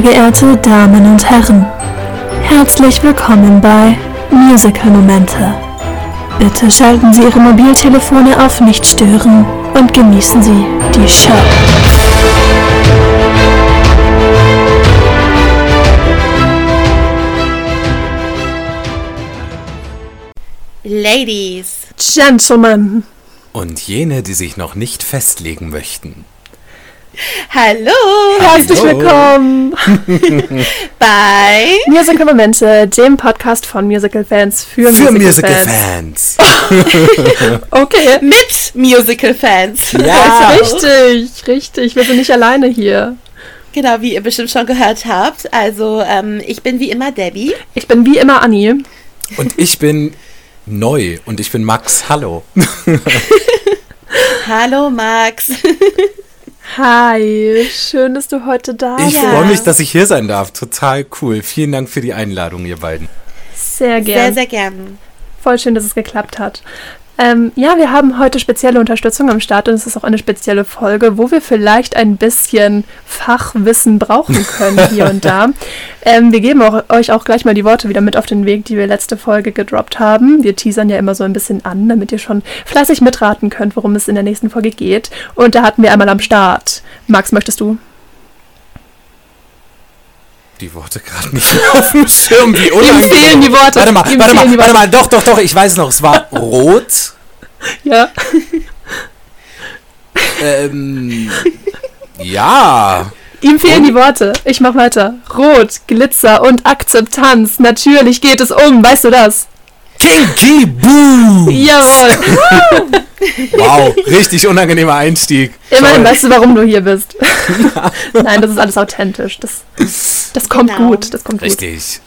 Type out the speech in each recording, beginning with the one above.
Sehr geehrte Damen und Herren, herzlich willkommen bei Musical Momente. Bitte schalten Sie Ihre Mobiltelefone auf Nicht stören und genießen Sie die Show. Ladies. Gentlemen. Und jene, die sich noch nicht festlegen möchten. Hallo. Herzlich willkommen bei Musical Momente, dem Podcast von Musical-Fans für, Für Musical-Fans. Musical-Fans. Okay. mit Musical-Fans. Ja. Richtig, richtig. Wir sind nicht alleine hier. Genau, wie ihr bestimmt schon gehört habt. Also, ähm, ich bin wie immer Debbie. Ich bin wie immer Anni. Und ich bin neu und ich bin Max. Hallo. Hallo, Max. Hi, schön, dass du heute da Ich bist. Ja. freue mich, dass ich hier sein darf. Total cool. Vielen Dank für die Einladung, ihr beiden. Sehr Sehr, gern. sehr gern. Voll schön, dass es geklappt hat. Ähm, ja, wir haben heute spezielle Unterstützung am Start und es ist auch eine spezielle Folge, wo wir vielleicht ein bisschen Fachwissen brauchen können hier und da. Ähm, wir geben auch, euch auch gleich mal die Worte wieder mit auf den Weg, die wir letzte Folge gedroppt haben. Wir teasern ja immer so ein bisschen an, damit ihr schon fleißig mitraten könnt, worum es in der nächsten Folge geht. Und da hatten wir einmal am Start. Max, möchtest du? Die Worte gerade nicht auf dem Schirm. Wie unangenehm. fehlen die Worte. Warte mal, Ihm warte mal, warte Worte. mal. Doch, doch, doch. Ich weiß noch. Es war rot. Ja. Ähm, ja. Ihm fehlen die Worte. Ich mach weiter. Rot, Glitzer und Akzeptanz. Natürlich geht es um. Weißt du das? Kinky Boo. Jawohl. Wow, richtig unangenehmer Einstieg. Immerhin weißt du, warum du hier bist. Nein, das ist alles authentisch. Das, das kommt Genau. gut. Das kommt gut. Richtig.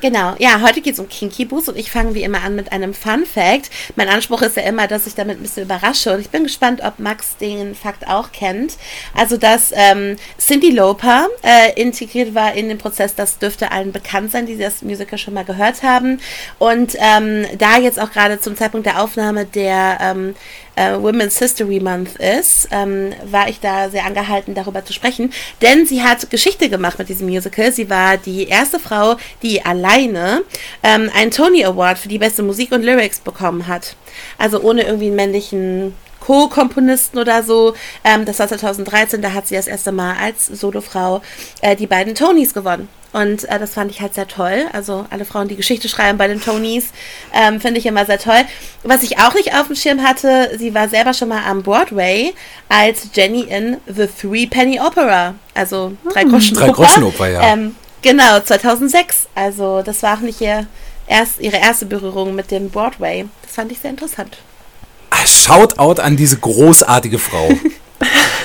Genau, ja, heute geht es um Kinky Boots und ich fange wie immer an mit einem Fun Fact. Mein Anspruch ist ja immer, dass ich damit ein bisschen überrasche und ich bin gespannt, ob Max den Fakt auch kennt. Also, dass ähm, Cindy Lauper äh, integriert war in den Prozess, das dürfte allen bekannt sein, die das Musical schon mal gehört haben. Und ähm, da jetzt auch gerade zum Zeitpunkt der Aufnahme der ähm, äh, Women's History Month ist, ähm, war ich da sehr angehalten, darüber zu sprechen. Denn sie hat Geschichte gemacht mit diesem Musical. Sie war die erste Frau, die alleine ähm, einen Tony Award für die beste Musik und Lyrics bekommen hat. Also ohne irgendwie einen männlichen Co-Komponisten oder so. Ähm, das war 2013, da hat sie das erste Mal als Solofrau äh, die beiden Tonys gewonnen. Und äh, das fand ich halt sehr toll. Also alle Frauen, die Geschichte schreiben bei den Tonys, ähm, finde ich immer sehr toll. Was ich auch nicht auf dem Schirm hatte, sie war selber schon mal am Broadway als Jenny in The Three Penny Opera. Also drei Groschen Drei Groschen Oper, ja. Ähm, genau, 2006. Also das war auch nicht ihr erst, ihre erste Berührung mit dem Broadway. Das fand ich sehr interessant. Shoutout an diese großartige Frau.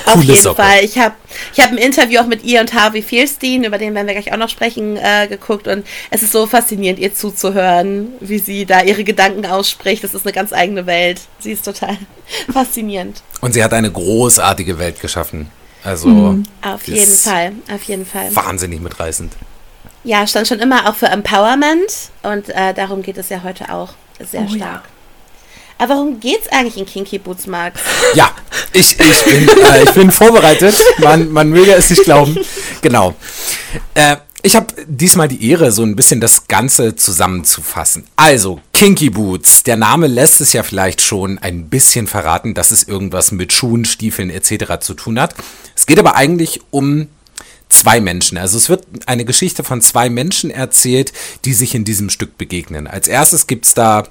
Auf jeden Socke. Fall. Ich habe ich hab ein Interview auch mit ihr und Harvey Fierstein, über den werden wir gleich auch noch sprechen, äh, geguckt. Und es ist so faszinierend, ihr zuzuhören, wie sie da ihre Gedanken ausspricht. Das ist eine ganz eigene Welt. Sie ist total faszinierend. Und sie hat eine großartige Welt geschaffen. Also Auf die jeden Fall. Auf jeden Fall. wahnsinnig mitreißend. Ja, stand schon immer auch für Empowerment. Und äh, darum geht es ja heute auch sehr Oh ja. Aber worum geht's eigentlich in Kinky Boots, Max? Ja, ich, ich, bin, äh, ich bin vorbereitet. Man, man möge es nicht glauben. Genau. Äh, ich habe diesmal die Ehre, so ein bisschen das Ganze zusammenzufassen. Also, Kinky Boots. Der Name lässt es ja vielleicht schon ein bisschen verraten, dass es irgendwas mit Schuhen, Stiefeln etc. zu tun hat. Es geht aber eigentlich um zwei Menschen. Also es wird eine Geschichte von zwei Menschen erzählt, die sich in diesem Stück begegnen. Als erstes gibt's da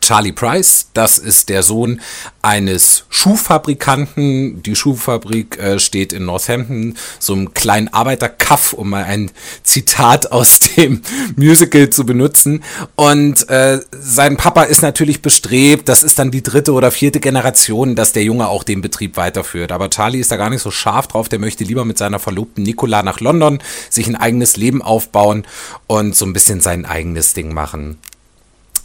Charlie Price, das ist der Sohn eines Schuhfabrikanten. Die Schuhfabrik äh, steht in Northampton, so einem kleinen Arbeiterkaff, um mal ein Zitat aus dem Musical zu benutzen. Und äh, sein Papa ist natürlich bestrebt, das ist dann die dritte oder vierte Generation, dass der Junge auch den Betrieb weiterführt. Aber Charlie ist da gar nicht so scharf drauf, der möchte lieber mit seiner Verlobten Nicola nach London, sich ein eigenes Leben aufbauen und so ein bisschen sein eigenes Ding machen.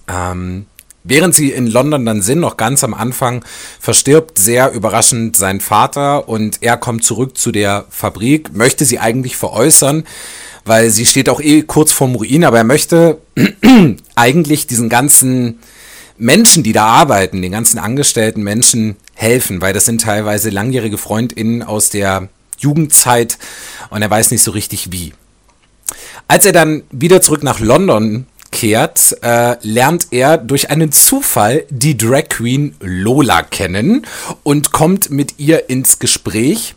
Ähm, Während sie in London dann sind, noch ganz am Anfang, verstirbt sehr überraschend sein Vater und er kommt zurück zu der Fabrik, möchte sie eigentlich veräußern, weil sie steht auch eh kurz vorm Ruin, aber er möchte eigentlich diesen ganzen Menschen, die da arbeiten, den ganzen angestellten Menschen helfen, weil das sind teilweise langjährige FreundInnen aus der Jugendzeit und er weiß nicht so richtig wie. Als er dann wieder zurück nach London kehrt, äh, lernt er durch einen Zufall die Drag Queen Lola kennen und kommt mit ihr ins Gespräch.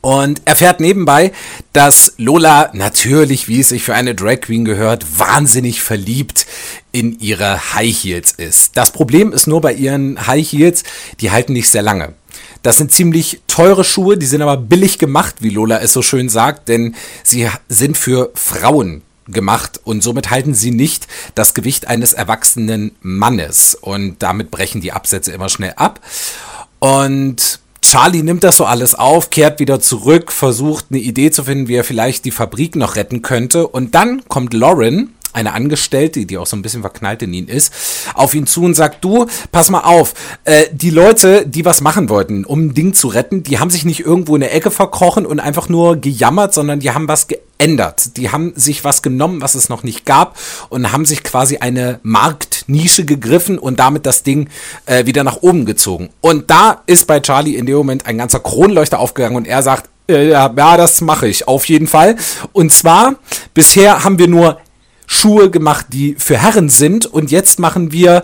Und erfährt nebenbei, dass Lola natürlich, wie es sich für eine Drag Queen gehört, wahnsinnig verliebt in ihre High Heels ist. Das Problem ist nur bei ihren High Heels, die halten nicht sehr lange. Das sind ziemlich teure Schuhe, die sind aber billig gemacht, wie Lola es so schön sagt, denn sie sind für Frauen gemacht und somit halten sie nicht das Gewicht eines erwachsenen Mannes und damit brechen die Absätze immer schnell ab. Und Charlie nimmt das so alles auf, kehrt wieder zurück, versucht eine Idee zu finden, wie er vielleicht die Fabrik noch retten könnte und dann kommt Lauren eine Angestellte, die auch so ein bisschen verknallt in ihn ist, auf ihn zu und sagt, du, pass mal auf, äh, die Leute, die was machen wollten, um ein Ding zu retten, die haben sich nicht irgendwo in der Ecke verkrochen und einfach nur gejammert, sondern die haben was geändert. Die haben sich was genommen, was es noch nicht gab und haben sich quasi eine Marktnische gegriffen und damit das Ding äh, wieder nach oben gezogen. Und da ist bei Charlie in dem Moment ein ganzer Kronleuchter aufgegangen und er sagt, äh, ja, ja, das mache ich auf jeden Fall. Und zwar, bisher haben wir nur Schuhe gemacht, die für Herren sind und jetzt machen wir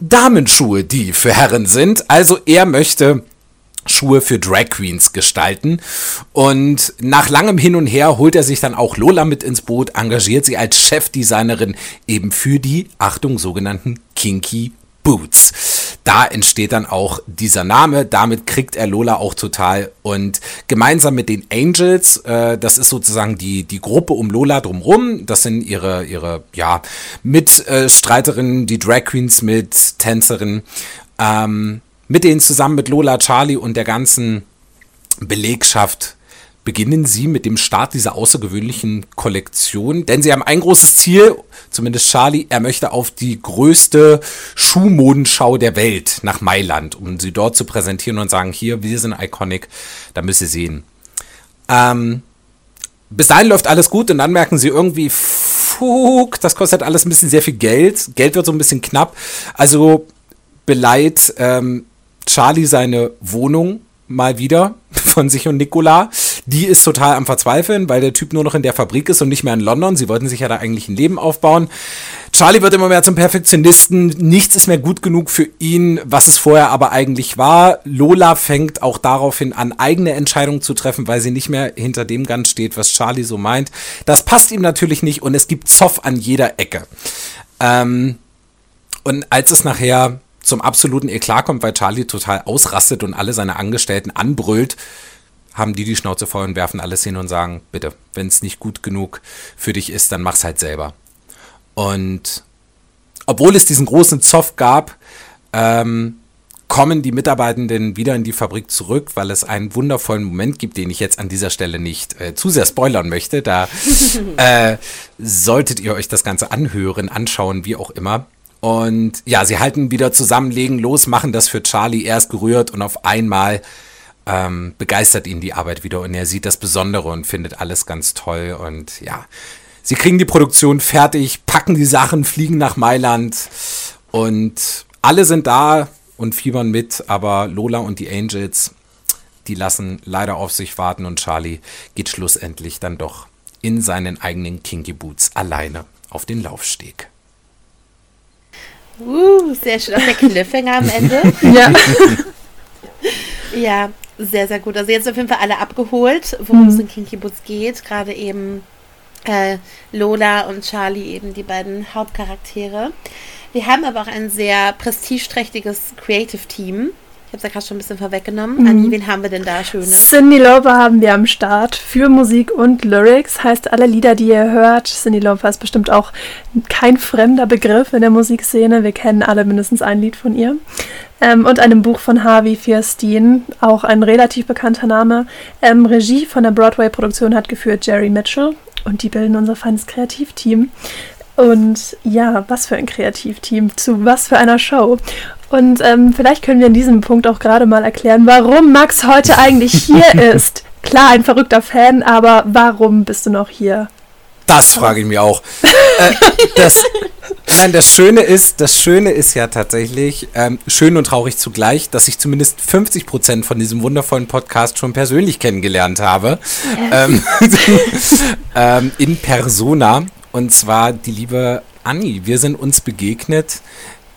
Damenschuhe, die für Herren sind. Also er möchte Schuhe für Drag Queens gestalten. Und nach langem Hin und Her holt er sich dann auch Lola mit ins Boot, engagiert sie als Chefdesignerin eben für die, Achtung, sogenannten Kinky Boots. Da entsteht dann auch dieser Name, damit kriegt er Lola auch total. Und gemeinsam mit den Angels, äh, das ist sozusagen die, die Gruppe um Lola drumrum, das sind ihre, ihre ja, Mitstreiterinnen, die Drag Queens mit Tänzerinnen, ähm, mit denen zusammen mit Lola, Charlie und der ganzen Belegschaft beginnen sie mit dem Start dieser außergewöhnlichen Kollektion, denn sie haben ein großes Ziel, zumindest Charlie, er möchte auf die größte Schuhmodenschau der Welt nach Mailand, um sie dort zu präsentieren und sagen, hier, wir sind iconic, da müsst ihr sehen. Ähm, bis dahin läuft alles gut und dann merken sie irgendwie, fuck, das kostet alles ein bisschen sehr viel Geld. Geld wird so ein bisschen knapp. Also beleiht ähm, Charlie seine Wohnung mal wieder von sich und Nicola. Die ist total am Verzweifeln, weil der Typ nur noch in der Fabrik ist und nicht mehr in London. Sie wollten sich ja da eigentlich ein Leben aufbauen. Charlie wird immer mehr zum Perfektionisten. Nichts ist mehr gut genug für ihn, was es vorher aber eigentlich war. Lola fängt auch daraufhin an, eigene Entscheidungen zu treffen, weil sie nicht mehr hinter dem ganz steht, was Charlie so meint. Das passt ihm natürlich nicht und es gibt Zoff an jeder Ecke. Ähm, und als es nachher zum absoluten Eklat kommt, weil Charlie total ausrastet und alle seine Angestellten anbrüllt, haben die die Schnauze voll und werfen alles hin und sagen, bitte, wenn es nicht gut genug für dich ist, dann mach's halt selber. Und obwohl es diesen großen Zoff gab, ähm, kommen die Mitarbeitenden wieder in die Fabrik zurück, weil es einen wundervollen Moment gibt, den ich jetzt an dieser Stelle nicht äh, zu sehr spoilern möchte. Da äh, solltet ihr euch das Ganze anhören, anschauen, wie auch immer. Und ja, sie halten wieder zusammen, legen los, machen das für Charlie. Er ist gerührt und auf einmal ähm, begeistert ihn die Arbeit wieder und er sieht das Besondere und findet alles ganz toll. Und ja, sie kriegen die Produktion fertig, packen die Sachen, fliegen nach Mailand und alle sind da und fiebern mit, aber Lola und die Angels, die lassen leider auf sich warten und Charlie geht schlussendlich dann doch in seinen eigenen Kinky Boots alleine auf den Laufsteg. Uh, sehr schön. Auch der Cliffhanger am Ende. Ja. ja, sehr, sehr gut. Also jetzt auf jeden Fall alle abgeholt, worum Mhm. es in Kinky Boots geht. Gerade eben äh, Lola und Charlie, eben die beiden Hauptcharaktere. Wir haben aber auch ein sehr prestigeträchtiges Creative Team. Ich habe es ja gerade schon ein bisschen vorweggenommen. Mhm. Anni, wen haben wir denn da Schönes? Cindy Lauper haben wir am Start für Musik und Lyrics. Heißt, alle Lieder, die ihr hört, Cindy Lauper ist bestimmt auch kein fremder Begriff in der Musikszene. Wir kennen alle mindestens ein Lied von ihr. Ähm, und einem Buch von Harvey Fierstein, auch ein relativ bekannter Name. Ähm, Regie von der Broadway-Produktion hat geführt Jerry Mitchell und die bilden unser feines Kreativteam. Und ja, was für ein Kreativteam, zu was für einer Show. Und ähm, vielleicht können wir in diesem Punkt auch gerade mal erklären, warum Max heute eigentlich hier ist. Klar, ein verrückter Fan, aber warum bist du noch hier? Das frage ich mich auch. äh, das, nein, das Schöne ist, das Schöne ist ja tatsächlich, ähm, schön und traurig zugleich, dass ich zumindest 50 Prozent von diesem wundervollen Podcast schon persönlich kennengelernt habe. Ähm, ähm, in Persona. Und zwar die liebe Anni. Wir sind uns begegnet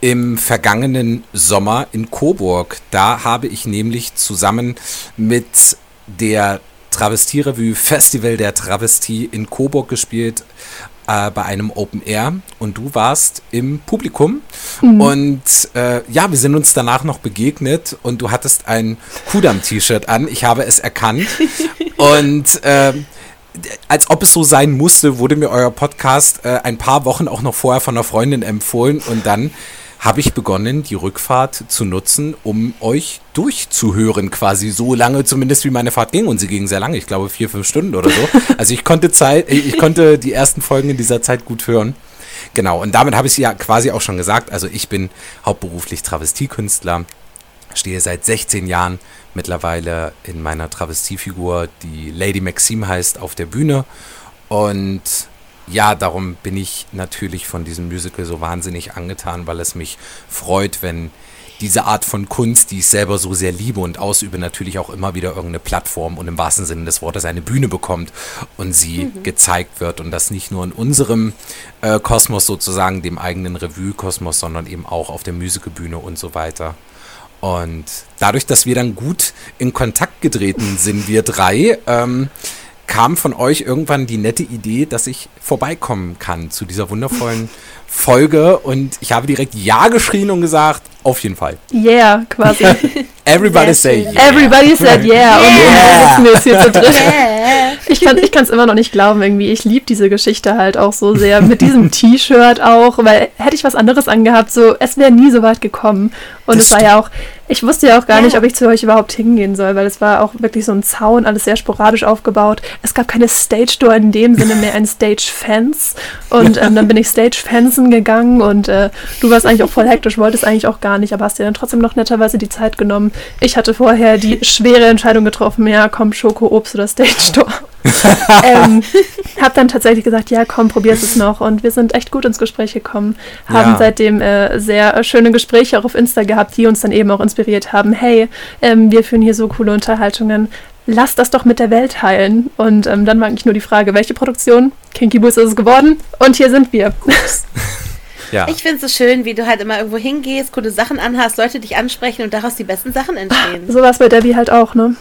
im vergangenen Sommer in Coburg. Da habe ich nämlich zusammen mit der Travestierevue Festival der Travestie in Coburg gespielt äh, bei einem Open Air und du warst im Publikum mhm. und äh, ja, wir sind uns danach noch begegnet und du hattest ein Kudam-T-Shirt an. Ich habe es erkannt und äh, als ob es so sein musste, wurde mir euer Podcast äh, ein paar Wochen auch noch vorher von einer Freundin empfohlen und dann habe ich begonnen, die Rückfahrt zu nutzen, um euch durchzuhören, quasi so lange zumindest wie meine Fahrt ging. Und sie ging sehr lange, ich glaube vier, fünf Stunden oder so. Also ich konnte Zeit, ich konnte die ersten Folgen in dieser Zeit gut hören. Genau, und damit habe ich es ja quasi auch schon gesagt. Also ich bin hauptberuflich Travestiekünstler, stehe seit 16 Jahren mittlerweile in meiner Travestiefigur, die Lady Maxime heißt, auf der Bühne. Und ja, darum bin ich natürlich von diesem Musical so wahnsinnig angetan, weil es mich freut, wenn diese Art von Kunst, die ich selber so sehr liebe und ausübe, natürlich auch immer wieder irgendeine Plattform und im wahrsten Sinne des Wortes eine Bühne bekommt und sie mhm. gezeigt wird und das nicht nur in unserem äh, Kosmos sozusagen, dem eigenen Revue-Kosmos, sondern eben auch auf der Musicalbühne und so weiter. Und dadurch, dass wir dann gut in Kontakt getreten sind, wir drei, ähm, kam von euch irgendwann die nette Idee, dass ich vorbeikommen kann zu dieser wundervollen Folge und ich habe direkt Ja geschrien und gesagt, auf jeden Fall. Yeah, quasi. Everybody say yeah. Everybody said yeah. yeah. Und wir sitzen jetzt hier zu dritt. Ich kann ich es immer noch nicht glauben irgendwie. Ich liebe diese Geschichte halt auch so sehr. Mit diesem T-Shirt auch, weil hätte ich was anderes angehabt, so es wäre nie so weit gekommen. Und das es war ja auch, ich wusste ja auch gar ja. nicht, ob ich zu euch überhaupt hingehen soll, weil es war auch wirklich so ein Zaun, alles sehr sporadisch aufgebaut. Es gab keine Stage-Door in dem Sinne mehr, ein Stage-Fence. Und ähm, dann bin ich Stage-Fencen gegangen und äh, du warst eigentlich auch voll hektisch, wolltest eigentlich auch gar nicht, aber hast dir dann trotzdem noch netterweise die Zeit genommen. Ich hatte vorher die schwere Entscheidung getroffen, ja, komm, Schoko, Obst oder Stage-Door. ähm, hab dann tatsächlich gesagt, ja, komm, probier's es noch. Und wir sind echt gut ins Gespräch gekommen, haben ja. seitdem äh, sehr schöne Gespräche auch auf Insta gehabt, die uns dann eben auch inspiriert haben. Hey, ähm, wir führen hier so coole Unterhaltungen. Lass das doch mit der Welt teilen. Und ähm, dann war eigentlich nur die Frage, welche Produktion? Kinky Boots ist es geworden. Und hier sind wir. Ja. Ich finde es so schön, wie du halt immer irgendwo hingehst, coole Sachen anhast, Leute dich ansprechen und daraus die besten Sachen entstehen. So war es bei Debbie halt auch, ne?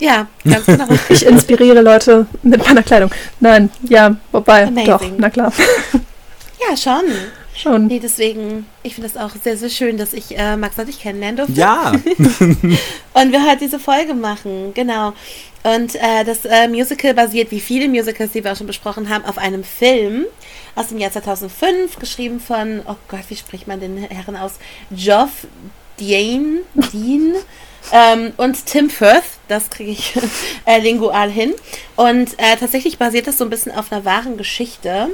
Ja, ganz genau. ich inspiriere Leute mit meiner Kleidung. Nein, ja, wobei, Amazing. doch, na klar. Ja, schon. Schon. Nee, deswegen, ich finde es auch sehr, sehr schön, dass ich äh, Max und dich kennenlernen durfte. Ja. und wir halt diese Folge machen, genau. Und äh, das äh, Musical basiert, wie viele Musicals, die wir auch schon besprochen haben, auf einem Film aus dem Jahr 2005, geschrieben von, oh Gott, wie spricht man den Herren aus? Geoff Dean, Dean ähm, und Tim Firth, das kriege ich äh, lingual hin. Und äh, tatsächlich basiert das so ein bisschen auf einer wahren Geschichte.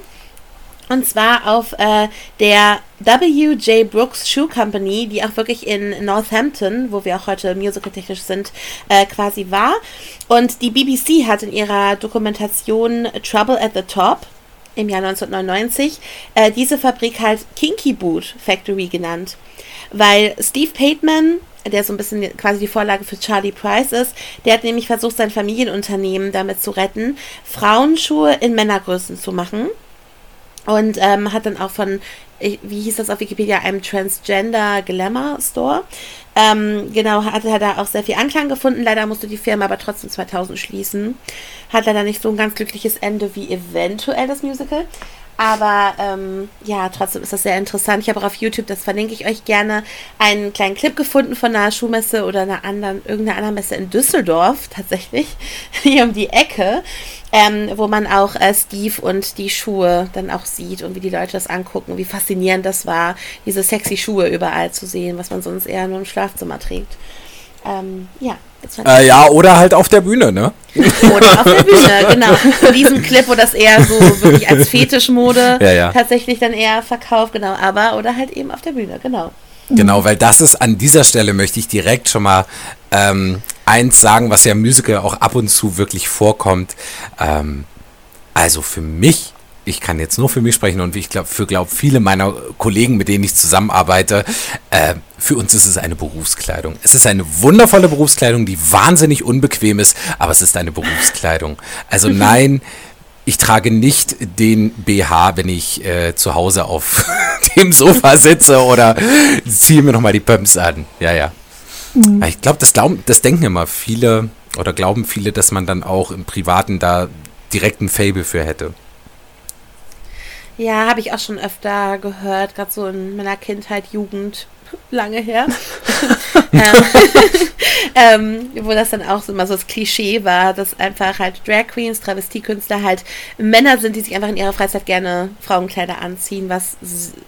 Und zwar auf äh, der W.J. Brooks Shoe Company, die auch wirklich in Northampton, wo wir auch heute musicaltechnisch sind, äh, quasi war. Und die BBC hat in ihrer Dokumentation Trouble at the Top im Jahr 1999 äh, diese Fabrik halt Kinky Boot Factory genannt. Weil Steve Pateman, der so ein bisschen quasi die Vorlage für Charlie Price ist, der hat nämlich versucht, sein Familienunternehmen damit zu retten, Frauenschuhe in Männergrößen zu machen. Und ähm, hat dann auch von, wie hieß das auf Wikipedia, einem Transgender Glamour Store. Ähm, genau, hatte er da auch sehr viel Anklang gefunden. Leider musste die Firma aber trotzdem 2000 schließen. Hat leider nicht so ein ganz glückliches Ende wie eventuell das Musical. Aber ähm, ja, trotzdem ist das sehr interessant. Ich habe auch auf YouTube, das verlinke ich euch gerne, einen kleinen Clip gefunden von einer Schuhmesse oder einer anderen, irgendeiner anderen Messe in Düsseldorf tatsächlich, hier um die Ecke, ähm, wo man auch äh, Steve und die Schuhe dann auch sieht und wie die Leute das angucken, wie faszinierend das war, diese sexy Schuhe überall zu sehen, was man sonst eher nur im Schlafzimmer trägt. Ähm, ja, äh, ja, oder halt auf der Bühne, ne? Oder auf der Bühne, genau. In diesem Clip, wo das eher so wirklich als Fetischmode ja, ja. tatsächlich dann eher verkauft, genau. Aber, oder halt eben auf der Bühne, genau. Genau, weil das ist an dieser Stelle, möchte ich direkt schon mal ähm, eins sagen, was ja im Musical auch ab und zu wirklich vorkommt. Ähm, also für mich ich kann jetzt nur für mich sprechen und ich glaube, für glaub, viele meiner Kollegen, mit denen ich zusammenarbeite, äh, für uns ist es eine Berufskleidung. Es ist eine wundervolle Berufskleidung, die wahnsinnig unbequem ist, aber es ist eine Berufskleidung. Also nein, ich trage nicht den BH, wenn ich äh, zu Hause auf dem Sofa sitze oder ziehe mir nochmal die Pumps an. Ja, ja. Mhm. Ich glaube, das, das denken immer viele oder glauben viele, dass man dann auch im Privaten da direkt ein Fable für hätte. Ja, habe ich auch schon öfter gehört, gerade so in meiner Kindheit, Jugend, lange her. Ähm, ähm, wo das dann auch so immer so das Klischee war, dass einfach halt Drag Queens, Travestiekünstler halt Männer sind, die sich einfach in ihrer Freizeit gerne Frauenkleider anziehen, was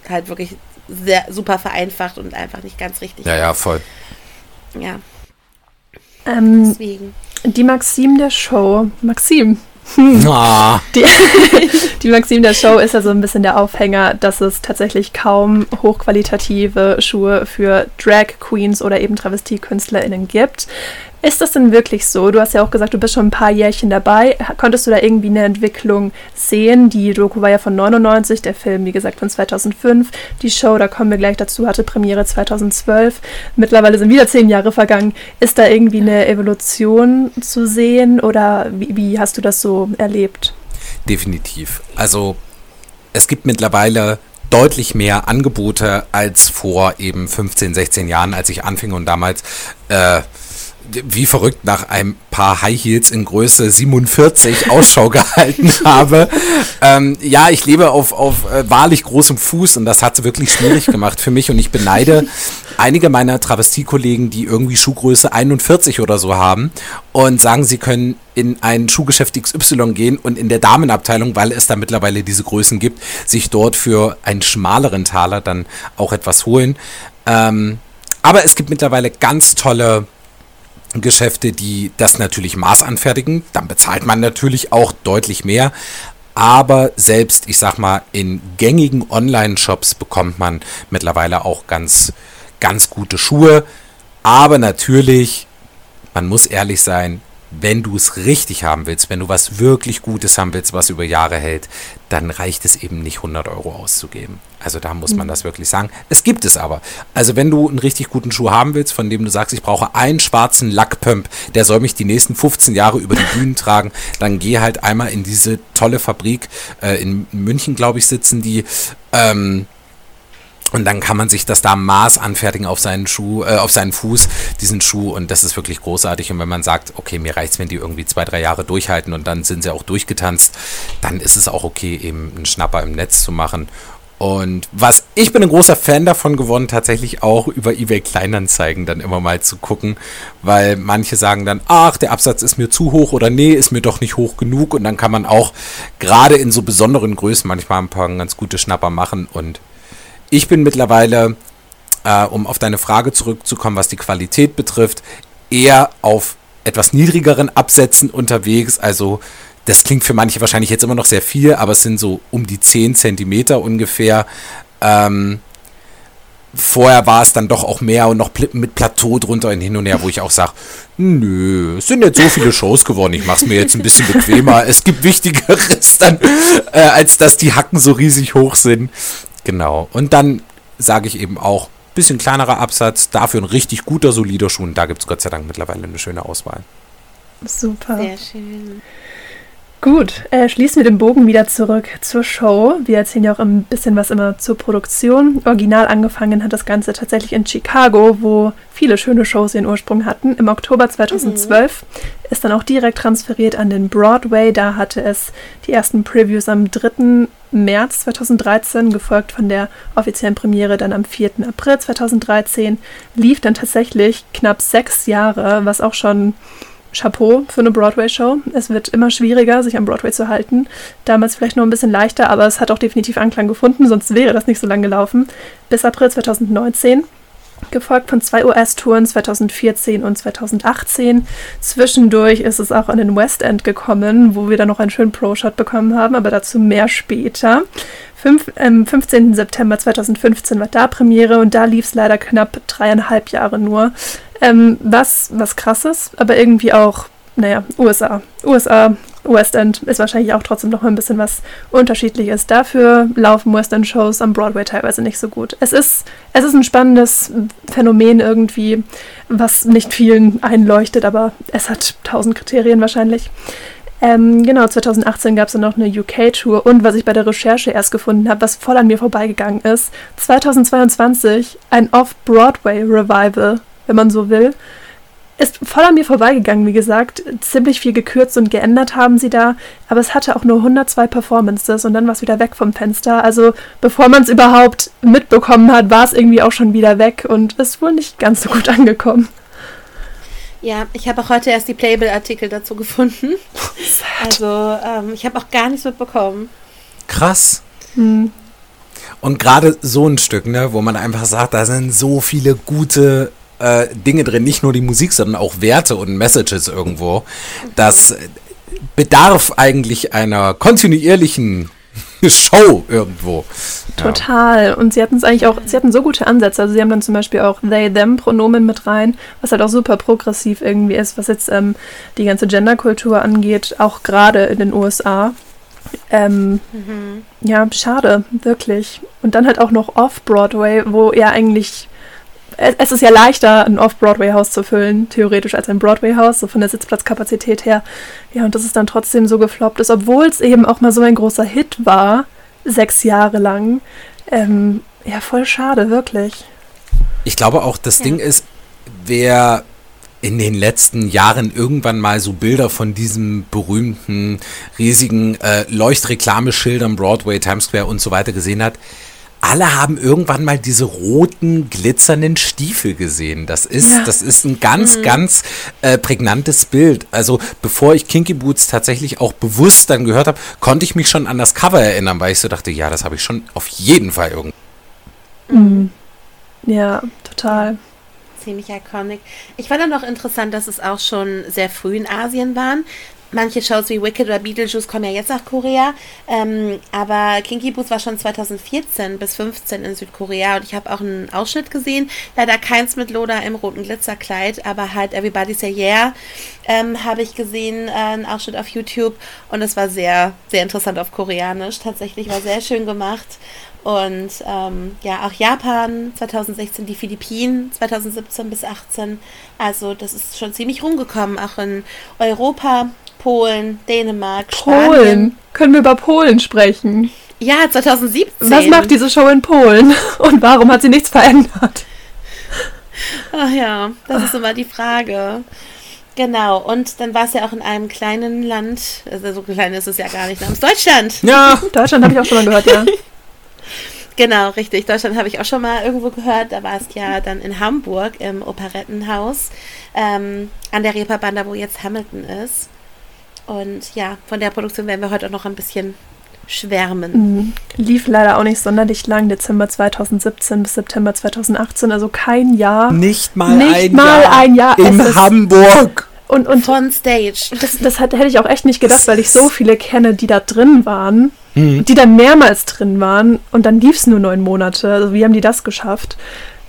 halt wirklich sehr super vereinfacht und einfach nicht ganz richtig Ja, ist. ja, voll. Ja. Ähm, Deswegen. Die Maxim der Show. Maxim, hm. Ah. Die, die Maxim der Show ist ja so ein bisschen der Aufhänger, dass es tatsächlich kaum hochqualitative Schuhe für Drag Queens oder eben Travestiekünstlerinnen gibt. Ist das denn wirklich so? Du hast ja auch gesagt, du bist schon ein paar Jährchen dabei. Konntest du da irgendwie eine Entwicklung sehen? Die Doku war ja von 99, der Film, wie gesagt, von 2005. Die Show, da kommen wir gleich dazu, hatte Premiere 2012. Mittlerweile sind wieder zehn Jahre vergangen. Ist da irgendwie eine Evolution zu sehen oder wie, wie hast du das so erlebt? Definitiv. Also es gibt mittlerweile deutlich mehr Angebote als vor eben 15, 16 Jahren, als ich anfing und damals äh, wie verrückt nach ein paar High Heels in Größe 47 Ausschau gehalten habe. Ähm, ja, ich lebe auf, auf äh, wahrlich großem Fuß und das hat es wirklich schwierig gemacht für mich und ich beneide einige meiner Travestiekollegen, die irgendwie Schuhgröße 41 oder so haben und sagen, sie können in ein Schuhgeschäft XY gehen und in der Damenabteilung, weil es da mittlerweile diese Größen gibt, sich dort für einen schmaleren Taler dann auch etwas holen. Ähm, aber es gibt mittlerweile ganz tolle Geschäfte, die das natürlich maßanfertigen. Dann bezahlt man natürlich auch deutlich mehr. Aber selbst, ich sag mal, in gängigen Online-Shops bekommt man mittlerweile auch ganz, ganz gute Schuhe. Aber natürlich, man muss ehrlich sein, wenn du es richtig haben willst, wenn du was wirklich Gutes haben willst, was über Jahre hält, dann reicht es eben nicht 100 Euro auszugeben. Also da muss man mhm. das wirklich sagen. Es gibt es aber. Also wenn du einen richtig guten Schuh haben willst, von dem du sagst, ich brauche einen schwarzen Lackpump, der soll mich die nächsten 15 Jahre über die Bühnen tragen, dann geh halt einmal in diese tolle Fabrik. Äh, in München, glaube ich, sitzen die. Ähm, und dann kann man sich das da Maß anfertigen auf seinen Schuh, äh, auf seinen Fuß, diesen Schuh. Und das ist wirklich großartig. Und wenn man sagt, okay, mir reicht's, wenn die irgendwie zwei, drei Jahre durchhalten und dann sind sie auch durchgetanzt, dann ist es auch okay, eben einen Schnapper im Netz zu machen. Und was ich bin ein großer Fan davon geworden, tatsächlich auch über eBay Kleinanzeigen dann immer mal zu gucken, weil manche sagen dann, ach, der Absatz ist mir zu hoch oder nee, ist mir doch nicht hoch genug. Und dann kann man auch gerade in so besonderen Größen manchmal ein paar ganz gute Schnapper machen und ich bin mittlerweile, äh, um auf deine Frage zurückzukommen, was die Qualität betrifft, eher auf etwas niedrigeren Absätzen unterwegs. Also das klingt für manche wahrscheinlich jetzt immer noch sehr viel, aber es sind so um die 10 Zentimeter ungefähr. Ähm, vorher war es dann doch auch mehr und noch mit Plateau drunter und hin und her, wo ich auch sage, nö, es sind jetzt so viele Shows geworden, ich mache es mir jetzt ein bisschen bequemer. Es gibt Wichtigeres dann, äh, als dass die Hacken so riesig hoch sind. Genau. Und dann sage ich eben auch, bisschen kleinerer Absatz, dafür ein richtig guter, solider Schuh. Und da gibt es Gott sei Dank mittlerweile eine schöne Auswahl. Super. Sehr schön. Gut, äh, schließen wir den Bogen wieder zurück zur Show. Wir erzählen ja auch ein bisschen was immer zur Produktion. Original angefangen hat das Ganze tatsächlich in Chicago, wo viele schöne Shows ihren Ursprung hatten. Im Oktober 2012 mhm. ist dann auch direkt transferiert an den Broadway. Da hatte es die ersten Previews am 3. März 2013, gefolgt von der offiziellen Premiere dann am 4. April 2013. Lief dann tatsächlich knapp sechs Jahre, was auch schon Chapeau für eine Broadway-Show. Es wird immer schwieriger, sich am Broadway zu halten. Damals vielleicht noch ein bisschen leichter, aber es hat auch definitiv Anklang gefunden, sonst wäre das nicht so lang gelaufen. Bis April 2019 gefolgt von zwei US-Touren 2014 und 2018. Zwischendurch ist es auch an den West End gekommen, wo wir dann noch einen schönen Pro-Shot bekommen haben, aber dazu mehr später. Fünf, ähm, 15. September 2015 war da Premiere und da lief es leider knapp dreieinhalb Jahre nur. Ähm, was, was krasses, aber irgendwie auch, naja, USA. USA West End ist wahrscheinlich auch trotzdem noch ein bisschen was Unterschiedliches. Dafür laufen West End Shows am Broadway teilweise nicht so gut. Es ist, es ist ein spannendes Phänomen irgendwie, was nicht vielen einleuchtet, aber es hat tausend Kriterien wahrscheinlich. Ähm, genau, 2018 gab es dann noch eine UK-Tour und was ich bei der Recherche erst gefunden habe, was voll an mir vorbeigegangen ist, 2022 ein Off-Broadway-Revival, wenn man so will ist voll an mir vorbeigegangen, wie gesagt. Ziemlich viel gekürzt und geändert haben sie da, aber es hatte auch nur 102 Performances und dann war es wieder weg vom Fenster. Also bevor man es überhaupt mitbekommen hat, war es irgendwie auch schon wieder weg und ist wohl nicht ganz so gut angekommen. Ja, ich habe auch heute erst die Playbill-Artikel dazu gefunden. Also ähm, ich habe auch gar nichts mitbekommen. Krass. Hm. Und gerade so ein Stück, ne, wo man einfach sagt, da sind so viele gute äh, Dinge drin, nicht nur die Musik, sondern auch Werte und Messages irgendwo. Das bedarf eigentlich einer kontinuierlichen Show irgendwo. Total. Ja. Und sie hatten es eigentlich auch, sie hatten so gute Ansätze. Also sie haben dann zum Beispiel auch they-them-Pronomen mit rein, was halt auch super progressiv irgendwie ist, was jetzt ähm, die ganze Genderkultur angeht, auch gerade in den USA. Ähm, mhm. Ja, schade, wirklich. Und dann halt auch noch Off-Broadway, wo ja eigentlich es ist ja leichter, ein Off-Broadway-Haus zu füllen, theoretisch, als ein Broadway-Haus, so von der Sitzplatzkapazität her. Ja, und das ist dann trotzdem so gefloppt ist, obwohl es eben auch mal so ein großer Hit war, sechs Jahre lang. Ähm, ja, voll schade, wirklich. Ich glaube auch, das ja. Ding ist, wer in den letzten Jahren irgendwann mal so Bilder von diesem berühmten, riesigen äh, Leuchtreklameschildern Broadway, Times Square und so weiter gesehen hat, alle haben irgendwann mal diese roten, glitzernden Stiefel gesehen. Das ist, ja. das ist ein ganz, mhm. ganz äh, prägnantes Bild. Also bevor ich Kinky Boots tatsächlich auch bewusst dann gehört habe, konnte ich mich schon an das Cover erinnern, weil ich so dachte, ja, das habe ich schon auf jeden Fall irgendwie. Mhm. Ja, total ziemlich iconic. Ich fand dann noch interessant, dass es auch schon sehr früh in Asien waren manche Shows wie Wicked oder Beetlejuice kommen ja jetzt nach Korea, ähm, aber Kinky Boots war schon 2014 bis 15 in Südkorea und ich habe auch einen Ausschnitt gesehen, leider keins mit Loda im roten Glitzerkleid, aber halt Everybody Say Yeah ähm, habe ich gesehen, äh, einen Ausschnitt auf YouTube und es war sehr, sehr interessant auf Koreanisch, tatsächlich war sehr schön gemacht und ähm, ja, auch Japan 2016, die Philippinen 2017 bis 18. Also das ist schon ziemlich rumgekommen, auch in Europa Polen, Dänemark, Polen. Spanien. Können wir über Polen sprechen? Ja, 2017. Was macht diese Show in Polen und warum hat sie nichts verändert? Ach ja, das ist immer die Frage. Genau, und dann war es ja auch in einem kleinen Land, also so klein ist es ja gar nicht, namens Deutschland. Ja, Deutschland habe ich auch schon mal gehört, ja. Genau, richtig. Deutschland habe ich auch schon mal irgendwo gehört. Da war es ja dann in Hamburg im Operettenhaus ähm, an der Reeperbahn, wo jetzt Hamilton ist. Und ja, von der Produktion werden wir heute auch noch ein bisschen schwärmen. Mhm. Lief leider auch nicht sonderlich lang, Dezember 2017 bis September 2018, also kein Jahr. Nicht mal, nicht ein, mal Jahr ein Jahr. In Hamburg. Und, und von Stage. Das, das hat, hätte ich auch echt nicht gedacht, weil ich so viele kenne, die da drin waren, mhm. die da mehrmals drin waren und dann lief es nur neun Monate. Also wie haben die das geschafft?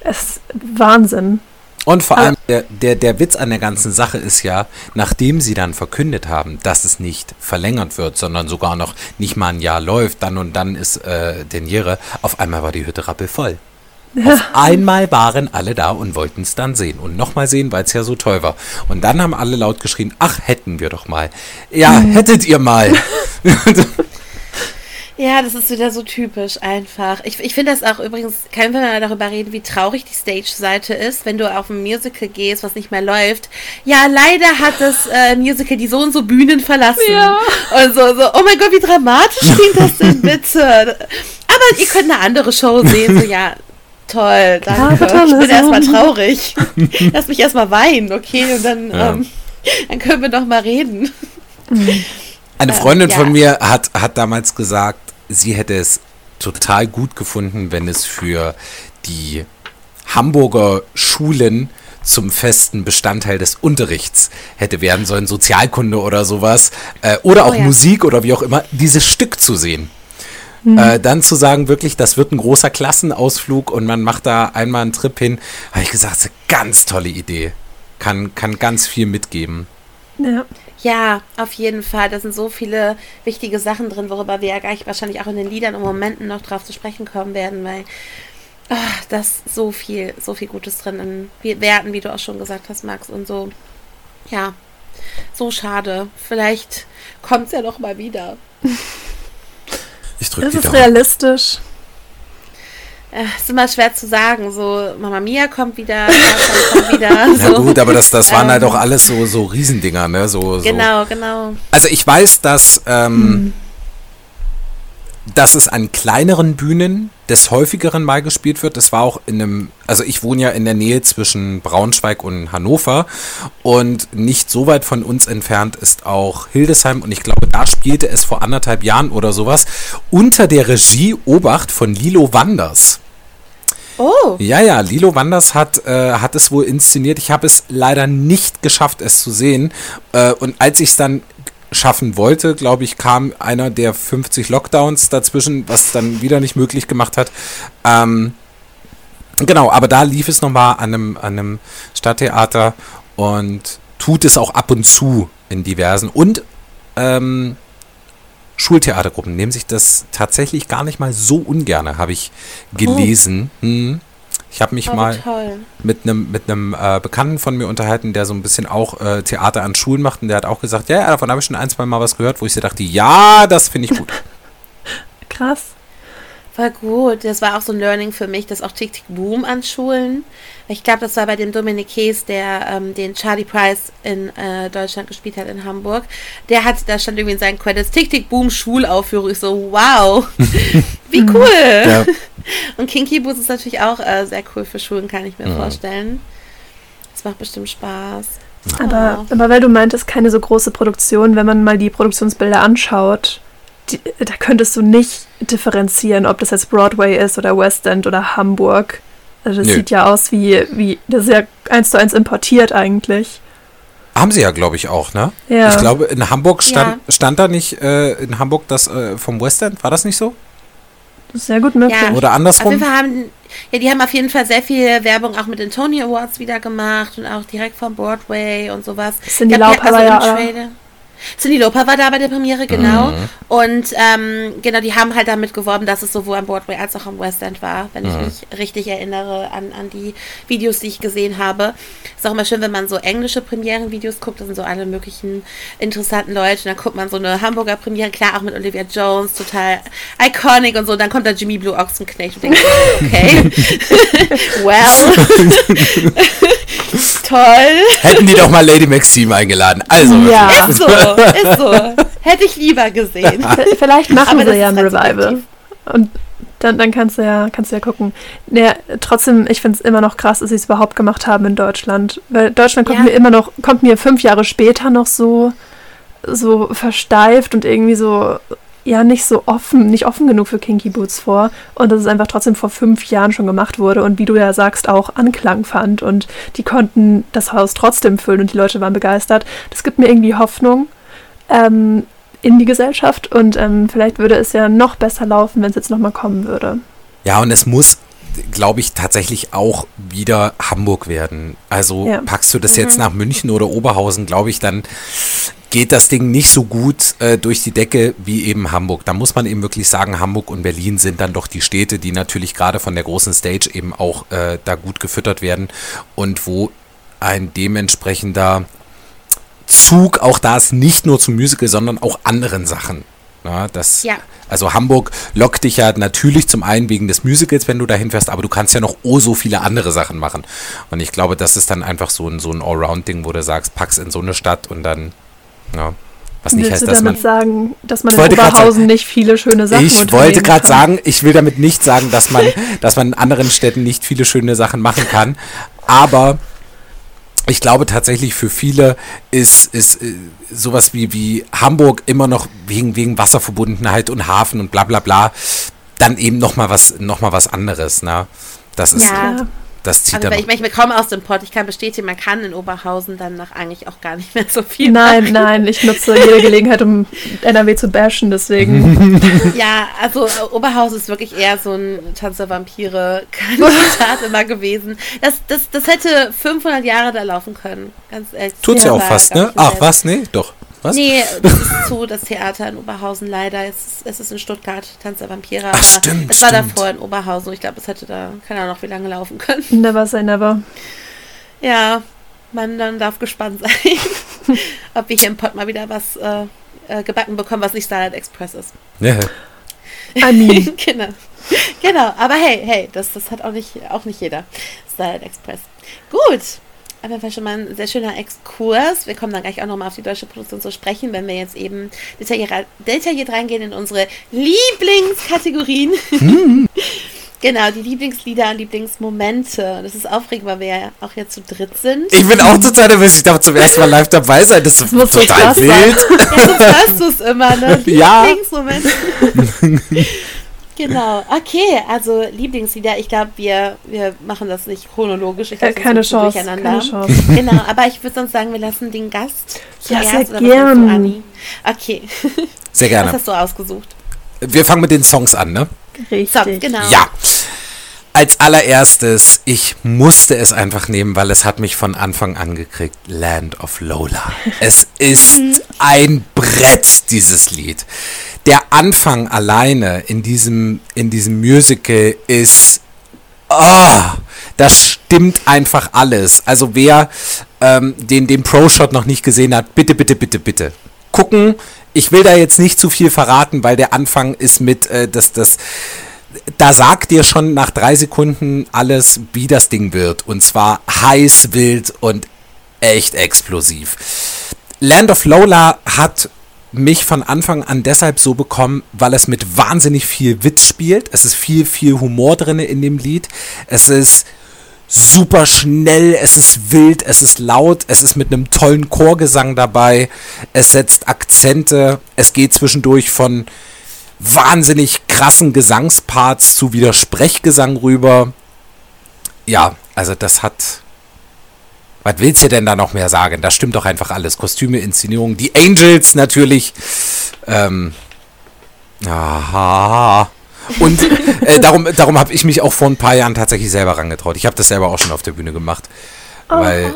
Es ist Wahnsinn. Und vor allem, der, der, der Witz an der ganzen Sache ist ja, nachdem sie dann verkündet haben, dass es nicht verlängert wird, sondern sogar noch nicht mal ein Jahr läuft, dann und dann ist äh, Deniere, auf einmal war die Hütte rappelvoll. Ja. Auf einmal waren alle da und wollten es dann sehen und nochmal sehen, weil es ja so toll war. Und dann haben alle laut geschrien, ach, hätten wir doch mal. Ja, mhm. hättet ihr mal. Ja, das ist wieder so typisch einfach. Ich, ich finde das auch übrigens, können wir mal darüber reden, wie traurig die Stage-Seite ist, wenn du auf ein Musical gehst, was nicht mehr läuft. Ja, leider hat das äh, Musical die so und so Bühnen verlassen. Ja. Und so, so, oh mein Gott, wie dramatisch klingt das denn bitte? Aber ihr könnt eine andere Show sehen. So, ja, toll, danke. Ja, ich bin erstmal traurig. Lass mich erstmal weinen, okay? Und dann, ja. ähm, dann können wir doch mal reden. Mhm. Eine Freundin ja. von mir hat, hat damals gesagt, sie hätte es total gut gefunden, wenn es für die Hamburger Schulen zum festen Bestandteil des Unterrichts hätte werden sollen, Sozialkunde oder sowas, äh, oder auch oh, ja. Musik oder wie auch immer, dieses Stück zu sehen. Mhm. Äh, dann zu sagen, wirklich, das wird ein großer Klassenausflug und man macht da einmal einen Trip hin, habe ich gesagt, das ist eine ganz tolle Idee. Kann, kann ganz viel mitgeben. Ja. Ja, auf jeden Fall. Da sind so viele wichtige Sachen drin, worüber wir ja gleich wahrscheinlich auch in den Liedern und Momenten noch drauf zu sprechen kommen werden, weil oh, das so viel, so viel Gutes drin in Werten, wie du auch schon gesagt hast, Max, und so. Ja, so schade. Vielleicht kommt es ja noch mal wieder. Ich drücke Das ist realistisch. Äh, ist immer schwer zu sagen. So, Mama Mia kommt wieder, kommt wieder. Ja So. gut, aber das, das waren halt Ähm, auch alles so, so Riesendinger, ne? So, so. Genau, genau. Also ich weiß, dass, ähm, dass es an kleineren Bühnen des häufigeren mal gespielt wird. Das war auch in einem, also ich wohne ja in der Nähe zwischen Braunschweig und Hannover und nicht so weit von uns entfernt ist auch Hildesheim und ich glaube, da spielte es vor anderthalb Jahren oder sowas unter der Regie Obacht von Lilo Wanders. Oh, Ja, ja, Lilo Wanders hat, äh, hat es wohl inszeniert. Ich habe es leider nicht geschafft, es zu sehen. Äh, und als ich es dann schaffen wollte, glaube ich, kam einer der 50 Lockdowns dazwischen, was dann wieder nicht möglich gemacht hat. Ähm, genau, aber da lief es nochmal an einem, an einem Stadttheater und tut es auch ab und zu in diversen. Und ähm, Schultheatergruppen nehmen sich das tatsächlich gar nicht mal so ungerne, habe ich gelesen. Hm. Ich habe mich oh, mal toll. mit einem mit einem äh, Bekannten von mir unterhalten, der so ein bisschen auch äh, Theater an Schulen macht und der hat auch gesagt, ja, ja davon habe ich schon ein, zwei Mal was gehört, wo ich so dachte, ja, das finde ich gut. Krass. Voll gut. Das war auch so ein Learning für mich, das auch Tick Tick Boom an Schulen. Ich glaube, das war bei dem Dominik Kees, der ähm, den Charlie Price in äh, Deutschland gespielt hat, in Hamburg. Der hat, da stand irgendwie in seinen Credits Tick Tick Boom Schulaufführung. Ich so, wow, wie cool. Ja. Und Kinky Boots ist natürlich auch äh, sehr cool für Schulen, kann ich mir Mhm. vorstellen. Das macht bestimmt Spaß. Aber, Oh. aber weil du meintest, keine so große Produktion, wenn man mal die Produktionsbilder anschaut, die, da könntest du nicht differenzieren, ob das jetzt Broadway ist oder West End oder Hamburg. Also das Nö. sieht ja aus wie, wie, das ist ja eins zu eins importiert eigentlich. Haben sie ja, glaube ich, auch, ne? Ja. Ich glaube, in Hamburg stand, Ja. stand da nicht äh, in Hamburg das äh, vom West End, war das nicht so? Sehr gut möglich. Ja. Oder Auf andersrum? jeden Fall haben, ja, die haben auf jeden Fall sehr viel Werbung auch mit den Tony Awards wieder gemacht und auch direkt vom Broadway und sowas. Ich glaub, die so ja Cindy Lauper war da bei der Premiere, genau. Mhm. Und ähm, genau, die haben halt damit geworben, dass es sowohl am Broadway als auch am West End war, wenn Mhm. ich mich richtig erinnere an, an die Videos, die ich gesehen habe. Ist auch immer schön, wenn man so englische Premierenvideos guckt, da sind so alle möglichen interessanten Leute. Und dann guckt man so eine Hamburger Premiere, klar, auch mit Olivia Jones, total iconic und so. Dann kommt da Jimmy Blue Ochsenknecht und denkt, okay, well, toll. Hätten die doch mal Lady Maxime eingeladen. Also, Ja. Ist so, ist so. Hätte ich lieber gesehen. Vielleicht machen Aber das sie ja ein Revival. Und dann, dann kannst du ja, kannst du ja gucken. Naja, trotzdem, ich finde es immer noch krass, dass sie es überhaupt gemacht haben in Deutschland. Weil Deutschland kommt Ja. mir immer noch, kommt mir fünf Jahre später noch so, so versteift und irgendwie so, ja, nicht so offen, nicht offen genug für Kinky Boots vor. Und dass es einfach trotzdem vor fünf Jahren schon gemacht wurde und wie du ja sagst, auch Anklang fand. Und die konnten das Haus trotzdem füllen und die Leute waren begeistert. Das gibt mir irgendwie Hoffnung. Ähm, in die Gesellschaft und ähm, vielleicht würde es ja noch besser laufen, wenn es jetzt nochmal kommen würde. Ja, und es muss, glaube ich, tatsächlich auch wieder Hamburg werden. Also Ja. packst du das jetzt nach München oder Oberhausen, glaube ich, dann geht das Ding nicht so gut äh, durch die Decke wie eben Hamburg. Da muss man eben wirklich sagen, Hamburg und Berlin sind dann doch die Städte, die natürlich gerade von der großen Stage eben auch äh, da gut gefüttert werden und wo ein dementsprechender Zug auch da ist, nicht nur zum Musical, sondern auch anderen Sachen. Ja, das, Ja. Also Hamburg lockt dich ja natürlich zum einen wegen des Musicals, wenn du dahin fährst, aber du kannst ja noch oh so viele andere Sachen machen. Und ich glaube, das ist dann einfach so ein, so ein Allround-Ding, wo du sagst, pack's in so eine Stadt und dann, ja, was nicht Willst heißt, du dass man... damit sagen, dass man in Oberhausen nicht viele schöne Sachen Ich wollte gerade sagen, ich will damit nicht sagen, dass man, dass man in anderen Städten nicht viele schöne Sachen machen kann, aber ich glaube tatsächlich für viele ist, ist äh, sowas wie, wie Hamburg immer noch wegen, wegen Wasserverbundenheit und Hafen und bla bla bla dann eben nochmal was, noch mal was anderes. Ne? Das ist, Ja. Das zieht Also dann ich, ich, ich komme aus dem Pott, ich kann bestätigen, man kann in Oberhausen dann nach eigentlich auch gar nicht mehr so viel Nein, machen. nein, ich nutze jede Gelegenheit, um NRW zu bashen, deswegen. Ja, also äh, Oberhausen ist wirklich eher so ein Tanz der Vampire-Kandidat immer gewesen. Das, das, das hätte 500 Jahre da laufen können, ganz ehrlich. Tut's ja auch fast, ne? Ach, was? Nee, doch. Was? Nee, das ist zu, das Theater in Oberhausen leider. Es ist, es ist in Stuttgart, Tanz der Vampire. Ach, stimmt, Es war stimmt. davor in Oberhausen. Ich glaube, es hätte da, keine Ahnung, wie lange laufen können. Never say never. Ja, man dann darf gespannt sein, ob wir hier im Pod mal wieder was äh, äh, gebacken bekommen, was nicht Starlight Express ist. Ja. I mean. genau. Genau, aber hey, hey, das, das hat auch nicht, auch nicht jeder. Starlight Express. Gut. Jeden Fall schon mal ein sehr schöner Exkurs. Wir kommen dann gleich auch nochmal auf die deutsche Produktion zu sprechen, wenn wir jetzt eben detailliert, detailliert reingehen in unsere Lieblingskategorien. genau, die Lieblingslieder und Lieblingsmomente. Das ist aufregend, weil wir ja auch jetzt zu dritt sind. Ich bin auch total nervös. Ich darf zum ersten Mal live dabei sein. Das ist muss total sein. wild. Ja, sonst hörst du es immer, ne? Ja. genau, okay, also Lieblingslieder. Ich glaube, wir, wir machen das nicht chronologisch. Ich Äh, glaub, sonst keine Chance. durcheinander. Keine Chance. Genau, aber ich würde sonst sagen, wir lassen den Gast Ja, zuerst, sehr oder was denkst gern. du, Anni? Okay, Sehr was gerne. hast du ausgesucht? Wir fangen mit den Songs an, ne? Richtig. So, genau. Ja. Als allererstes, ich musste es einfach nehmen, weil es hat mich von Anfang an gekriegt. Land of Lola. Es ist ein Brett, dieses Lied. Der Anfang alleine in diesem, in diesem Musical ist, ah, das stimmt einfach alles. Also wer ähm, den, den Pro-Shot noch nicht gesehen hat, bitte, bitte, bitte, bitte. Gucken. Ich will da jetzt nicht zu viel verraten, weil der Anfang ist mit, äh, das, das, da sagt dir schon nach drei Sekunden alles, wie das Ding wird. Und zwar heiß, wild und echt explosiv. Land of Lola hat mich von Anfang an deshalb so bekommen, weil es mit wahnsinnig viel Witz spielt. Es ist viel, viel Humor drin in dem Lied. Es ist super schnell, es ist wild, es ist laut, es ist mit einem tollen Chorgesang dabei. Es setzt Akzente. Es geht zwischendurch von wahnsinnig krassen Gesangsparts zu wieder Sprechgesang rüber. Ja, also das hat. Was willst du denn da noch mehr sagen? Da stimmt doch einfach alles. Kostüme, Inszenierung, die Angels natürlich. Ähm, aha. Und äh, darum, darum habe ich mich auch vor ein paar Jahren tatsächlich selber rangetraut. Ich habe das selber auch schon auf der Bühne gemacht. Weil,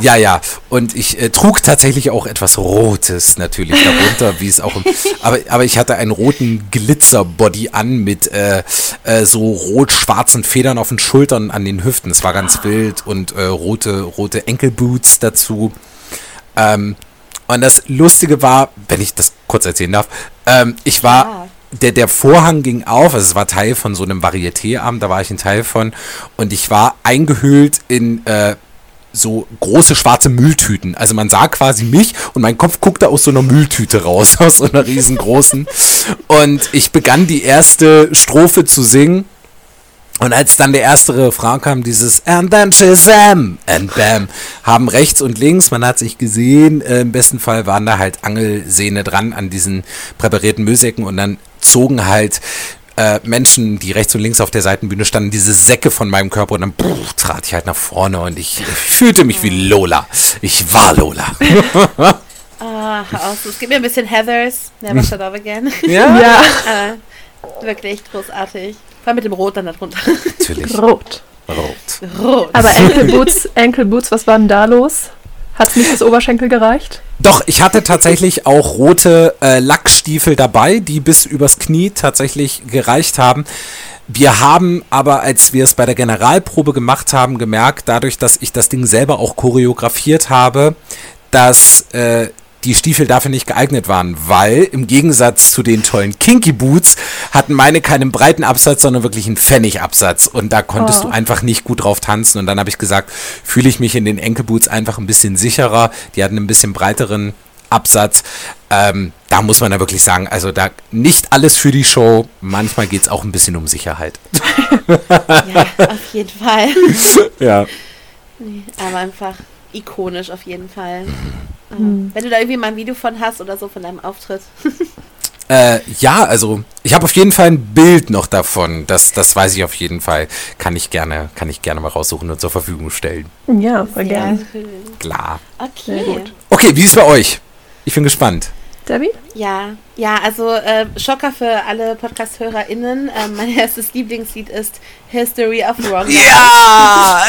ja, ja. Und ich äh, trug tatsächlich auch etwas Rotes natürlich darunter, wie es auch. Im, aber, aber ich hatte einen roten Glitzerbody an mit äh, äh, so rot-schwarzen Federn auf den Schultern, an den Hüften. Es war ganz wild und äh, rote, rote Enkelboots dazu. Ähm, und das Lustige war, wenn ich das kurz erzählen darf, ähm, ich war, Ja. der, der Vorhang ging auf, also es war Teil von so einem Varieté-Abend, da war ich ein Teil von, und ich war eingehüllt in äh, so große schwarze Mülltüten. Also man sah quasi mich und mein Kopf guckte aus so einer Mülltüte raus, aus so einer riesengroßen. Und ich begann die erste Strophe zu singen. Und als dann der erste Refrain kam, dieses And then Shazam and Bam, haben rechts und links, man hat sich gesehen, äh, im besten Fall waren da halt Angelsehne dran an diesen präparierten Müllsäcken und dann zogen halt äh, Menschen, die rechts und links auf der Seitenbühne standen, diese Säcke von meinem Körper und dann puh, trat ich halt nach vorne und ich, ich fühlte mich wie Lola. Ich war Lola. Ah, hör auf. Es gibt mir ein bisschen Heathers. Never shut up again. Ja, Ja, äh, wirklich großartig. Vor allem mit dem Rot dann darunter. natürlich. rot. Rot. Rot. Aber Enkelboots, Enkelboots, was war denn da los? Hat es nicht bis Oberschenkel gereicht? Doch, ich hatte tatsächlich auch rote äh, Lackstiefel dabei, die bis übers Knie tatsächlich gereicht haben. Wir haben aber, als wir es bei der Generalprobe gemacht haben, gemerkt, dadurch, dass ich das Ding selber auch choreografiert habe, dass äh, die Stiefel dafür nicht geeignet waren, weil im Gegensatz zu den tollen Kinky Boots hatten meine keinen breiten Absatz, sondern wirklich einen Pfennigabsatz und da konntest Oh. du einfach nicht gut drauf tanzen und dann habe ich gesagt, fühle ich mich in den Enkelboots einfach ein bisschen sicherer, die hatten ein bisschen breiteren Absatz. Ähm, da muss man da wirklich sagen, also da nicht alles für die Show, manchmal geht es auch ein bisschen um Sicherheit. ja, auf jeden Fall. Ja. Nee, aber einfach ikonisch auf jeden Fall. Äh, Hm. Wenn du da irgendwie mal ein Video von hast oder so von deinem Auftritt. Äh, ja, also ich habe auf jeden Fall ein Bild noch davon. Das, das weiß ich auf jeden Fall. Kann ich gerne, kann ich gerne mal raussuchen und zur Verfügung stellen. Ja, voll Sehr gern. schön. Klar. Okay. Okay, wie ist es bei euch? Ich bin gespannt. Debbie? Ja, ja, also äh, Schocker für alle Podcast-HörerInnen. Ähm, mein erstes Lieblingslied ist History of Wrong. Ja!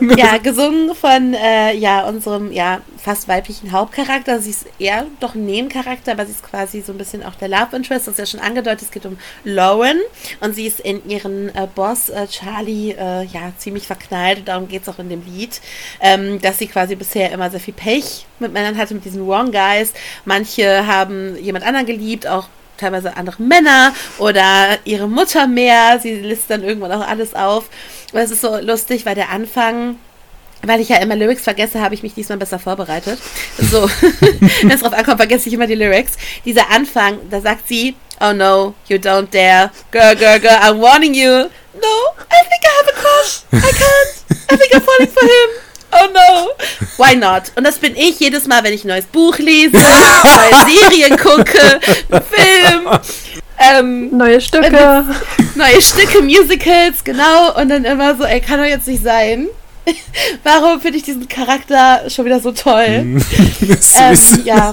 ja, gesungen von äh, ja, unserem ja, fast weiblichen Hauptcharakter. Sie ist eher doch ein Nebencharakter, aber sie ist quasi so ein bisschen auch der Love Interest. Das ist ja schon angedeutet, es geht um Lauren und sie ist in ihren äh, Boss äh, Charlie äh, ja ziemlich verknallt und darum geht es auch in dem Lied, ähm, dass sie quasi bisher immer sehr viel Pech mit Männern hatte, mit diesen Wrong Guys. Manche haben jemand anderen geliebt, auch teilweise andere Männer oder ihre Mutter mehr. Sie listet dann irgendwann auch alles auf. Und es ist so lustig, weil der Anfang weil ich ja immer Lyrics vergesse, habe ich mich diesmal besser vorbereitet. So, wenn es drauf ankommt, vergesse ich immer die Lyrics. Dieser Anfang, da sagt sie, oh no, you don't dare. Girl, girl, girl, I'm warning you. No, I think I have a crush. I can't. I think I'm falling for him oh no, why not? Und das bin ich jedes Mal, wenn ich ein neues Buch lese, neue Serien gucke, Film. Ähm, neue Stücke. Neue Stücke, Musicals, genau. Und dann immer so, ey, kann doch jetzt nicht sein. Warum finde ich diesen Charakter schon wieder so toll? ähm, ja,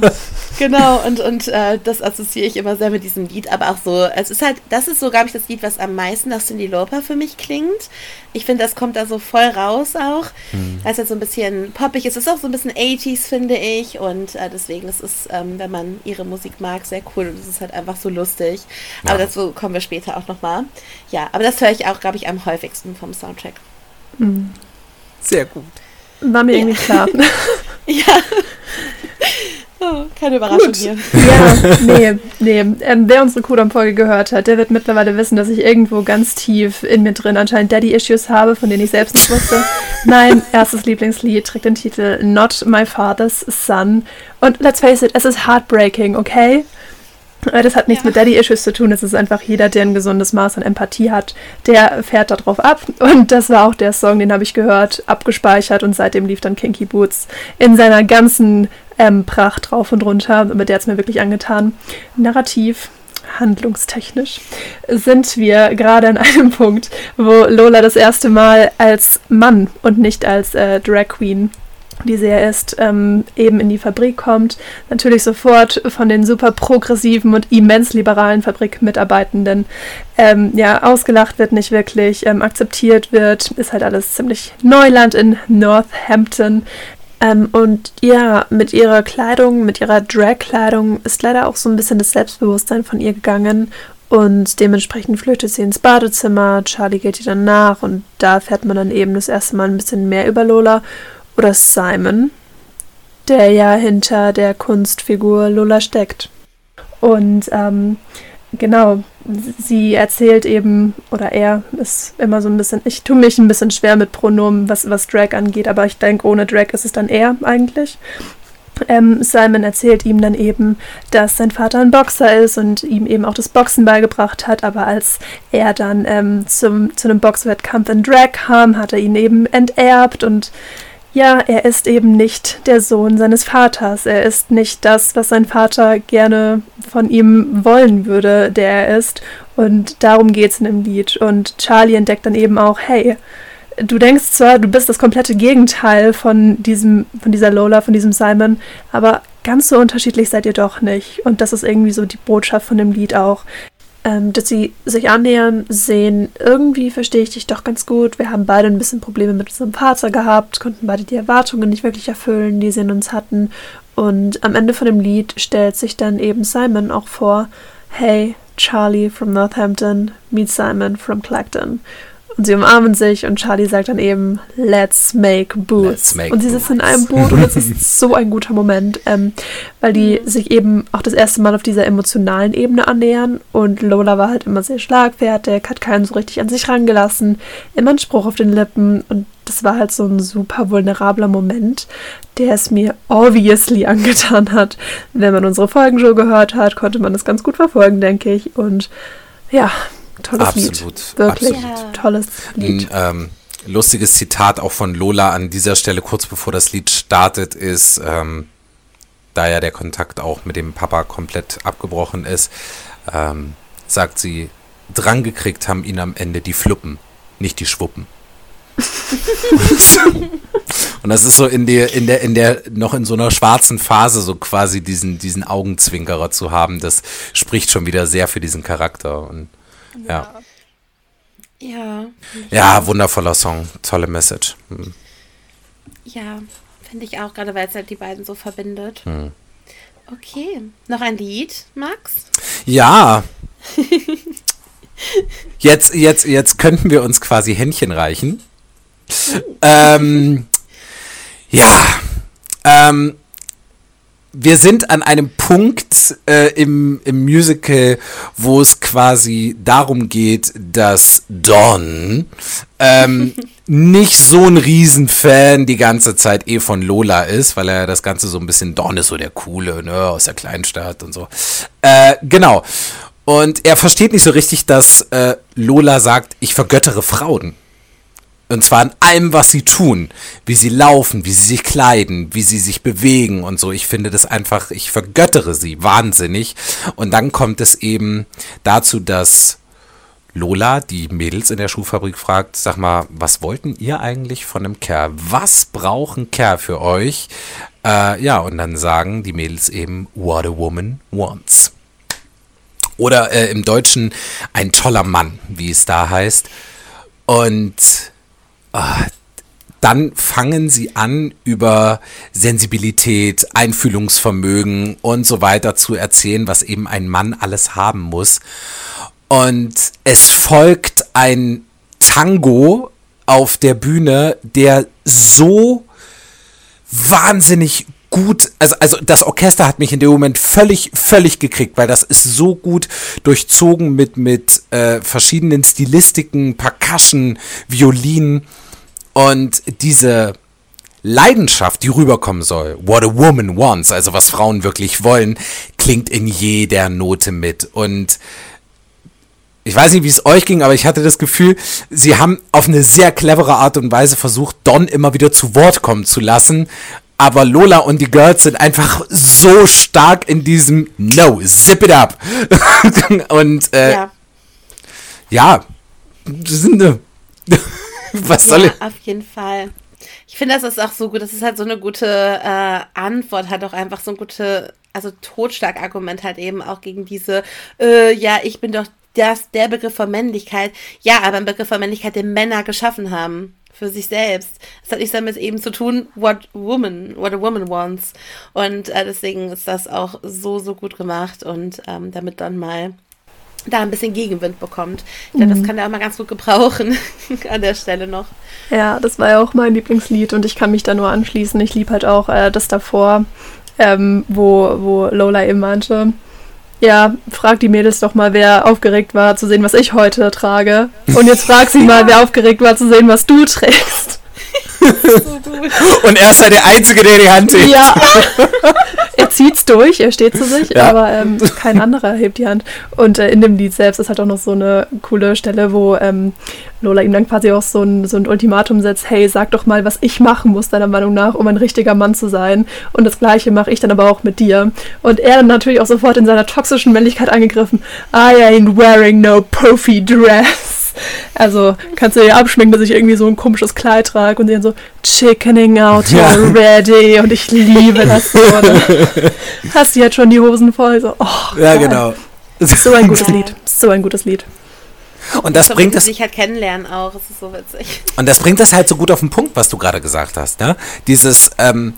genau. Und, und äh, das assoziiere ich immer sehr mit diesem Lied. Aber auch so, es ist halt, das ist so, glaube ich, das Lied, was am meisten nach Cindy Lauper für mich klingt. Ich finde, das kommt da so voll raus auch. Mhm. Weil es halt so ein bisschen poppig ist. Es ist auch so ein bisschen 80s, finde ich. Und äh, deswegen ist es, ähm, wenn man ihre Musik mag, sehr cool. Und es ist halt einfach so lustig. Ja. Aber dazu kommen wir später auch nochmal. Ja, aber das höre ich auch, glaube ich, am häufigsten vom Soundtrack. Mhm. Sehr gut. War mir ja. irgendwie klar. ja. Oh, keine Überraschung Gut. hier. Ja, nee, nee. Ähm, wer unsere Kudam-Folge gehört hat, der wird mittlerweile wissen, dass ich irgendwo ganz tief in mir drin anscheinend Daddy-Issues habe, von denen ich selbst nicht wusste. Mein erstes Lieblingslied trägt den Titel Not My Father's Son. Und let's face it, es ist heartbreaking, okay? Äh, das hat nichts ja. mit Daddy-Issues zu tun. Es ist einfach jeder, der ein gesundes Maß an Empathie hat, der fährt darauf ab. Und das war auch der Song, den habe ich gehört, abgespeichert und seitdem lief dann Kinky Boots in seiner ganzen ähm, Pracht drauf und runter. Mit der hat es mir wirklich angetan. Narrativ, handlungstechnisch sind wir gerade an einem Punkt, wo Lola das erste Mal als Mann und nicht als äh, Drag Queen die sie ja ist, ähm, eben in die Fabrik kommt, natürlich sofort von den super progressiven und immens liberalen Fabrikmitarbeitenden ähm, ja, ausgelacht wird, nicht wirklich ähm, akzeptiert wird, ist halt alles ziemlich Neuland in Northampton. Ähm, und ja, mit ihrer Kleidung, mit ihrer Drag-Kleidung ist leider auch so ein bisschen das Selbstbewusstsein von ihr gegangen und dementsprechend flüchtet sie ins Badezimmer. Charlie geht ihr dann nach und da fährt man dann eben das erste Mal ein bisschen mehr über Lola oder Simon, der ja hinter der Kunstfigur Lola steckt. Und ähm, genau, sie erzählt eben, oder er ist immer so ein bisschen, ich tue mich ein bisschen schwer mit Pronomen, was, was Drag angeht, aber ich denke, ohne Drag ist es dann er eigentlich. Ähm, Simon erzählt ihm dann eben, dass sein Vater ein Boxer ist und ihm eben auch das Boxen beigebracht hat, aber als er dann ähm, zum, zu einem Boxwettkampf in Drag kam, hat er ihn eben enterbt und ja, er ist eben nicht der Sohn seines Vaters. Er ist nicht das, was sein Vater gerne von ihm wollen würde, der er ist. Und darum geht es in dem Lied. Und Charlie entdeckt dann eben auch, hey, du denkst zwar, du bist das komplette Gegenteil von diesem, von dieser Lola, von diesem Simon, aber ganz so unterschiedlich seid ihr doch nicht. Und das ist irgendwie so die Botschaft von dem Lied auch ähm, dass sie sich annähern, sehen, irgendwie verstehe ich dich doch ganz gut. Wir haben beide ein bisschen Probleme mit unserem Vater gehabt, konnten beide die Erwartungen nicht wirklich erfüllen, die sie in uns hatten. Und am Ende von dem Lied stellt sich dann eben Simon auch vor, hey, Charlie from Northampton, meet Simon from Clacton. Und sie umarmen sich und Charlie sagt dann eben, let's make boots. Let's make und sie sitzen in einem Boot und es ist so ein guter Moment, ähm, weil die sich eben auch das erste Mal auf dieser emotionalen Ebene annähern. Und Lola war halt immer sehr schlagfertig, hat keinen so richtig an sich rangelassen, immer einen Spruch auf den Lippen. Und das war halt so ein super vulnerabler Moment, der es mir obviously angetan hat. Wenn man unsere Folgen schon gehört hat, konnte man das ganz gut verfolgen, denke ich. Und ja, tolles absolut, Lied. Wirklich absolut. tolles Lied. Ein ähm, lustiges Zitat auch von Lola an dieser Stelle, kurz bevor das Lied startet, ist, ähm, da ja der Kontakt auch mit dem Papa komplett abgebrochen ist, ähm, sagt sie, drangekriegt haben ihn am Ende die Fluppen, nicht die Schwuppen. Und das ist so in der, in der, in der, noch in so einer schwarzen Phase, so quasi diesen, diesen Augenzwinkerer zu haben, das spricht schon wieder sehr für diesen Charakter. Und ja. Ja. Ja, wundervoller Song, tolle Message. Hm. Ja, finde ich auch, gerade weil es halt die beiden so verbindet. Hm. Okay, noch ein Lied, Max? Ja. jetzt, jetzt, jetzt könnten wir uns quasi Händchen reichen. ähm, ja. Ähm, wir sind an einem Punkt äh, im, im Musical, wo es quasi darum geht, dass Don ähm, nicht so ein Riesenfan die ganze Zeit eh von Lola ist, weil er das Ganze so ein bisschen Don ist so der Coole, ne, aus der Kleinstadt und so. Äh, genau. Und er versteht nicht so richtig, dass äh, Lola sagt, ich vergöttere Frauen. Und zwar in allem, was sie tun. Wie sie laufen, wie sie sich kleiden, wie sie sich bewegen und so. Ich finde das einfach, ich vergöttere sie wahnsinnig. Und dann kommt es eben dazu, dass Lola, die Mädels in der Schuhfabrik, fragt, sag mal, was wollten ihr eigentlich von einem Kerl? Was braucht ein Kerl für euch? Äh, ja, und dann sagen die Mädels eben, what a woman wants. Oder äh, im Deutschen ein toller Mann, wie es da heißt. Und dann fangen sie an, über Sensibilität, Einfühlungsvermögen und so weiter zu erzählen, was eben ein Mann alles haben muss. Und es folgt ein Tango auf der Bühne, der so wahnsinnig gut, also, also das Orchester hat mich in dem Moment völlig, völlig gekriegt, weil das ist so gut durchzogen mit, mit äh, verschiedenen Stilistiken, Percussion, Violinen und diese Leidenschaft, die rüberkommen soll, what a woman wants, also was Frauen wirklich wollen, klingt in jeder Note mit. Und ich weiß nicht, wie es euch ging, aber ich hatte das Gefühl, sie haben auf eine sehr clevere Art und Weise versucht, Don immer wieder zu Wort kommen zu lassen. Aber Lola und die Girls sind einfach so stark in diesem No, zip it up. und äh, ja. ja, sind eine Was soll ich? Auf jeden Fall. Ich finde, das ist auch so gut. Das ist halt so eine gute äh, Antwort, halt auch einfach so ein gute, also Totschlagargument halt eben auch gegen diese, äh, ja, ich bin doch das, der Begriff von Männlichkeit. Ja, aber ein Begriff von Männlichkeit, den Männer geschaffen haben. Für sich selbst. Das hat nichts damit eben zu tun, what woman, what a woman wants. Und äh, deswegen ist das auch so, so gut gemacht und ähm, damit dann mal da ein bisschen Gegenwind bekommt. Ich glaube, mhm. das kann er auch mal ganz gut gebrauchen an der Stelle noch. Ja, das war ja auch mein Lieblingslied und ich kann mich da nur anschließen. Ich liebe halt auch äh, das davor, ähm, wo, wo Lola eben meinte, ja, frag die Mädels doch mal, wer aufgeregt war zu sehen, was ich heute trage. Und jetzt frag sie mal, wer aufgeregt war zu sehen, was du trägst. Und er ist halt der Einzige, der die Hand hebt. Ja. er zieht's durch, er steht zu sich, ja. aber ähm, kein anderer hebt die Hand. Und äh, in dem Lied selbst ist halt auch noch so eine coole Stelle, wo ähm, Lola ihm dann quasi auch so ein, so ein Ultimatum setzt, hey, sag doch mal, was ich machen muss, deiner Meinung nach, um ein richtiger Mann zu sein. Und das gleiche mache ich dann aber auch mit dir. Und er dann natürlich auch sofort in seiner toxischen Männlichkeit angegriffen, I ain't wearing no puffy dress. Also kannst du dir abschminken, dass ich irgendwie so ein komisches Kleid trage und dann so chickening out ja. already und ich liebe das so. Hast du jetzt schon die Hosen voll? So, oh, ja, geil. genau. So ein gutes Lied. So ein gutes Lied. Und das bringt es. sich halt kennenlernen auch. Das ist so witzig. Und das bringt das halt so gut auf den Punkt, was du gerade gesagt hast. Ne? Dieses, ähm,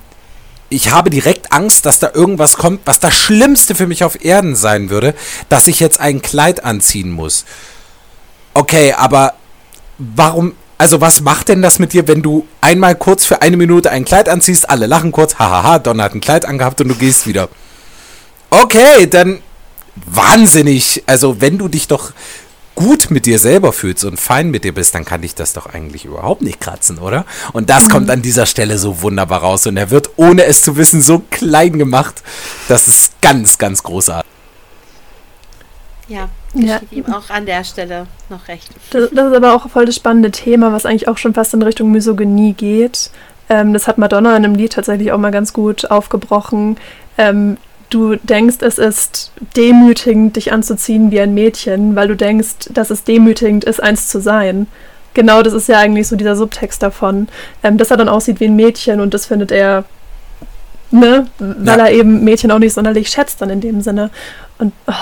ich habe direkt Angst, dass da irgendwas kommt, was das Schlimmste für mich auf Erden sein würde, dass ich jetzt ein Kleid anziehen muss. Okay, aber warum, also was macht denn das mit dir, wenn du einmal kurz für eine Minute ein Kleid anziehst, alle lachen kurz, hahaha, Donner hat ein Kleid angehabt und du gehst wieder. Okay, dann wahnsinnig. Also wenn du dich doch gut mit dir selber fühlst und fein mit dir bist, dann kann dich das doch eigentlich überhaupt nicht kratzen, oder? Und das mhm. kommt an dieser Stelle so wunderbar raus und er wird, ohne es zu wissen, so klein gemacht. Das ist ganz, ganz großartig. Ja, ich ja. ihm auch an der Stelle noch recht. Das, das, ist aber auch voll das spannende Thema, was eigentlich auch schon fast in Richtung Misogynie geht. Ähm, das hat Madonna in einem Lied tatsächlich auch mal ganz gut aufgebrochen. Ähm, du denkst, es ist demütigend, dich anzuziehen wie ein Mädchen, weil du denkst, dass es demütigend ist, eins zu sein. genau das ist ja eigentlich so dieser Subtext davon, ähm, dass er dann aussieht wie ein Mädchen und das findet er, ne, weil Ja. er eben Mädchen auch nicht sonderlich schätzt dann in dem Sinne. Und oh,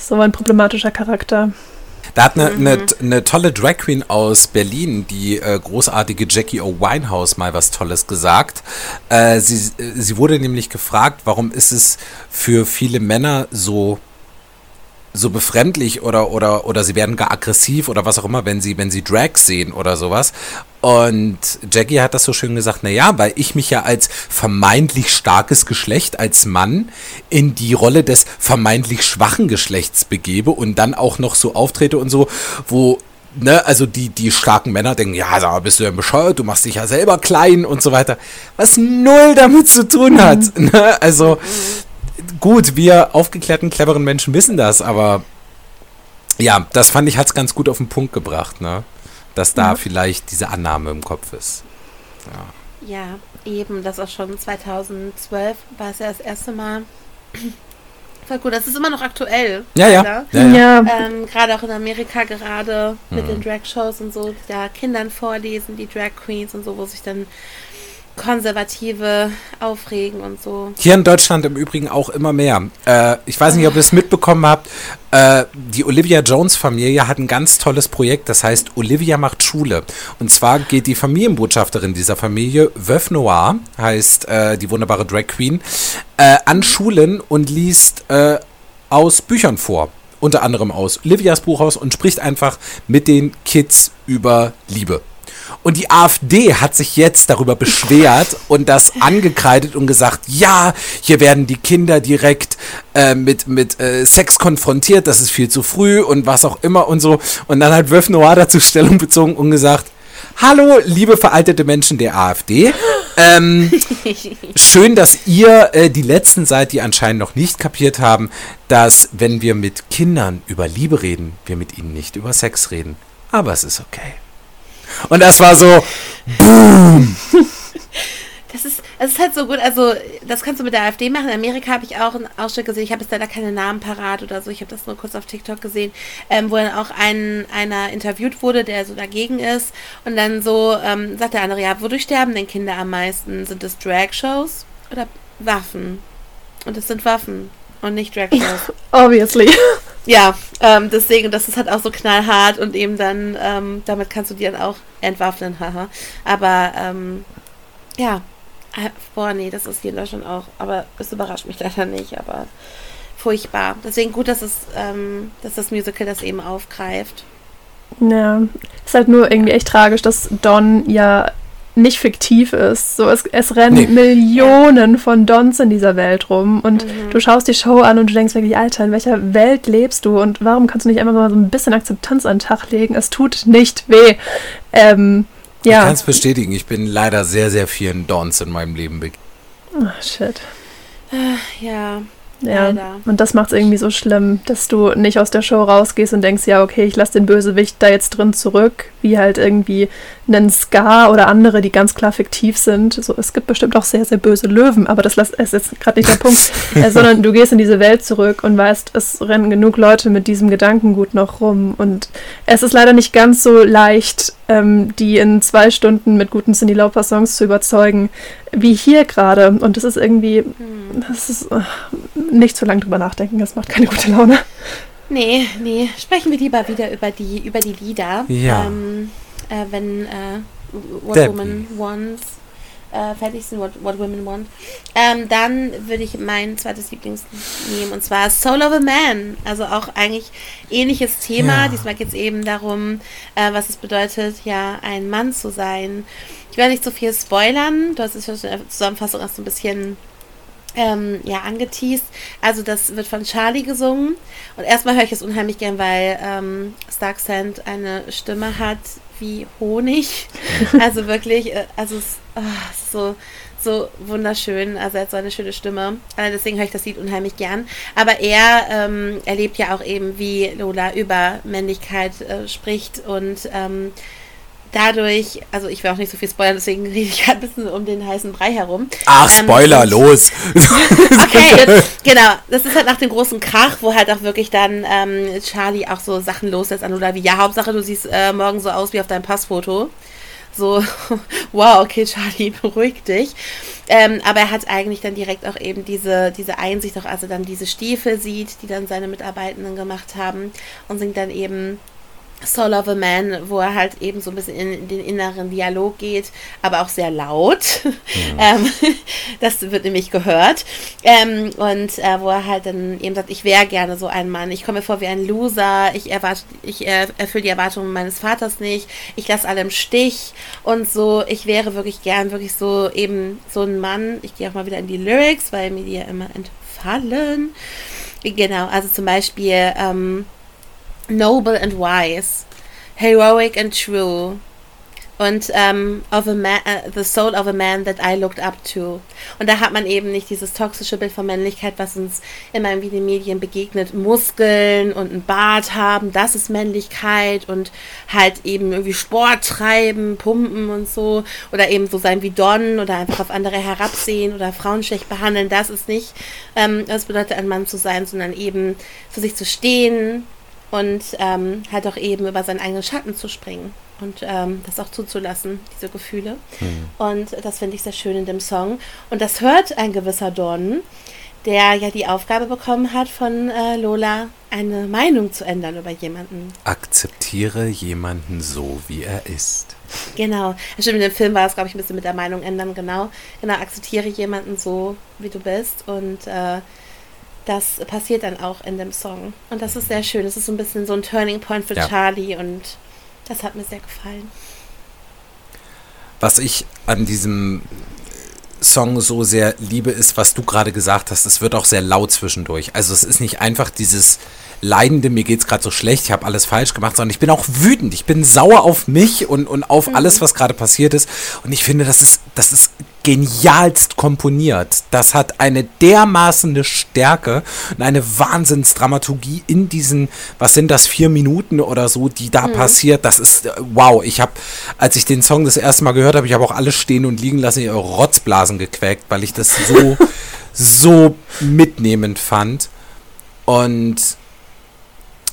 so ein problematischer Charakter. Da hat eine, eine, eine tolle Drag Queen aus Berlin, die äh, großartige Jackie O. Winehouse, mal was Tolles gesagt. Äh, sie, sie wurde nämlich gefragt, warum ist es für viele Männer so so befremdlich oder oder oder sie werden gar aggressiv oder was auch immer, wenn sie wenn sie Drag sehen oder sowas. Und Jackie hat das so schön gesagt, na ja, weil ich mich ja als vermeintlich starkes Geschlecht als Mann in die Rolle des vermeintlich schwachen Geschlechts begebe und dann auch noch so auftrete und so, wo Ne, also die, die starken Männer denken, ja, mal, bist du denn bescheuert, du machst dich ja selber klein und so weiter. Was null damit zu tun hat. Ne? Also, gut, wir aufgeklärten, cleveren Menschen wissen das, aber ja, das fand ich, hat es ganz gut auf den Punkt gebracht, ne? Dass da vielleicht diese Annahme im Kopf ist. Ja, eben, das auch schon 2012 war es ja das erste Mal. Voll gut, das ist immer noch aktuell. Ja, ja. leider. ja, ja. Ähm, gerade auch in Amerika gerade mit Mhm. den Drag-Shows und so, die da Kindern vorlesen, die Drag Queens und so, wo sich dann Konservative aufregen und so. Hier in Deutschland im Übrigen auch immer mehr. Äh, ich weiß nicht, ob ihr es mitbekommen habt. Äh, die Olivia Jones-Familie hat ein ganz tolles Projekt, das heißt Olivia macht Schule. Und zwar geht die Familienbotschafterin dieser Familie, Veuve Noir, heißt äh, die wunderbare Drag Queen, äh, an Schulen und liest äh, aus Büchern vor. Unter anderem aus Olivias Buch aus und spricht einfach mit den Kids über Liebe. Und die AfD hat sich jetzt darüber beschwert und das angekreidet und gesagt, ja, hier werden die Kinder direkt äh, mit, mit äh, Sex konfrontiert, das ist viel zu früh und was auch immer und so. Und dann hat Wöf Noir dazu Stellung bezogen und gesagt, Hallo, liebe veraltete Menschen der AfD. Ähm, schön, dass ihr äh, die Letzten seid, die anscheinend noch nicht kapiert haben, dass wenn wir mit Kindern über Liebe reden, wir mit ihnen nicht über Sex reden. Aber es ist okay. Und das war so, Das ist, es ist halt so gut, also das kannst du mit der AfD machen. In Amerika habe ich auch einen Ausschnitt gesehen, ich habe jetzt leider keine Namen parat oder so, ich habe das nur kurz auf TikTok gesehen, ähm, wo dann auch ein, einer interviewt wurde, der so dagegen ist und dann so ähm, sagt der andere, ja, wodurch sterben denn Kinder am meisten? Sind es Drag-Shows oder Waffen? Und es sind Waffen und nicht Drag-Shows. Obviously. Ja, ähm, deswegen, das ist halt auch so knallhart und eben dann, ähm, damit kannst du die dann auch entwaffnen, haha. Aber, ähm, ja, äh, boah, nee, das ist hier in Deutschland auch, aber es überrascht mich leider nicht, aber furchtbar. Deswegen gut, dass es, ähm, dass das Musical das eben aufgreift. Ja, ist halt nur irgendwie echt tragisch, dass Don ja nicht fiktiv ist. So, es, es rennen Nee. Millionen von Dons in dieser Welt rum und Mhm. du schaust die Show an und du denkst wirklich, Alter, in welcher Welt lebst du und warum kannst du nicht einfach mal so ein bisschen Akzeptanz an den Tag legen? Es tut nicht weh. Ähm, ich ja. kann es bestätigen, ich bin leider sehr, sehr vielen Dawns in meinem Leben begegnet. Oh, shit. Ja, Ja, Leider. und das macht es irgendwie so schlimm, dass du nicht aus der Show rausgehst und denkst, ja, okay, ich lasse den Bösewicht da jetzt drin zurück, wie halt irgendwie einen Scar oder andere, die ganz klar fiktiv sind. So, es gibt bestimmt auch sehr, sehr böse Löwen, aber das lass- ist jetzt gerade nicht der Punkt, äh, sondern du gehst in diese Welt zurück und weißt, es rennen genug Leute mit diesem Gedankengut noch rum und es ist leider nicht ganz so leicht, ähm, die in zwei Stunden mit guten Cindy Lauper Songs zu überzeugen, wie hier gerade. Und das ist irgendwie, das ist äh, nicht zu lange drüber nachdenken, das macht keine gute Laune. Nee, nee, sprechen wir lieber wieder über die, über die Lieder. Ja. Ähm, äh, wenn äh, What Debbie. Woman Wants äh, fertig sind, What, What Women Want, ähm, dann würde ich mein zweites Lieblingslied nehmen und zwar Soul of a Man. Also auch eigentlich ähnliches Thema. Ja. Diesmal geht es eben darum, äh, was es bedeutet, ja, ein Mann zu sein. Ich werde nicht so viel spoilern. Du hast es schon in der Zusammenfassung so ein bisschen ähm, ja, angeteased. Also das wird von Charlie gesungen. Und erstmal höre ich es unheimlich gern, weil ähm, Stark Sand eine Stimme hat wie Honig. Also wirklich, äh, also ist so, so wunderschön. Also er hat so eine schöne Stimme. Äh, deswegen höre ich das Lied unheimlich gern. Aber er ähm, erlebt ja auch eben, wie Lola über Männlichkeit äh, spricht und ähm, dadurch, also ich will auch nicht so viel spoilern, deswegen rede ich gerade ein bisschen um den heißen Brei herum. Ach, ähm, Spoiler, ähm, los! okay, genau. Das ist halt nach dem großen Krach, wo halt auch wirklich dann ähm, Charlie auch so Sachen loslässt an Lola wie, ja, Hauptsache du siehst äh, morgen so aus wie auf deinem Passfoto. So, wow, okay, Charlie, beruhig dich. Ähm, aber er hat eigentlich dann direkt auch eben diese, diese Einsicht, auch als er dann diese Stiefel sieht, die dann seine Mitarbeitenden gemacht haben und singt dann eben Soul of a Man, wo er halt eben so ein bisschen in, den inneren Dialog geht, aber auch sehr laut. Mhm. ähm, das wird nämlich gehört. Ähm, und äh, wo er halt dann eben sagt, ich wäre gerne so ein Mann. Ich komme mir vor wie ein Loser. Ich, ich äh, erfülle die Erwartungen meines Vaters nicht. Ich lasse alle im Stich. Und so, ich wäre wirklich gern wirklich so eben so ein Mann. Ich gehe auch mal wieder in die Lyrics, weil mir die ja immer entfallen. Genau, also zum Beispiel, ähm, noble and wise, heroic and true, und ähm, of a man, uh, The Soul of a Man That I Looked Up To. Und da hat man eben nicht dieses toxische Bild von Männlichkeit, was uns immer in den Medien begegnet. Muskeln und ein Bart haben, das ist Männlichkeit und halt eben irgendwie Sport treiben, pumpen und so. Oder eben so sein wie Don oder einfach auf andere herabsehen oder Frauen schlecht behandeln. Das ist nicht, ähm, das bedeutet ein Mann zu sein, sondern eben für sich zu stehen, und ähm, halt auch eben über seinen eigenen Schatten zu springen und ähm, das auch zuzulassen, diese Gefühle. Mhm. Und das finde ich sehr schön in dem Song. Und das hört ein gewisser Don, der ja die Aufgabe bekommen hat von äh, Lola, eine Meinung zu ändern über jemanden. Akzeptiere jemanden so, wie er ist. Genau. Stimmt, in dem Film war es, glaube ich, ein bisschen mit der Meinung ändern, genau. Genau, akzeptiere jemanden so, wie du bist und äh, das passiert dann auch in dem Song. Und das ist sehr schön. Das ist so ein bisschen so ein Turning Point für ja. Charlie und das hat mir sehr gefallen. Was ich an diesem Song so sehr liebe, ist, was du gerade gesagt hast. Es wird auch sehr laut zwischendurch. Also es ist nicht einfach dieses Leidende, mir geht es gerade so schlecht, ich habe alles falsch gemacht, sondern ich bin auch wütend. Ich bin sauer auf mich und, und auf mhm. alles, was gerade passiert ist. Und ich finde, das ist, das ist genialst komponiert. Das hat eine dermaßen Stärke und eine Wahnsinnsdramaturgie in diesen, was sind das, vier Minuten oder so, die da mhm. passiert. Das ist äh, wow. Ich habe, als ich den Song das erste Mal gehört habe, ich habe auch alles stehen und liegen lassen, ihre Rotzblasen gequäkt, weil ich das so, so mitnehmend fand. Und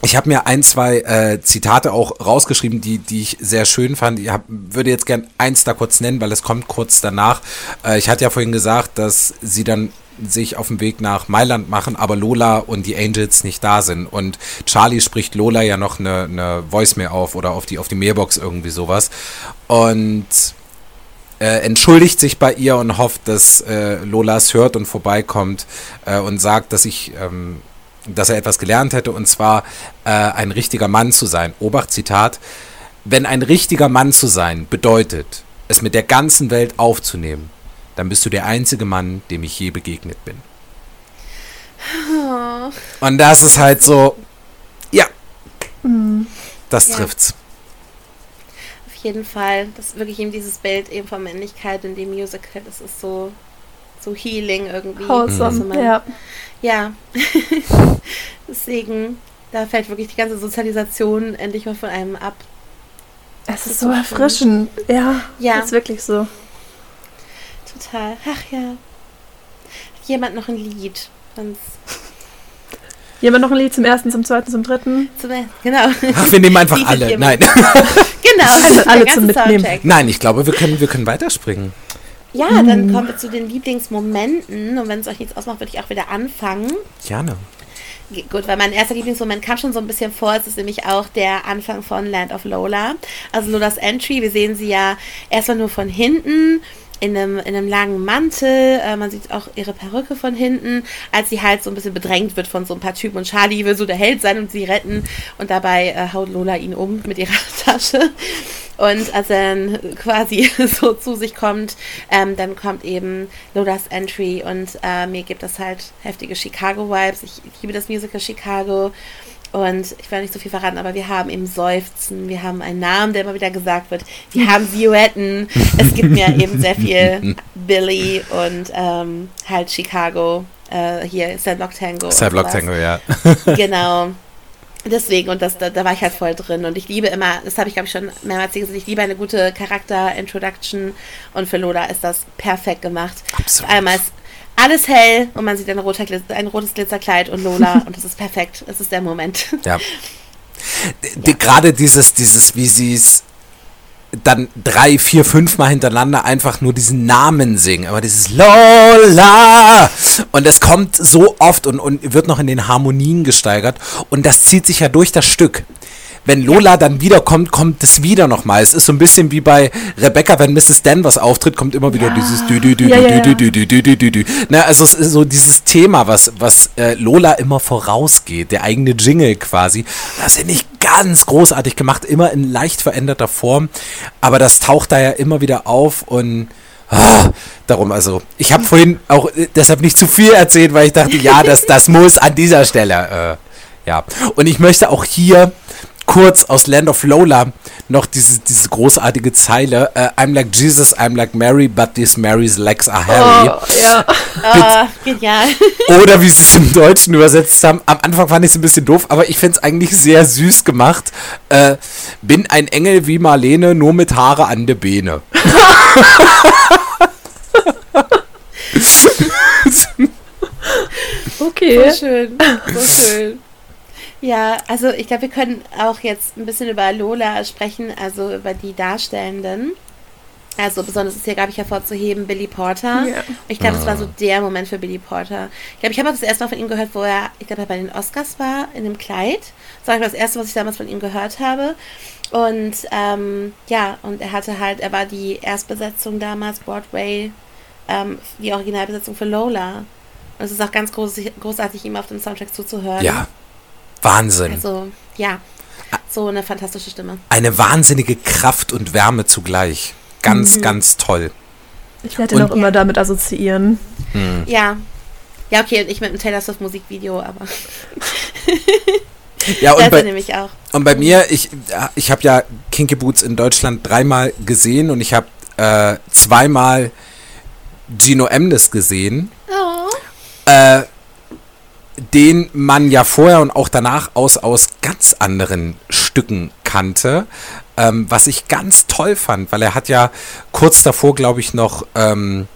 ich habe mir ein, zwei äh, Zitate auch rausgeschrieben, die, die ich sehr schön fand. Ich hab, würde jetzt gern eins da kurz nennen, weil es kommt kurz danach. Äh, ich hatte ja vorhin gesagt, dass sie dann sich auf den Weg nach Mailand machen, aber Lola und die Angels nicht da sind. Und Charlie spricht Lola ja noch eine, eine Voicemail auf oder auf die, auf die Mailbox irgendwie sowas. Und äh, entschuldigt sich bei ihr und hofft, dass äh, Lola es hört und vorbeikommt äh, und sagt, dass ich ähm, dass er etwas gelernt hätte, und zwar äh, ein richtiger Mann zu sein. Obacht, Zitat. Wenn ein richtiger Mann zu sein bedeutet, es mit der ganzen Welt aufzunehmen, dann bist du der einzige Mann, dem ich je begegnet bin. Oh. Und das ist halt so, ja, mhm. das ja. trifft's. Auf jeden Fall, das ist wirklich eben dieses Bild eben von Männlichkeit in dem Musical, das ist so, so healing irgendwie. Wholesome, mhm. ja. Ja, deswegen, da fällt wirklich die ganze Sozialisation endlich mal von einem ab. Es ist, ist so erfrischend. Ja, ja, ist wirklich so. Total. Ach ja. Hat jemand noch ein Lied? Sonst Jemand noch ein Lied zum ersten, zum zweiten, zum dritten? Zum, genau. Ach, wir nehmen einfach alle. Nein. genau. Also alle zum Mitnehmen. Soundtrack. Nein, ich glaube, wir können, wir können weiterspringen. Ja, mhm. dann kommen wir zu den Lieblingsmomenten. Und wenn es euch nichts ausmacht, würde ich auch wieder anfangen. Gerne. Gut, weil mein erster Lieblingsmoment kam schon so ein bisschen vor. Es ist nämlich auch der Anfang von Land of Lola. Also das Entry. Wir sehen sie ja erstmal nur von hinten in einem, in einem langen Mantel. Äh, man sieht auch ihre Perücke von hinten, als sie halt so ein bisschen bedrängt wird von so ein paar Typen. Und Charlie will so der Held sein und sie retten. Und dabei äh, haut Lola ihn um mit ihrer Tasche. Und als er dann quasi so zu sich kommt, ähm, dann kommt eben Lolas Entry und äh, mir gibt das halt heftige Chicago-Vibes. Ich liebe das Musical Chicago. Und ich werde nicht so viel verraten, aber wir haben eben Seufzen, wir haben einen Namen, der immer wieder gesagt wird, wir haben Silhouetten. Es gibt mir eben sehr viel Billy und ähm, halt Chicago. Äh, hier Block Tango. Cell Block Tango, ja. genau. Deswegen, und das, da, da war ich halt voll drin. Und ich liebe immer, das habe ich glaube ich schon mehrmals gesagt, ich liebe eine gute Charakter-Introduction. Und für Lola ist das perfekt gemacht. Absolut. Einmal ist alles hell und man sieht ein, roter, ein rotes Glitzerkleid und Lola und das ist perfekt. Es ist der Moment. Ja. Die, Gerade dieses, dieses, wie sie es dann drei, vier, fünf Mal hintereinander einfach nur diesen Namen singen. Aber dieses Lola! Und es kommt so oft und, und wird noch in den Harmonien gesteigert. Und das zieht sich ja durch das Stück. Wenn Lola dann wiederkommt, kommt es wieder nochmal. Es ist so ein bisschen wie bei Rebecca, wenn Mrs. Danvers auftritt, kommt immer wieder Ja. dieses dü dü dü dü dü dü dü dü dü. Ne, also es ist so dieses Thema, was, was äh, Lola immer vorausgeht, der eigene Jingle quasi. Das finde ich ganz großartig gemacht, immer in leicht veränderter Form. Aber das taucht da ja immer wieder auf und ah, darum, also ich habe vorhin auch äh, deshalb nicht zu viel erzählt, weil ich dachte, ja, das, das muss an dieser Stelle. Äh, ja, und ich möchte auch hier kurz aus Land of Lola noch diese, diese großartige Zeile äh, I'm like Jesus, I'm like Mary, but these Mary's legs are hairy. Oh, ja. Oh, genial. Oder wie sie es im Deutschen übersetzt haben. Am Anfang fand ich es ein bisschen doof, aber ich finde es eigentlich sehr süß gemacht. Äh, bin ein Engel wie Marlene, nur mit Haare an der Beine. Okay. So schön. So schön. Ja, also ich glaube, wir können auch jetzt ein bisschen über Lola sprechen, also über die Darstellenden. Also besonders ist hier, glaube ich, hervorzuheben Billy Porter. Ja. Ich glaube, das war so der Moment für Billy Porter. Ich glaube, ich habe auch das erste Mal von ihm gehört, wo er, ich glaube, er bei den Oscars war, in dem Kleid. Das war das erste, was ich damals von ihm gehört habe. Und ähm, ja, und er hatte halt, er war die Erstbesetzung damals, Broadway, ähm, die Originalbesetzung für Lola. Und es ist auch ganz groß, großartig, ihm auf dem Soundtrack zuzuhören. Ja, Wahnsinn. Also, ja, so eine fantastische Stimme. Eine wahnsinnige Kraft und Wärme zugleich. Ganz, ganz toll. Ich werde ihn Und- auch immer damit assoziieren. Ja. Ja, okay, und ich mit dem Taylor Swift Musikvideo, aber Ja, und bei, nämlich auch. Und bei mir, ich, ich habe ja Kinky Boots in Deutschland dreimal gesehen und ich habe äh, zweimal Gino Emnes gesehen, Oh. äh, den man ja vorher und auch danach aus, aus ganz anderen Stücken kannte, ähm, was ich ganz toll fand, weil er hat ja kurz davor, glaube ich, noch, ähm,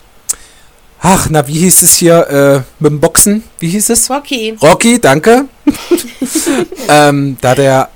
ach, na, wie hieß es hier äh, mit dem Boxen? Wie hieß es? Rocky. Rocky, danke. ähm, da hat er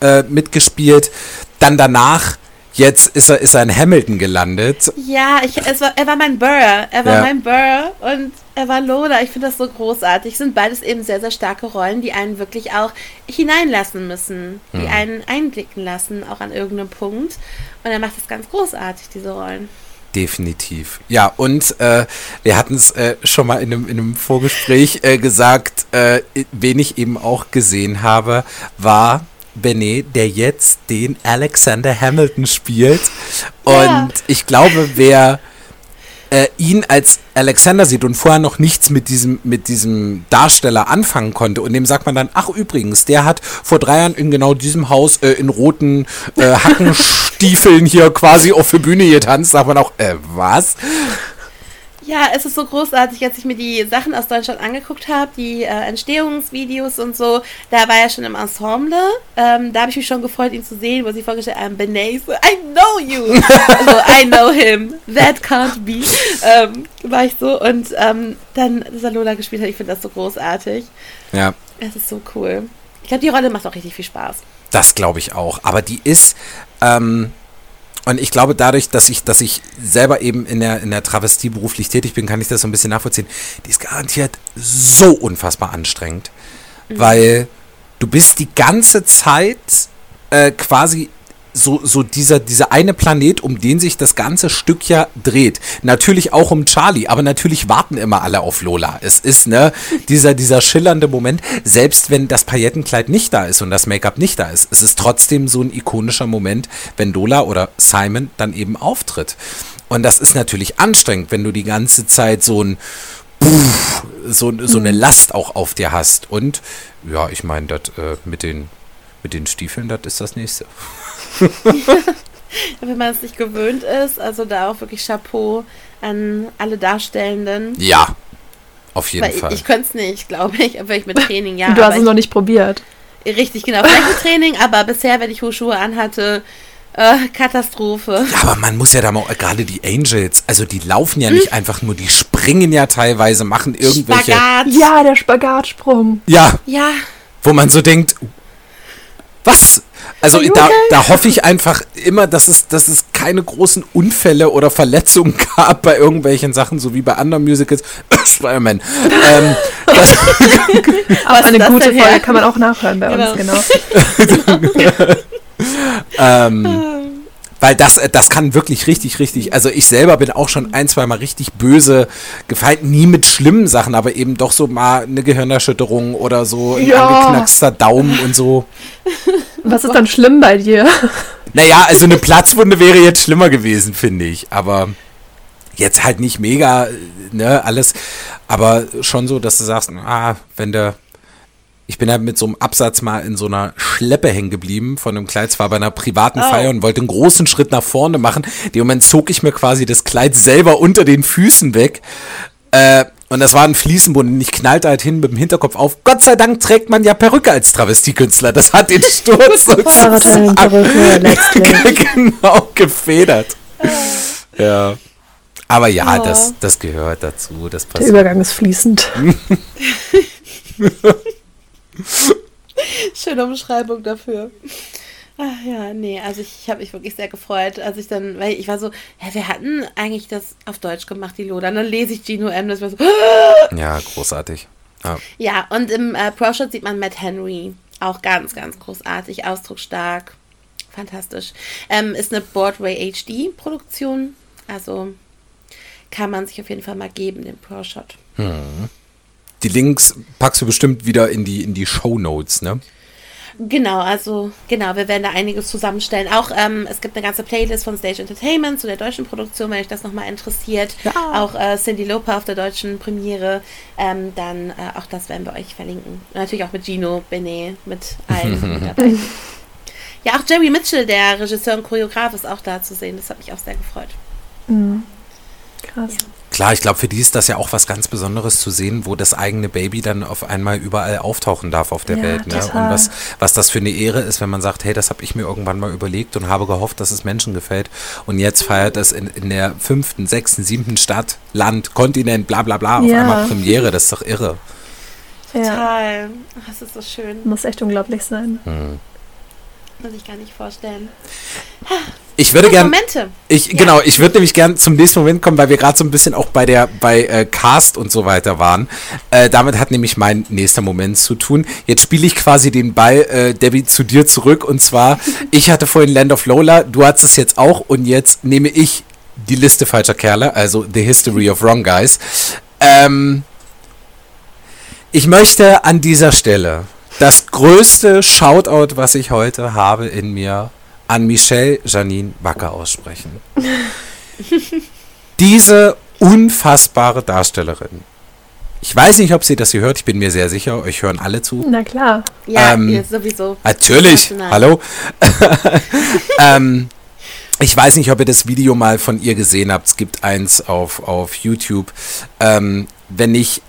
äh, mitgespielt. Dann danach, jetzt ist er, ist er in Hamilton gelandet. Ja, ich, war, er war mein Burr. Er war Ja. mein Burr und er war Lola. Ich finde das so großartig. Sind beides eben sehr, sehr starke Rollen, die einen wirklich auch hineinlassen müssen. Die einen einblicken lassen, auch an irgendeinem Punkt. Und er macht das ganz großartig, diese Rollen. Definitiv. Ja, und äh, wir hatten es äh, schon mal in einem, in einem Vorgespräch äh, gesagt, äh, wen ich eben auch gesehen habe, war Benet, der jetzt den Alexander Hamilton spielt. Und Ja. ich glaube, wer äh, ihn als Alexander sieht und vorher noch nichts mit diesem, mit diesem Darsteller anfangen konnte und dem sagt man dann, ach übrigens, der hat vor drei Jahren in genau diesem Haus äh, in roten äh, Hackenstiefeln hier quasi auf der Bühne getanzt, sagt man auch, äh, was? Ja, es ist so großartig, als ich mir die Sachen aus Deutschland angeguckt habe, die äh, Entstehungsvideos und so. Da war er schon im Ensemble. Ähm, da habe ich mich schon gefreut, ihn zu sehen, wo sie vorgestellt haben, Benet, so, I know you. also, I know him. That can't be. Ähm, war ich so. Und ähm, dann, dass er Lola gespielt hat, ich finde das so großartig. Ja, Es ist so cool. Ich glaube, die Rolle macht auch richtig viel Spaß. das glaube ich auch. Aber die ist, ähm, und ich glaube, dadurch, dass ich, dass ich selber eben in der, in der Travestie beruflich tätig bin, kann ich das so ein bisschen nachvollziehen. Die ist garantiert so unfassbar anstrengend, weil du bist die ganze Zeit äh, quasi so, so dieser, dieser eine Planet, um den sich das ganze Stück ja dreht. Natürlich auch um Charlie, aber natürlich warten immer alle auf Lola. Es ist, ne, dieser, dieser schillernde Moment, selbst wenn das Paillettenkleid nicht da ist und das Make-up nicht da ist, es ist trotzdem so ein ikonischer Moment, wenn Lola oder Simon dann eben auftritt. Und das ist natürlich anstrengend, wenn du die ganze Zeit so ein so, so eine Last auch auf dir hast. Und ja, ich meine, das äh, mit den mit den Stiefeln, das ist das nächste. Wenn man es nicht gewöhnt ist, also da auch wirklich Chapeau an alle Darstellenden. Ja, auf jeden Weil ich, Fall. ich könnte es nicht, glaube ich. Aber ich mit Training, ja. du hast es ich, noch nicht probiert. Richtig, genau. Flächentraining, aber bisher, wenn ich hohe Schuhe anhatte, äh, Katastrophe. Ja, aber man muss ja da mal, gerade die Angels, also die laufen ja nicht hm? einfach nur, die springen ja teilweise, machen irgendwelche. Spagat. Ja, der Spagatsprung. Ja. Ja. Wo man so denkt, was? Also da, da hoffe ich einfach immer, dass es, dass es keine großen Unfälle oder Verletzungen gab bei irgendwelchen Sachen, so wie bei anderen Musicals. Spider-Man. ähm, Aber eine gute Folge her? kann man auch nachhören bei genau. uns, genau. ähm, weil das, äh, das kann wirklich richtig, richtig, also ich selber bin auch schon ein, zwei Mal richtig böse gefallen, nie mit schlimmen Sachen, aber eben doch so mal eine Gehirnerschütterung oder so ein ja. angeknackster Daumen und so. Was ist dann schlimm bei dir? Naja, also eine Platzwunde wäre jetzt schlimmer gewesen, finde ich, aber jetzt halt nicht mega, ne, alles, aber schon so, dass du sagst, ah, wenn der ich bin halt mit so einem Absatz mal in so einer Schleppe hängen geblieben von einem Kleid. zwar bei einer privaten oh. Feier und wollte einen großen Schritt nach vorne machen. Im Moment zog ich mir quasi das Kleid selber unter den Füßen weg. Äh, und das war ein Fliesenboden. Und ich knallte halt hin mit dem Hinterkopf auf. Gott sei Dank trägt man ja Perücke als Travestiekünstler. Das hat den Sturz sozusagen genau gefedert. Ja. Aber ja, oh. das, das gehört dazu. Das Der Übergang ist fließend. Schöne Umschreibung dafür. Ach ja, nee, also ich, ich habe mich wirklich sehr gefreut, als ich dann, weil ich war so, ja, wir hatten eigentlich das auf Deutsch gemacht, die Loda. Und dann lese ich Gino M. Das war so, ja, großartig. Ja, ja und im äh, Pro-Shot sieht man Matt Henry. Auch ganz, ganz großartig, ausdrucksstark. Fantastisch. Ähm, ist eine Broadway HD-Produktion. Also kann man sich auf jeden Fall mal geben, den Pro-Shot. Hm. Die Links packst du bestimmt wieder in die, in die Show Notes, ne? Genau, also genau, wir werden da einiges zusammenstellen. Auch ähm, es gibt eine ganze Playlist von Stage Entertainment zu der deutschen Produktion, wenn euch das nochmal interessiert. Ja. Auch äh, Cindy Lauper auf der deutschen Premiere. Ähm, dann äh, auch das werden wir euch verlinken. Und natürlich auch mit Gino, Benet, mit allen mit dabei. Ja, auch Jerry Mitchell, der Regisseur und Choreograf, ist auch da zu sehen. Das hat mich auch sehr gefreut. Mhm. Krass. Ja. Klar, ich glaube, für die ist das ja auch was ganz Besonderes zu sehen, wo das eigene Baby dann auf einmal überall auftauchen darf auf der ja, Welt. Ne? Und was, was das für eine Ehre ist, wenn man sagt, hey, das habe ich mir irgendwann mal überlegt und habe gehofft, dass es Menschen gefällt. Und jetzt feiert es in, in der fünften, sechsten, siebten Stadt, Land, Kontinent, bla bla bla, auf ja. einmal Premiere. Das ist doch irre. Total. Ja. Das ist so schön. Muss echt unglaublich sein. Hm. Muss ich gar nicht vorstellen. Ich würde gerne. Ich, ja. Genau, ich würde nämlich gerne zum nächsten Moment kommen, weil wir gerade so ein bisschen auch bei der bei äh, Cast und so weiter waren. Äh, damit hat nämlich mein nächster Moment zu tun. Jetzt spiele ich quasi den Ball, äh, Debbie, zu dir zurück. Und zwar, ich hatte vorhin Land of Lola, du hattest es jetzt auch und jetzt nehme ich die Liste falscher Kerle, also The History of Wrong Guys. Ähm, ich möchte an dieser Stelle das größte Shoutout, was ich heute habe in mir, an Michelle Janine Wacker aussprechen. Diese unfassbare Darstellerin. Ich weiß nicht, ob sie das hier hört, ich bin mir sehr sicher, euch hören alle zu. Na klar. Ja, ähm, sowieso. Natürlich. Hallo. ähm, ich weiß nicht, ob ihr das Video mal von ihr gesehen habt. Es gibt eins auf, auf YouTube. Ähm, wenn nicht,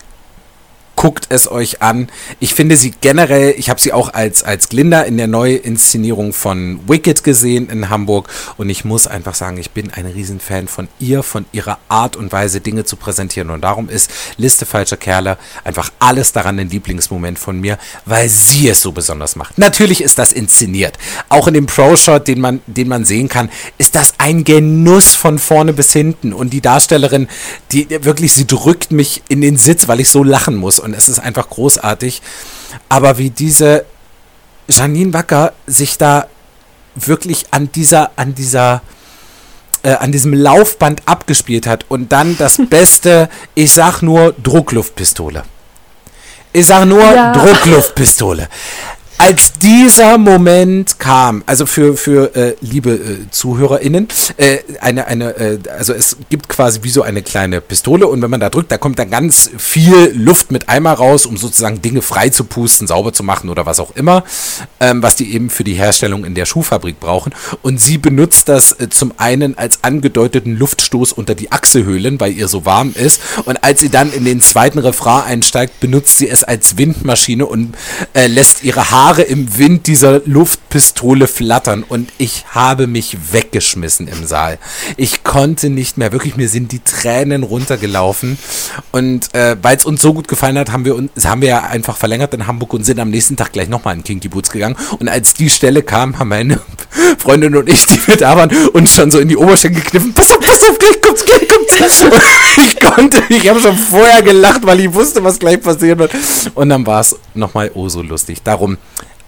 guckt es euch an. Ich finde sie generell, ich habe sie auch als, als Glinda in der Neuinszenierung von Wicked gesehen in Hamburg und ich muss einfach sagen, ich bin ein Riesenfan von ihr, von ihrer Art und Weise, Dinge zu präsentieren und darum ist Liste falscher Kerle einfach alles daran ein Lieblingsmoment von mir, weil sie es so besonders macht. Natürlich ist das inszeniert. Auch in dem Pro-Shot, den man, den man sehen kann, ist das ein Genuss von vorne bis hinten und die Darstellerin, die wirklich, sie drückt mich in den Sitz, weil ich so lachen muss und und es ist einfach großartig. Aber wie diese Janine Wacker sich da wirklich an dieser, an dieser, äh, an diesem Laufband abgespielt hat und dann das Beste, ich sag nur Druckluftpistole. Ich sag nur ja. Druckluftpistole als dieser Moment kam, also für, für äh, liebe äh, ZuhörerInnen, äh, eine, eine, äh, also es gibt quasi wie so eine kleine Pistole und wenn man da drückt, da kommt dann ganz viel Luft mit Eimer raus, um sozusagen Dinge frei zu pusten, sauber zu machen oder was auch immer, ähm, was die eben für die Herstellung in der Schuhfabrik brauchen. Und sie benutzt das äh, zum einen als angedeuteten Luftstoß unter die Achselhöhlen, weil ihr so warm ist. Und als sie dann in den zweiten Refrain einsteigt, benutzt sie es als Windmaschine und äh, lässt ihre Haare Haare im Wind dieser Luftpistole flattern und ich habe mich weggeschmissen im Saal. Ich konnte nicht mehr, wirklich, mir sind die Tränen runtergelaufen und äh, weil es uns so gut gefallen hat, haben wir uns, haben wir ja einfach verlängert in Hamburg und sind am nächsten Tag gleich nochmal in Kinky Boots gegangen und als die Stelle kam, haben meine Freundin und ich, die wir da waren, uns schon so in die Oberschenkel gekniffen, pass auf, pass auf, gleich kommt's, gleich kommt's. Ich konnte, ich habe schon vorher gelacht, weil ich wusste, was gleich passieren wird und dann war es nochmal oh so lustig. Darum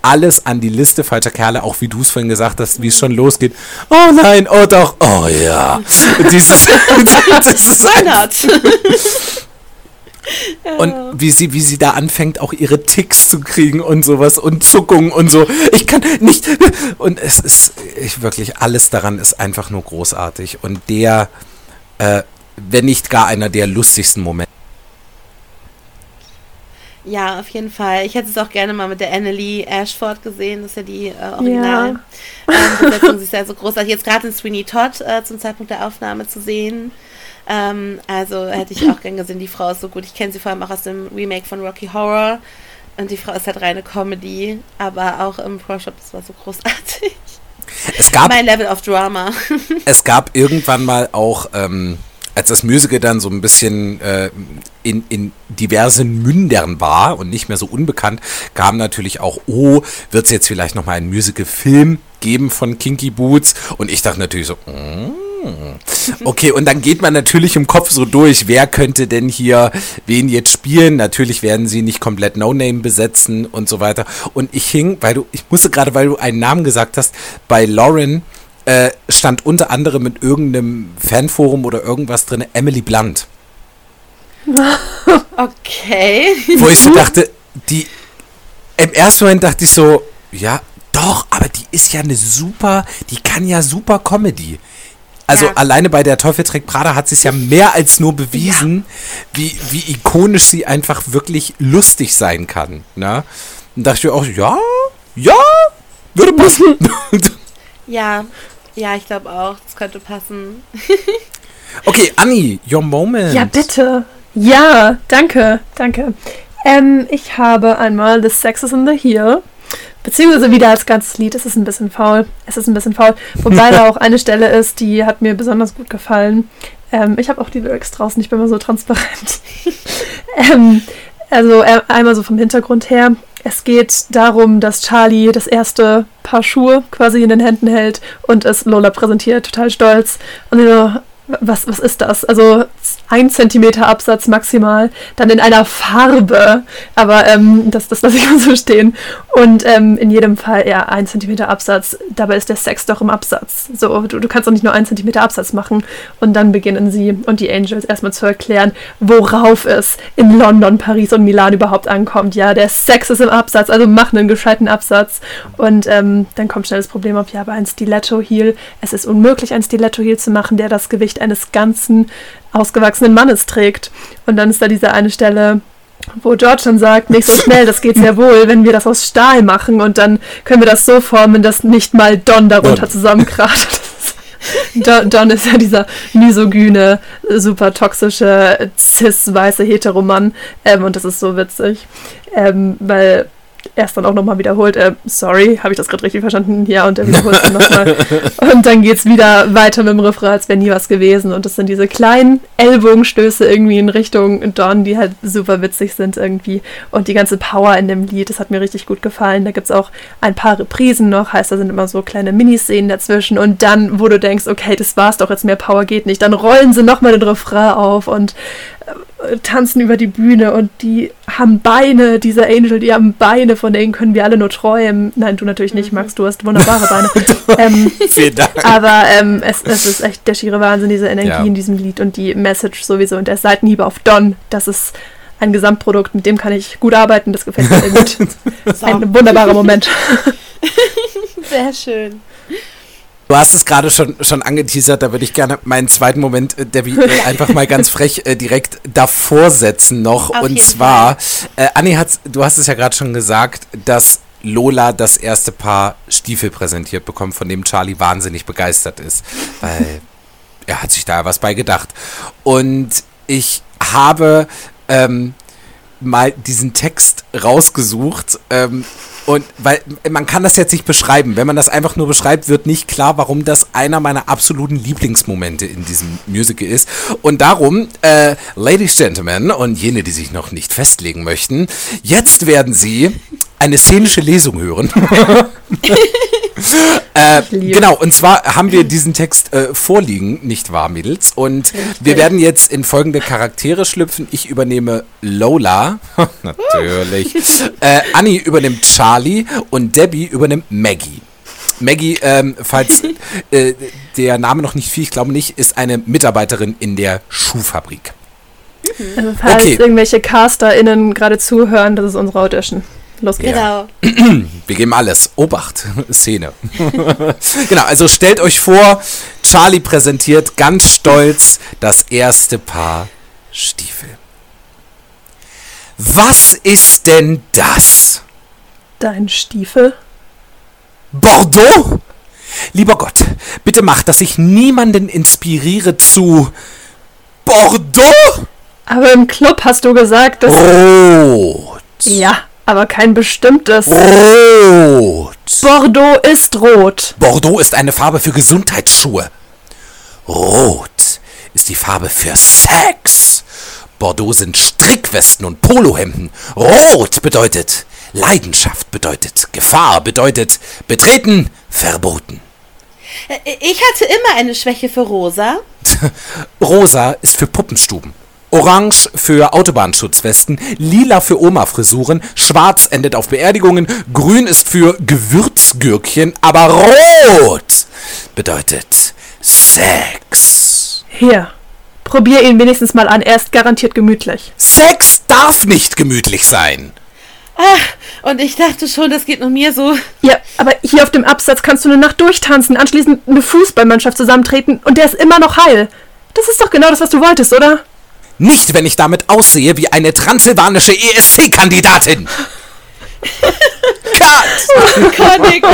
alles an die Liste falscher Kerle, auch wie du es vorhin gesagt hast, wie es schon losgeht. Oh nein, oh doch, oh ja. Dieses, dieses und wie sie, wie sie da anfängt, auch ihre Ticks zu kriegen und sowas und Zuckungen und so. Ich kann nicht. Und es ist ich, wirklich, alles daran ist einfach nur großartig. Und der, äh, wenn nicht gar einer der lustigsten Momente. Ja, auf jeden Fall. Ich hätte es auch gerne mal mit der Annelie Ashford gesehen. Das ist ja die äh, Original. Ja. Ähm, sie ist ja so großartig. Jetzt gerade in Sweeney Todd äh, zum Zeitpunkt der Aufnahme zu sehen. Ähm, also hätte ich auch gern gesehen. Die Frau ist so gut. Ich kenne sie vor allem auch aus dem Remake von Rocky Horror. Und die Frau ist halt reine Comedy. Aber auch im Pro Shop, das war so großartig. Es gab, mein Level of Drama. es gab irgendwann mal auch. Ähm als das Musical dann so ein bisschen äh, in, in diversen Mündern war und nicht mehr so unbekannt, kam natürlich auch, oh, wird es jetzt vielleicht nochmal einen Musical-Film geben von Kinky Boots? Und ich dachte natürlich so, mm, Okay, und dann geht man natürlich im Kopf so durch, wer könnte denn hier wen jetzt spielen? Natürlich werden sie nicht komplett No-Name besetzen und so weiter. Und ich hing, weil du, ich musste gerade, weil du einen Namen gesagt hast, bei Lauren äh, stand unter anderem in irgendeinem Fanforum oder irgendwas drin Emily Blunt. Okay. Wo ich so dachte, die im ersten Moment dachte ich so, ja, doch, aber die ist ja eine super, die kann ja super Comedy. Also ja. alleine bei der Teufel trägt Prada hat sie es ja mehr als nur bewiesen, ja. wie, wie ikonisch sie einfach wirklich lustig sein kann. Ne? Und dachte ich auch, ja, ja, würde passen. ja, ja, ich glaube auch, das könnte passen. okay, Anni, your moment. Ja, bitte. Ja, danke, danke. Ähm, ich habe einmal The Sex is in the Heel. Beziehungsweise wieder als ganzes Lied. Es ist ein bisschen faul. Es ist ein bisschen faul. Wobei da auch eine Stelle ist, die hat mir besonders gut gefallen. Ähm, ich habe auch die Lyrics draußen. Ich bin mal so transparent. ähm, also äh, einmal so vom Hintergrund her. Es geht darum, dass Charlie das erste Paar Schuhe quasi in den Händen hält und es Lola präsentiert, total stolz. Und sie so, was, was ist das? Also ein Zentimeter Absatz maximal, dann in einer Farbe, aber ähm, das, das lasse ich mal so stehen. Und ähm, in jedem Fall ja ein Zentimeter Absatz, dabei ist der Sex doch im Absatz. So, du, du kannst doch nicht nur einen Zentimeter Absatz machen. Und dann beginnen sie und die Angels erstmal zu erklären, worauf es in London, Paris und Milan überhaupt ankommt. Ja, der Sex ist im Absatz, also mach einen gescheiten Absatz. Und ähm, dann kommt schnell das Problem auf, ja, aber ein Stiletto-Heel, es ist unmöglich, ein Stiletto-Heel zu machen, der das Gewicht Gesicht eines ganzen ausgewachsenen Mannes trägt. Und dann ist da diese eine Stelle, wo George dann sagt, nicht so schnell, das geht sehr wohl, wenn wir das aus Stahl machen und dann können wir das so formen, dass nicht mal Don darunter zusammenkracht. Don, Don, ist ja dieser misogyne, super toxische, cis-weiße Heteromann ähm, und das ist so witzig, ähm, weil er es dann auch nochmal wiederholt. Äh, sorry, habe ich das gerade richtig verstanden? Ja, und er wiederholt es nochmal. Und dann geht es wieder weiter mit dem Refrain, als wäre nie was gewesen. Und das sind diese kleinen Ellbogenstöße irgendwie in Richtung Don, die halt super witzig sind irgendwie. Und die ganze Power in dem Lied, das hat mir richtig gut gefallen. Da gibt es auch ein paar Reprisen noch, heißt, da sind immer so kleine Miniszenen dazwischen. Und dann, wo du denkst, okay, das war's doch, jetzt mehr Power geht nicht, dann rollen sie nochmal den Refrain auf und äh, tanzen über die Bühne und die haben Beine, diese Angel, die haben Beine, von denen können wir alle nur träumen. Nein, du natürlich nicht, mhm. Max, du hast wunderbare Beine. ähm, Vielen Dank. Aber ähm, es, es, ist echt der schiere Wahnsinn, diese Energie ja. in diesem Lied und die Message sowieso und der Seitenhieb auf Don, das ist ein Gesamtprodukt, mit dem kann ich gut arbeiten, das gefällt mir sehr gut. ein wunderbarer Moment. Sehr schön. Du hast es gerade schon, schon angeteasert, da würde ich gerne meinen zweiten Moment, äh, Debbie, äh, einfach mal ganz frech äh, direkt davor setzen noch. Auf und zwar, äh, Anni, hat, du hast es ja gerade schon gesagt, dass Lola das erste Paar Stiefel präsentiert bekommt, von dem Charlie wahnsinnig begeistert ist. Weil er hat sich da was bei gedacht. Und ich habe ähm, mal diesen Text rausgesucht. Ähm, Und weil man kann das jetzt nicht beschreiben. Wenn man das einfach nur beschreibt, wird nicht klar, warum das einer meiner absoluten Lieblingsmomente in diesem Musical ist. Und darum, äh, Ladies, Gentlemen und jene, die sich noch nicht festlegen möchten, jetzt werden Sie eine szenische Lesung hören. äh, genau, und zwar haben wir diesen Text äh, vorliegen, nicht wahr, Mädels? Und wir werden jetzt in folgende Charaktere schlüpfen. Ich übernehme Lola, natürlich. äh, Annie übernimmt Charlie und Debbie übernimmt Maggie. Maggie, ähm, falls äh, der Name noch nicht viel, ich glaube nicht, ist eine Mitarbeiterin in der Schuhfabrik. Also falls okay. irgendwelche CasterInnen gerade zuhören, das ist unsere Audition. Los geht's. Genau. Wir geben alles. Obacht. Szene. genau, also stellt euch vor, Charlie präsentiert ganz stolz das erste Paar Stiefel. Was ist denn das? Dein Stiefel? Bordeaux? Lieber Gott, bitte mach, dass ich niemanden inspiriere zu Bordeaux? Aber im Club hast du gesagt, dass. Rot. Ja, aber kein bestimmtes. Rot. Bordeaux ist rot. Bordeaux ist eine Farbe für Gesundheitsschuhe. Rot ist die Farbe für Sex. Bordeaux sind Strickwesten und Polohemden. Rot bedeutet Leidenschaft, bedeutet Gefahr, bedeutet betreten, verboten. Äh, ich hatte immer eine Schwäche für rosa. rosa ist für Puppenstuben. Orange für Autobahnschutzwesten, lila für Oma-Frisuren, schwarz endet auf Beerdigungen, grün ist für Gewürzgürkchen, aber rot bedeutet Sex. Hier, probier ihn wenigstens mal an, er ist garantiert gemütlich. Sex darf nicht gemütlich sein. Ach, und ich dachte schon, das geht nur mir so. Ja, aber hier auf dem Absatz kannst du eine Nacht durchtanzen, anschließend eine Fußballmannschaft zusammentreten und der ist immer noch heil. Das ist doch genau das, was du wolltest, oder? Nicht, wenn ich damit aussehe wie eine transsilvanische ESC-Kandidatin. Cut! Iconic.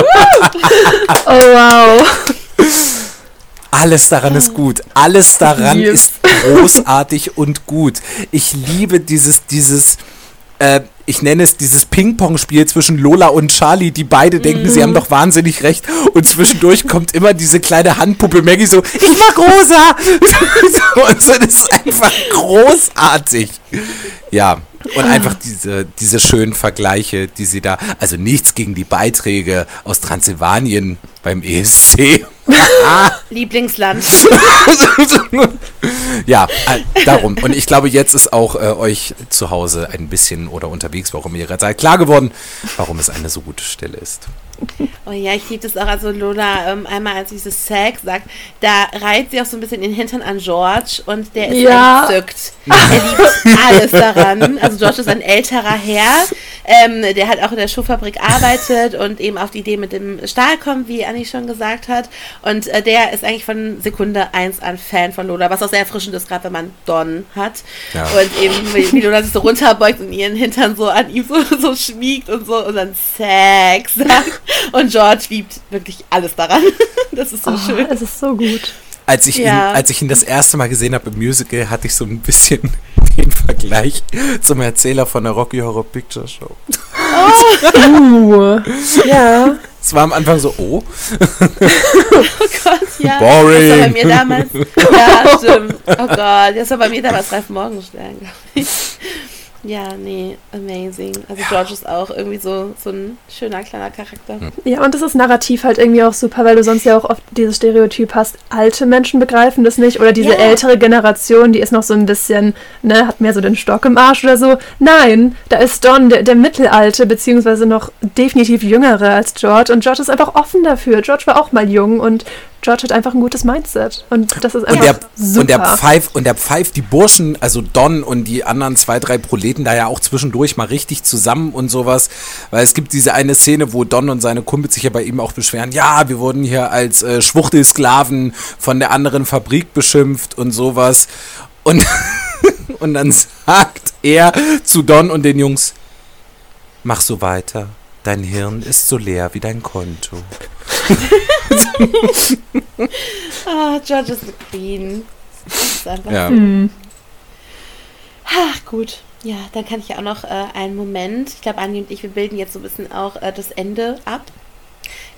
oh wow. Alles daran ist gut. Alles daran yes. ist großartig und gut. Ich liebe dieses, dieses, äh, ich nenne es dieses Ping-Pong-Spiel zwischen Lola und Charlie, die beide mm. denken, sie haben doch wahnsinnig recht. Und zwischendurch kommt immer diese kleine Handpuppe Maggie so, ich mag rosa. und so, das ist einfach großartig. Ja, und einfach diese, diese schönen Vergleiche, die sie da, also nichts gegen die Beiträge aus Transsilvanien beim ESC. Lieblingsland. ja, äh, darum. Und ich glaube, jetzt ist auch äh, euch zu Hause ein bisschen oder unterwegs, warum ihr gerade seid, klar geworden, warum es eine so gute Stelle ist. Oh ja, ich liebe das auch. Also Lola, ähm, einmal als dieses Sex sagt, da reiht sie auch so ein bisschen den Hintern an George und der ist ja. entzückt. Er liebt alles daran. Also George ist ein älterer Herr, ähm, der halt auch in der Schuhfabrik arbeitet und eben auf die Idee mit dem Stahl kommt, wie Annie schon gesagt hat. Und äh, der ist eigentlich von Sekunde 1 an Fan von Lola, was auch sehr erfrischend ist, gerade wenn man Don hat. Ja. Und eben, wie, wie Lola sich so runterbeugt und ihren Hintern so an ihm so, so schmiegt und so und dann Sex sagt. Und George liebt wirklich alles daran. Das ist so oh, schön. Es ist so gut. Als ich, ja. ihn, als ich ihn das erste Mal gesehen habe im Musical, hatte ich so ein bisschen den Vergleich zum Erzähler von der Rocky Horror Picture Show. Oh. uh, ja. Es war am Anfang so, oh. oh Gott, ja. Boring. Das war bei mir damals. Ja, stimmt. Oh Gott, das war bei mir damals Ralf Morgenstern, glaube ich. Ja, nee, amazing. Also ja. George ist auch irgendwie so, so ein schöner kleiner Charakter. Ja, und das ist narrativ halt irgendwie auch super, weil du sonst ja auch oft dieses Stereotyp hast, alte Menschen begreifen das nicht oder diese ja. ältere Generation, die ist noch so ein bisschen, ne, hat mehr so den Stock im Arsch oder so. Nein, da ist Don, der, der Mittelalte, beziehungsweise noch definitiv jüngere als George und George ist einfach offen dafür. George war auch mal jung und George hat einfach ein gutes Mindset. Und das ist einfach und der, super. Und der, pfeift, und der pfeift die Burschen, also Don und die anderen zwei, drei Proleten da ja auch zwischendurch mal richtig zusammen und sowas. Weil es gibt diese eine Szene, wo Don und seine Kumpels sich ja bei ihm auch beschweren, ja, wir wurden hier als äh, Schwuchtelsklaven von der anderen Fabrik beschimpft und sowas. Und, und dann sagt er zu Don und den Jungs, mach so weiter. Dein Hirn ist so leer wie dein Konto. ah, George ist the Queen. Das ist einfach ja. Hm. Ach, gut. Ja, dann kann ich ja auch noch äh, einen Moment, ich glaube, Andi und ich, wir bilden jetzt so ein bisschen auch äh, das Ende ab.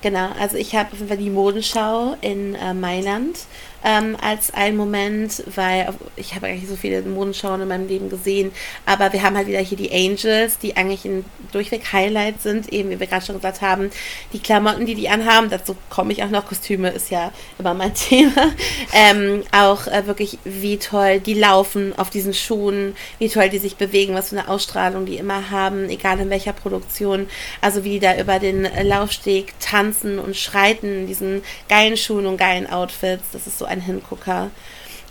Genau, also ich habe auf jeden Fall die Modenschau in äh, Mailand ähm, als einen Moment, weil ich habe eigentlich so viele Modenschauen in meinem Leben gesehen, aber wir haben halt wieder hier die Angels, die eigentlich ein durchweg Highlight sind, eben wie wir gerade schon gesagt haben, die Klamotten, die die anhaben, dazu komme ich auch noch, Kostüme ist ja immer mein Thema, ähm, auch äh, wirklich wie toll die laufen auf diesen Schuhen, wie toll die sich bewegen, was für eine Ausstrahlung die immer haben, egal in welcher Produktion, also wie die da über den Laufsteg tanzen und schreiten in diesen geilen Schuhen und geilen Outfits, das ist so ein Hingucker.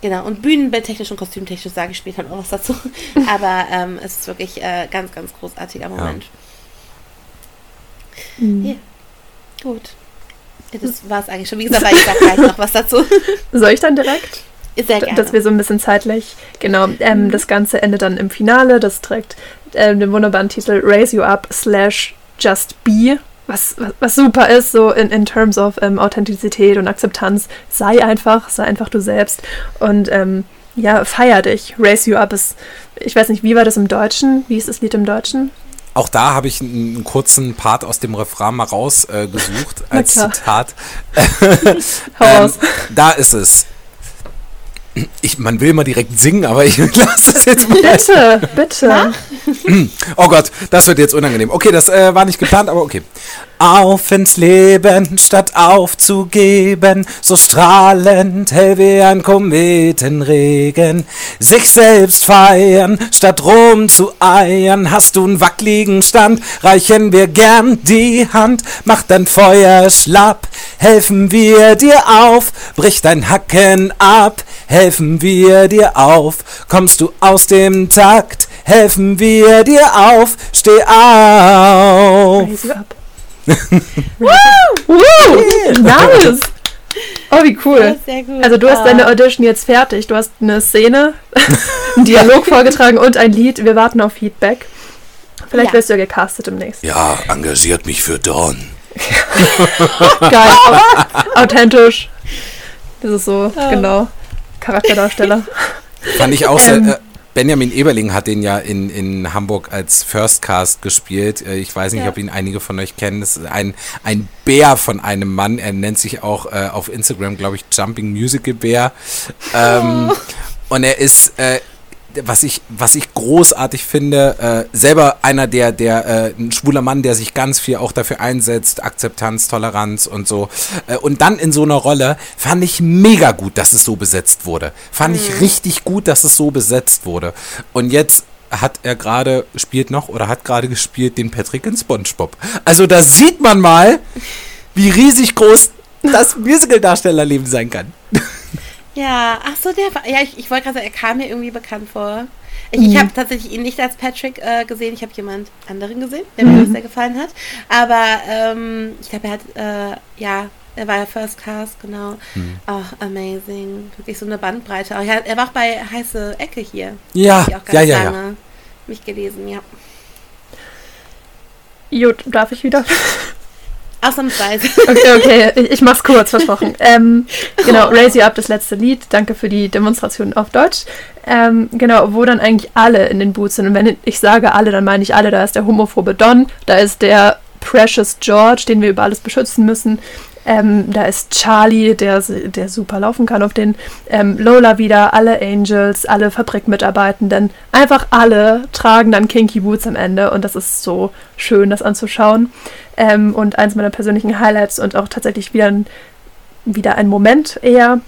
Genau, und bühnenbildtechnisch und kostümtechnisch sage ich später noch was dazu. Aber ähm, es ist wirklich äh, ganz, ganz großartiger Moment. Ja. Mhm. ja. Gut. Das war es eigentlich schon. Wie gesagt, ich sage gleich noch was dazu. Soll ich dann direkt? Sehr gerne. Dass wir so ein bisschen zeitlich, genau, ähm, mhm. das Ganze endet dann im Finale. Das trägt ähm, den wunderbaren Titel Raise You Up slash Just Be was, was, was, super ist, so in, in terms of ähm, Authentizität und Akzeptanz. Sei einfach, sei einfach du selbst und ähm, ja, feier dich. Raise you up ist, ich weiß nicht, wie war das im Deutschen? Wie ist das Lied im Deutschen? Auch da habe ich einen, einen, kurzen Part aus dem Refrain mal rausgesucht äh, als Zitat. ähm, da ist es. Ich, man will immer direkt singen, aber ich lasse es jetzt mal. Bitte, bitte. Oh Gott, das wird jetzt unangenehm. Okay, das äh, war nicht geplant, aber okay. Auf ins Leben, statt aufzugeben, so strahlend hell wie ein Kometenregen. Sich selbst feiern, statt rum zu eiern, hast du einen wackligen Stand, reichen wir gern die Hand, mach dein Feuer schlapp, helfen wir dir auf, brich dein Hacken ab, helfen wir dir auf, kommst du aus dem Takt, helfen wir dir auf, steh auf. Woo! Nice! Oh, wie cool. Also du hast deine ah. Audition jetzt fertig. Du hast eine Szene, einen Dialog vorgetragen und ein Lied. Wir warten auf Feedback. Vielleicht ja. wirst du ja gecastet demnächst. Ja, engagiert mich für Dawn. Geil. Authentisch. Das ist so, oh. genau. Charakterdarsteller. Fand ich auch sehr, ähm, äh, Benjamin Eberling hat den ja in, in Hamburg als First Cast gespielt. Äh, ich weiß nicht, ja. ob ihn einige von euch kennen. Das ist ein, ein Bär von einem Mann. Er nennt sich auch äh, auf Instagram, glaube ich, Jumping Musical Bär. Ähm, oh. Und er ist äh, was ich, was ich großartig finde, äh, selber einer der, der, äh, ein schwuler Mann, der sich ganz viel auch dafür einsetzt, Akzeptanz, Toleranz und so. Äh, und dann in so einer Rolle fand ich mega gut, dass es so besetzt wurde. Fand mhm. ich richtig gut, dass es so besetzt wurde. Und jetzt hat er gerade, spielt noch oder hat gerade gespielt den Patrick in SpongeBob. Also da sieht man mal, wie riesig groß das Musical-Darstellerleben sein kann. Ja, ach so, der war, ja, ich, ich wollte gerade sagen, er kam mir irgendwie bekannt vor. Ich, mhm. ich habe tatsächlich ihn nicht als Patrick äh, gesehen, ich habe jemand anderen gesehen, der mhm. mir sehr gefallen hat. Aber ähm, ich glaube, er hat, äh, ja, er war ja First Cast, genau. Mhm. Oh, amazing. Wirklich so eine Bandbreite. Auch, er, er war auch bei Heiße Ecke hier. Ja, ja, ja, ja. Mich gelesen, ja. Gut, darf ich wieder? Ausnahmsweise. Okay, okay, ich, ich mach's kurz, versprochen. Ähm, genau, Raise You Up, das letzte Lied. Danke für die Demonstration auf Deutsch. Ähm, genau, wo dann eigentlich alle in den Boots sind. Und wenn ich sage alle, dann meine ich alle. Da ist der homophobe Don, da ist der Precious George, den wir über alles beschützen müssen. Ähm, da ist Charlie, der, der super laufen kann auf den. Ähm, Lola wieder, alle Angels, alle Fabrikmitarbeitenden. Einfach alle tragen dann Kinky Boots am Ende und das ist so schön, das anzuschauen. Ähm, und eins meiner persönlichen Highlights und auch tatsächlich wieder ein, wieder ein Moment eher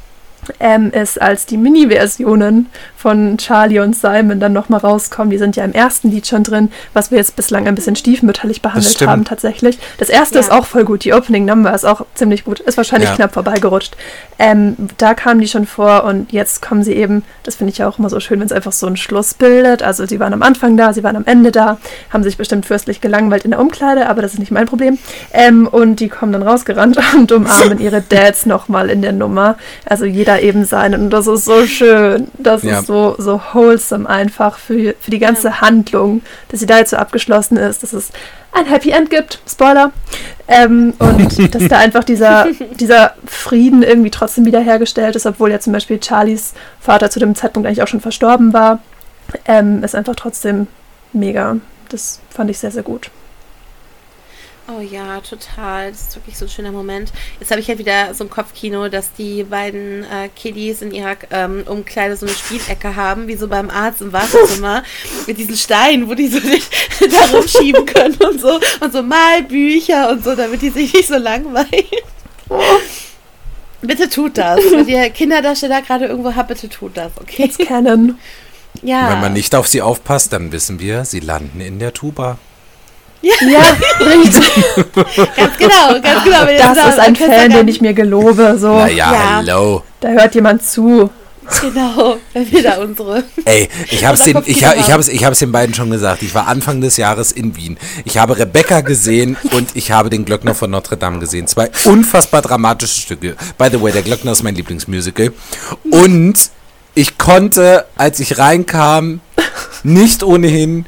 ähm, ist, als die Mini-Versionen von Charlie und Simon dann nochmal rauskommen. Die sind ja im ersten Lied schon drin, was wir jetzt bislang ein bisschen stiefmütterlich behandelt haben tatsächlich. Das erste ja. ist auch voll gut, die Opening Number ist auch ziemlich gut, ist wahrscheinlich ja. knapp vorbeigerutscht. Ähm, da kamen die schon vor und jetzt kommen sie eben, das finde ich ja auch immer so schön, wenn es einfach so einen Schluss bildet. Also sie waren am Anfang da, sie waren am Ende da, haben sich bestimmt fürstlich gelangweilt in der Umkleide, aber das ist nicht mein Problem. Ähm, und die kommen dann rausgerannt und umarmen ihre Dads nochmal in der Nummer. Also jeder da eben sein. Und das ist so schön. Das ja. ist so, so wholesome einfach für, für die ganze ja. Handlung, dass sie da jetzt so abgeschlossen ist, dass es ein Happy End gibt. Spoiler. Ähm, und dass da einfach dieser, dieser Frieden irgendwie trotzdem wiederhergestellt ist, obwohl ja zum Beispiel Charlies Vater zu dem Zeitpunkt eigentlich auch schon verstorben war. ähm, ist einfach trotzdem mega. Das fand ich sehr, sehr gut. Oh ja, total. Das ist wirklich so ein schöner Moment. Jetzt habe ich halt wieder so ein Kopfkino, dass die beiden äh, Kiddies in ihrer ähm, Umkleide so eine Spielecke haben, wie so beim Arzt im Wartezimmer, mit diesen Steinen, wo die so da rumschieben können und so. Und so Malbücher und so, damit die sich nicht so langweilen. Bitte tut das. Wenn ihr Kinderdarsteller gerade irgendwo habt, bitte tut das, okay? It's canon. Ja. Wenn man nicht auf sie aufpasst, dann wissen wir, sie landen in der Tuba. Ja, Ja, richtig. ganz genau, ganz genau. Das da ist ein Fan, den ich mir gelobe. So, Naja, Ja. hallo. da hört jemand zu. Genau, wenn wir da unsere. Ey, ich hab's, den, ich, ich, hab's, ich hab's den beiden schon gesagt. Ich war Anfang des Jahres in Wien. Ich habe Rebecca gesehen und ich habe den Glöckner von Notre Dame gesehen. Zwei unfassbar dramatische Stücke. By the way, der Glöckner ist mein Lieblingsmusical. Und ich konnte, als ich reinkam, nicht ohnehin,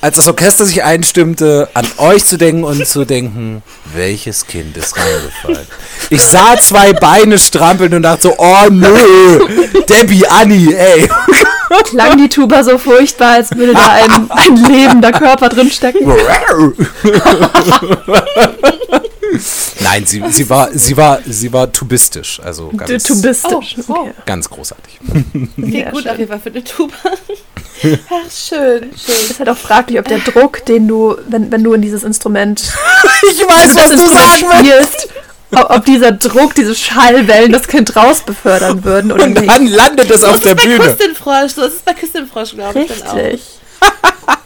als das Orchester sich einstimmte, an euch zu denken und zu denken, welches Kind ist reingefallen. Ich sah zwei Beine strampeln und dachte so, oh nö, Debbie, Annie, ey. Klang die Tuba so furchtbar, als würde da ein, ein lebender Körper drin stecken. Nein, sie, sie war, sie war, sie war tubistisch, also Du, ganz, du bist Oh, oh. Okay. ganz großartig. Klingt Sehr gut schön. auf jeden Fall für eine Tuba. Ach, schön, schön. ist halt auch fraglich, ob der Druck, den du, wenn, wenn du in dieses Instrument, Ich weiß, das Instrument spielst, ob, ob dieser Druck, diese Schallwellen das Kind raus befördern würden oder Und nicht. dann landet es auf ist der es bei Bühne. Küstenfrosch, so ist es bei Küstenfrosch, glaube ich, dann auch.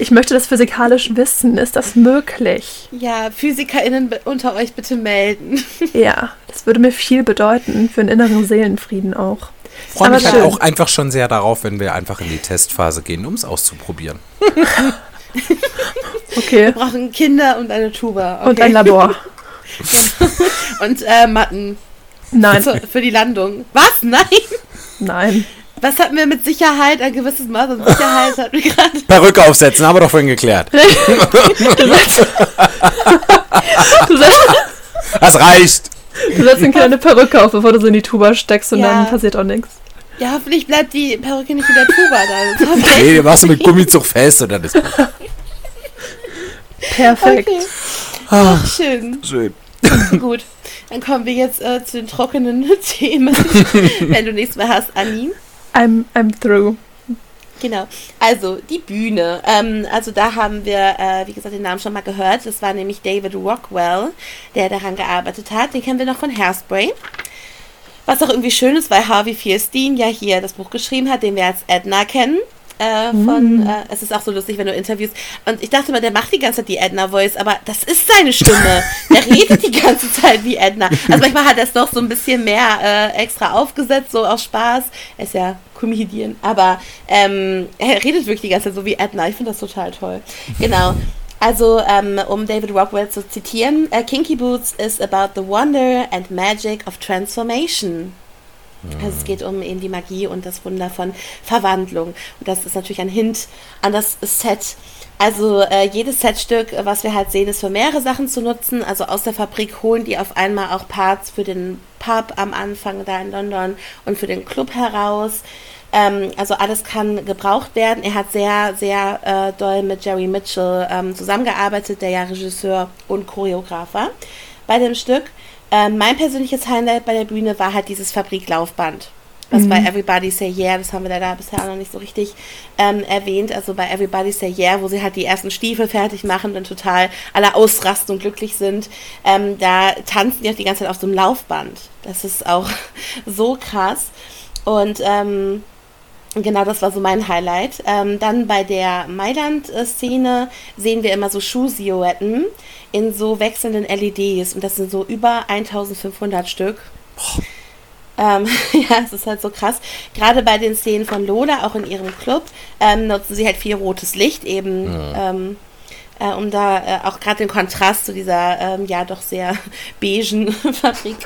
Ich möchte das physikalisch wissen. Ist das möglich? Ja, PhysikerInnen unter euch bitte melden. Ja, das würde mir viel bedeuten für einen inneren Seelenfrieden auch. Ich freue mich halt auch einfach schon sehr darauf, wenn wir einfach in die Testphase gehen, um es auszuprobieren. Okay. Wir brauchen Kinder und eine Tuba. Okay? Und ein Labor. Und äh, Matten Nein, zur- für die Landung. Was? Nein? nein. Was hatten wir mit Sicherheit? Ein gewisses Maß an Sicherheit hatten wir gerade. Perücke aufsetzen, haben wir doch vorhin geklärt. Du setzt, Das reicht. du setzt eine kleine Perücke auf, bevor du sie in die Tuba steckst und Ja. dann passiert auch nichts. Ja, hoffentlich bleibt die Perücke nicht in der Tuba da. Nee, die machst du mit Gummizug fest und dann ist Perfekt. Okay. Ach, schön. schön. Gut. Dann kommen wir jetzt äh, zu den trockenen Themen. Wenn du nichts mehr hast, Anni. I'm, I'm through. Genau. Also, die Bühne. Ähm, also, da haben wir, äh, wie gesagt, den Namen schon mal gehört. Das war nämlich David Rockwell, der daran gearbeitet hat. Den kennen wir noch von Hairspray. Was auch irgendwie schön ist, weil Harvey Fierstein ja hier das Buch geschrieben hat, den wir als Edna kennen. Äh, von, äh, es ist auch so lustig, wenn du interviewst. Und ich dachte mal, der macht die ganze Zeit die Edna-Voice, aber das ist seine Stimme. der redet die ganze Zeit wie Edna. Also manchmal hat er es doch so ein bisschen mehr äh, extra aufgesetzt, so aus Spaß. Er ist ja Comedian, aber ähm, er redet wirklich die ganze Zeit so wie Edna. Ich finde das total toll. Genau. Also, ähm, um David Rockwell zu zitieren, äh, Kinky Boots is about the wonder and magic of transformation. Also es geht um eben die Magie und das Wunder von Verwandlung. Und das ist natürlich ein Hint an das Set. Also äh, jedes Setstück, was wir halt sehen, ist für mehrere Sachen zu nutzen. Also aus der Fabrik holen die auf einmal auch Parts für den Pub am Anfang da in London und für den Club heraus. Ähm, also alles kann gebraucht werden. Er hat sehr, sehr äh, doll mit Jerry Mitchell ähm, zusammengearbeitet, der ja Regisseur und Choreograf war bei dem Stück. Ähm, mein persönliches Highlight bei der Bühne war halt dieses Fabriklaufband. Was bei Everybody Say Yeah, das haben wir leider bisher noch nicht so richtig ähm, erwähnt. Also bei Everybody Say Yeah, wo sie halt die ersten Stiefel fertig machen und total alle ausrasten und glücklich sind. Ähm, da tanzen die auch die ganze Zeit auf so einem Laufband. Das ist auch so krass. Und ähm, Genau, das war so mein Highlight. Ähm, dann bei der Mailand-Szene sehen wir immer so Schuhsilhouetten in so wechselnden LEDs und das sind so über 1500 Stück. Ähm, ja, es ist halt so krass. Gerade bei den Szenen von Lola, auch in ihrem Club, ähm, nutzen sie halt viel rotes Licht eben, ähm, äh, um da äh, auch gerade den Kontrast zu dieser ähm, ja doch sehr beigen Fabrik,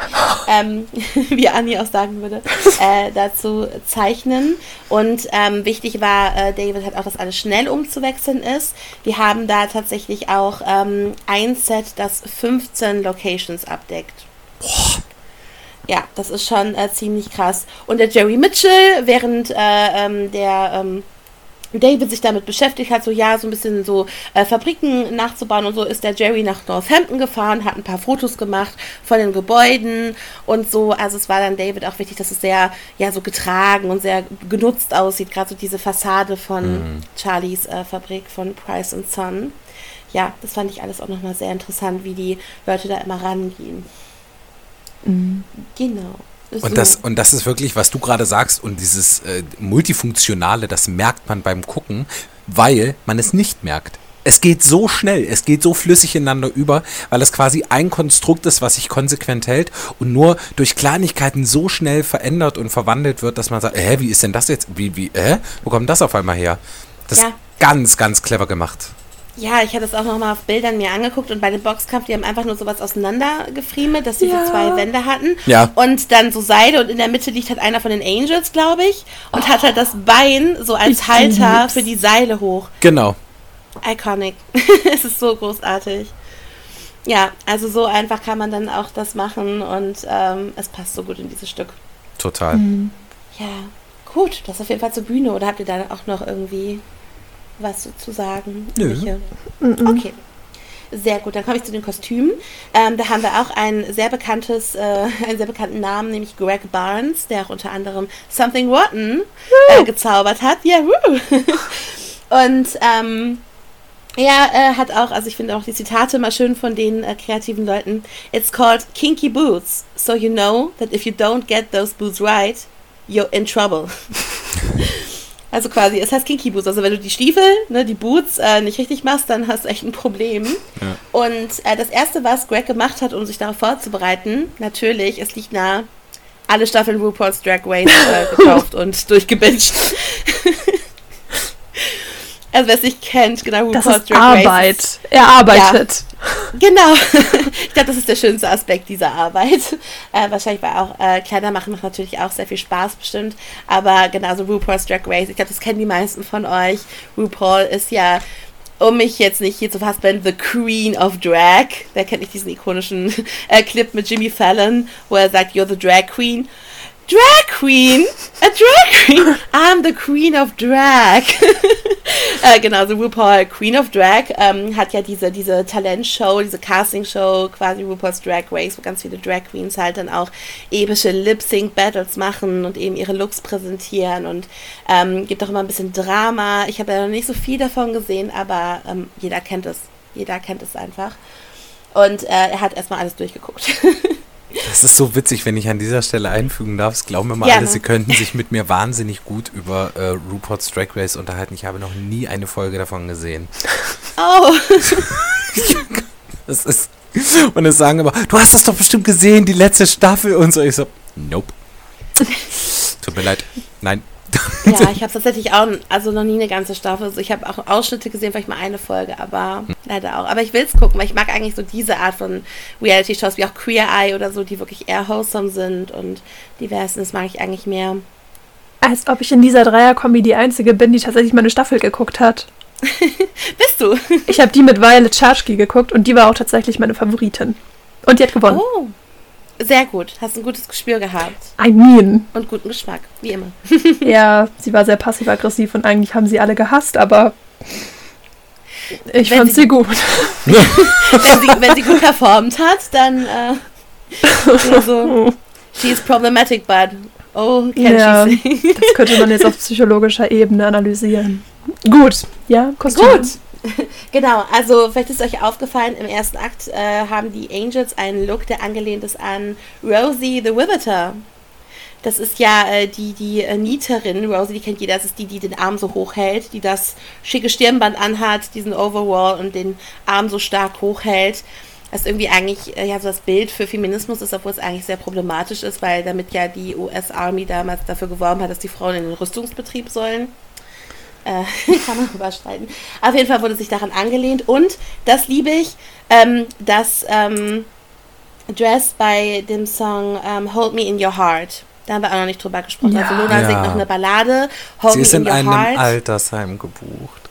ähm, wie Anni auch sagen würde, äh, dazu zeichnen. Und ähm, wichtig war, äh, David hat auch, dass alles schnell umzuwechseln ist. Wir haben da tatsächlich auch ähm, ein Set, das 15 Locations abdeckt. Ja, das ist schon äh, ziemlich krass. Und der Jerry Mitchell, während äh, ähm, der ähm, David sich damit beschäftigt hat, so ja, so ein bisschen so äh, Fabriken nachzubauen und so, ist der Jerry nach Northampton gefahren, hat ein paar Fotos gemacht von den Gebäuden und so. Also es war dann David auch wichtig, dass es sehr, ja, so getragen und sehr genutzt aussieht, gerade so diese Fassade von mhm. Charlies äh, Fabrik von Price and Son. Ja, das fand ich alles auch nochmal sehr interessant, wie die Leute da immer rangehen. Mhm. Genau. Und das, und das ist wirklich, was du gerade sagst, und dieses äh, Multifunktionale, das merkt man beim Gucken, weil man es nicht merkt. Es geht so schnell, es geht so flüssig ineinander über, weil es quasi ein Konstrukt ist, was sich konsequent hält und nur durch Kleinigkeiten so schnell verändert und verwandelt wird, dass man sagt, hä, wie ist denn das jetzt? Wie, wie, hä? Wo kommt das auf einmal her? Das ja. ist ganz, ganz clever gemacht. Ja, ich hatte es auch nochmal auf Bildern mir angeguckt und bei dem Boxkampf, die haben einfach nur sowas auseinandergefriemelt, dass sie ja. so zwei Wände hatten. Ja. Und dann so Seile und in der Mitte liegt halt einer von den Angels, glaube ich, und oh. hat halt das Bein so als ich Halter lieb's. für die Seile hoch. Genau. Iconic. es ist so großartig. Ja, also so einfach kann man dann auch das machen und ähm, es passt so gut in dieses Stück. Total. Mhm. Ja, gut, das ist auf jeden Fall zur Bühne. Oder habt ihr da auch noch irgendwie was zu sagen? Nö. Okay. Sehr gut, dann komme ich zu den Kostümen. Ähm, da haben wir auch ein sehr bekanntes, äh, einen sehr bekannten Namen, nämlich Greg Barnes, der auch unter anderem Something Rotten äh, gezaubert hat. Ja, Und ähm, er äh, hat auch, also ich finde auch die Zitate mal schön von den äh, kreativen Leuten. It's called Kinky Boots, so you know that if you don't get those boots right, you're in trouble. Also quasi, es heißt Kinky Boots. Also wenn du die Stiefel, ne, die Boots äh, nicht richtig machst, dann hast du echt ein Problem. Ja. Und äh, das Erste, was Greg gemacht hat, um sich darauf vorzubereiten, natürlich, es liegt nah, alle Staffeln RuPaul's Drag Race äh, gekauft und durchgebinged. Also wer es nicht kennt, genau, RuPaul's das ist Drag Arbeit. Race. Er arbeitet. Ja, genau. ich glaube, das ist der schönste Aspekt dieser Arbeit. Äh, wahrscheinlich war auch äh, Kleider machen macht natürlich auch sehr viel Spaß bestimmt. Aber genauso RuPaul's Drag Race, ich glaube, das kennen die meisten von euch. RuPaul ist ja um mich jetzt nicht hier zu fassen, The Queen of Drag. Wer kennt nicht diesen ikonischen äh, Clip mit Jimmy Fallon, wo er sagt, You're the Drag Queen. Drag Queen? A Drag Queen? I'm the Queen of Drag. äh, genau, so RuPaul, Queen of Drag, ähm, hat ja diese, diese Talentshow, diese Castingshow, quasi RuPaul's Drag Race, wo ganz viele Drag Queens halt dann auch epische Lip-Sync-Battles machen und eben ihre Looks präsentieren und ähm, gibt auch immer ein bisschen Drama. Ich habe ja noch nicht so viel davon gesehen, aber ähm, jeder kennt es. Jeder kennt es einfach. Und äh, er hat erstmal alles durchgeguckt. Das ist so witzig, wenn ich an dieser Stelle einfügen darf. Es glauben immer ja, alle, sie könnten sich mit mir wahnsinnig gut über äh, Rupert's Drag Race unterhalten. Ich habe noch nie eine Folge davon gesehen. Oh. das ist. Und es sagen immer, du hast das doch bestimmt gesehen, die letzte Staffel und so. Ich so, nope. Tut mir leid. Nein. Ja, ich habe tatsächlich auch, also noch nie eine ganze Staffel. Also ich habe auch Ausschnitte gesehen, vielleicht mal eine Folge, aber leider auch. Aber ich will es gucken, weil ich mag eigentlich so diese Art von Reality-Shows, wie auch Queer Eye oder so, die wirklich eher wholesome sind und divers. Das mag ich eigentlich mehr. Als ob ich in dieser Dreier-Kombi die Einzige bin, die tatsächlich mal eine Staffel geguckt hat. Bist du? ich habe die mit Violet Chachki geguckt und die war auch tatsächlich meine Favoritin. Und die hat gewonnen. Oh. Sehr gut. Hast ein gutes Gespür gehabt. I mean. Und guten Geschmack, wie immer. ja, sie war sehr passiv-aggressiv und eigentlich haben sie alle gehasst, aber ich wenn fand sie, sie gut. wenn, sie, wenn sie gut performt hat, dann äh, so, she is problematic, but oh, can ja, she sing? das könnte man jetzt auf psychologischer Ebene analysieren. Gut, ja, Kostüm. Gut. genau, also vielleicht ist euch aufgefallen, im ersten Akt äh, haben die Angels einen Look, der angelehnt ist an Rosie the Riveter. Das ist ja äh, die, die äh, Nieterin, Rosie, die kennt jeder, das ist die, die den Arm so hoch hält, die das schicke Stirnband anhat, diesen Overall und den Arm so stark hochhält. Was irgendwie eigentlich äh, ja so das Bild für Feminismus ist, obwohl es eigentlich sehr problematisch ist, weil damit ja die US Army damals dafür geworben hat, dass die Frauen in den Rüstungsbetrieb sollen. Äh, kann man überstreiten. Auf jeden Fall wurde sich daran angelehnt und das liebe ich, ähm, das ähm, Dress bei dem Song ähm, Hold Me in Your Heart. Da haben wir auch noch nicht drüber gesprochen. Ja. Also Luna ja. singt noch eine Ballade. Hold Sie Me ist in, in einem Heart. Altersheim gebucht.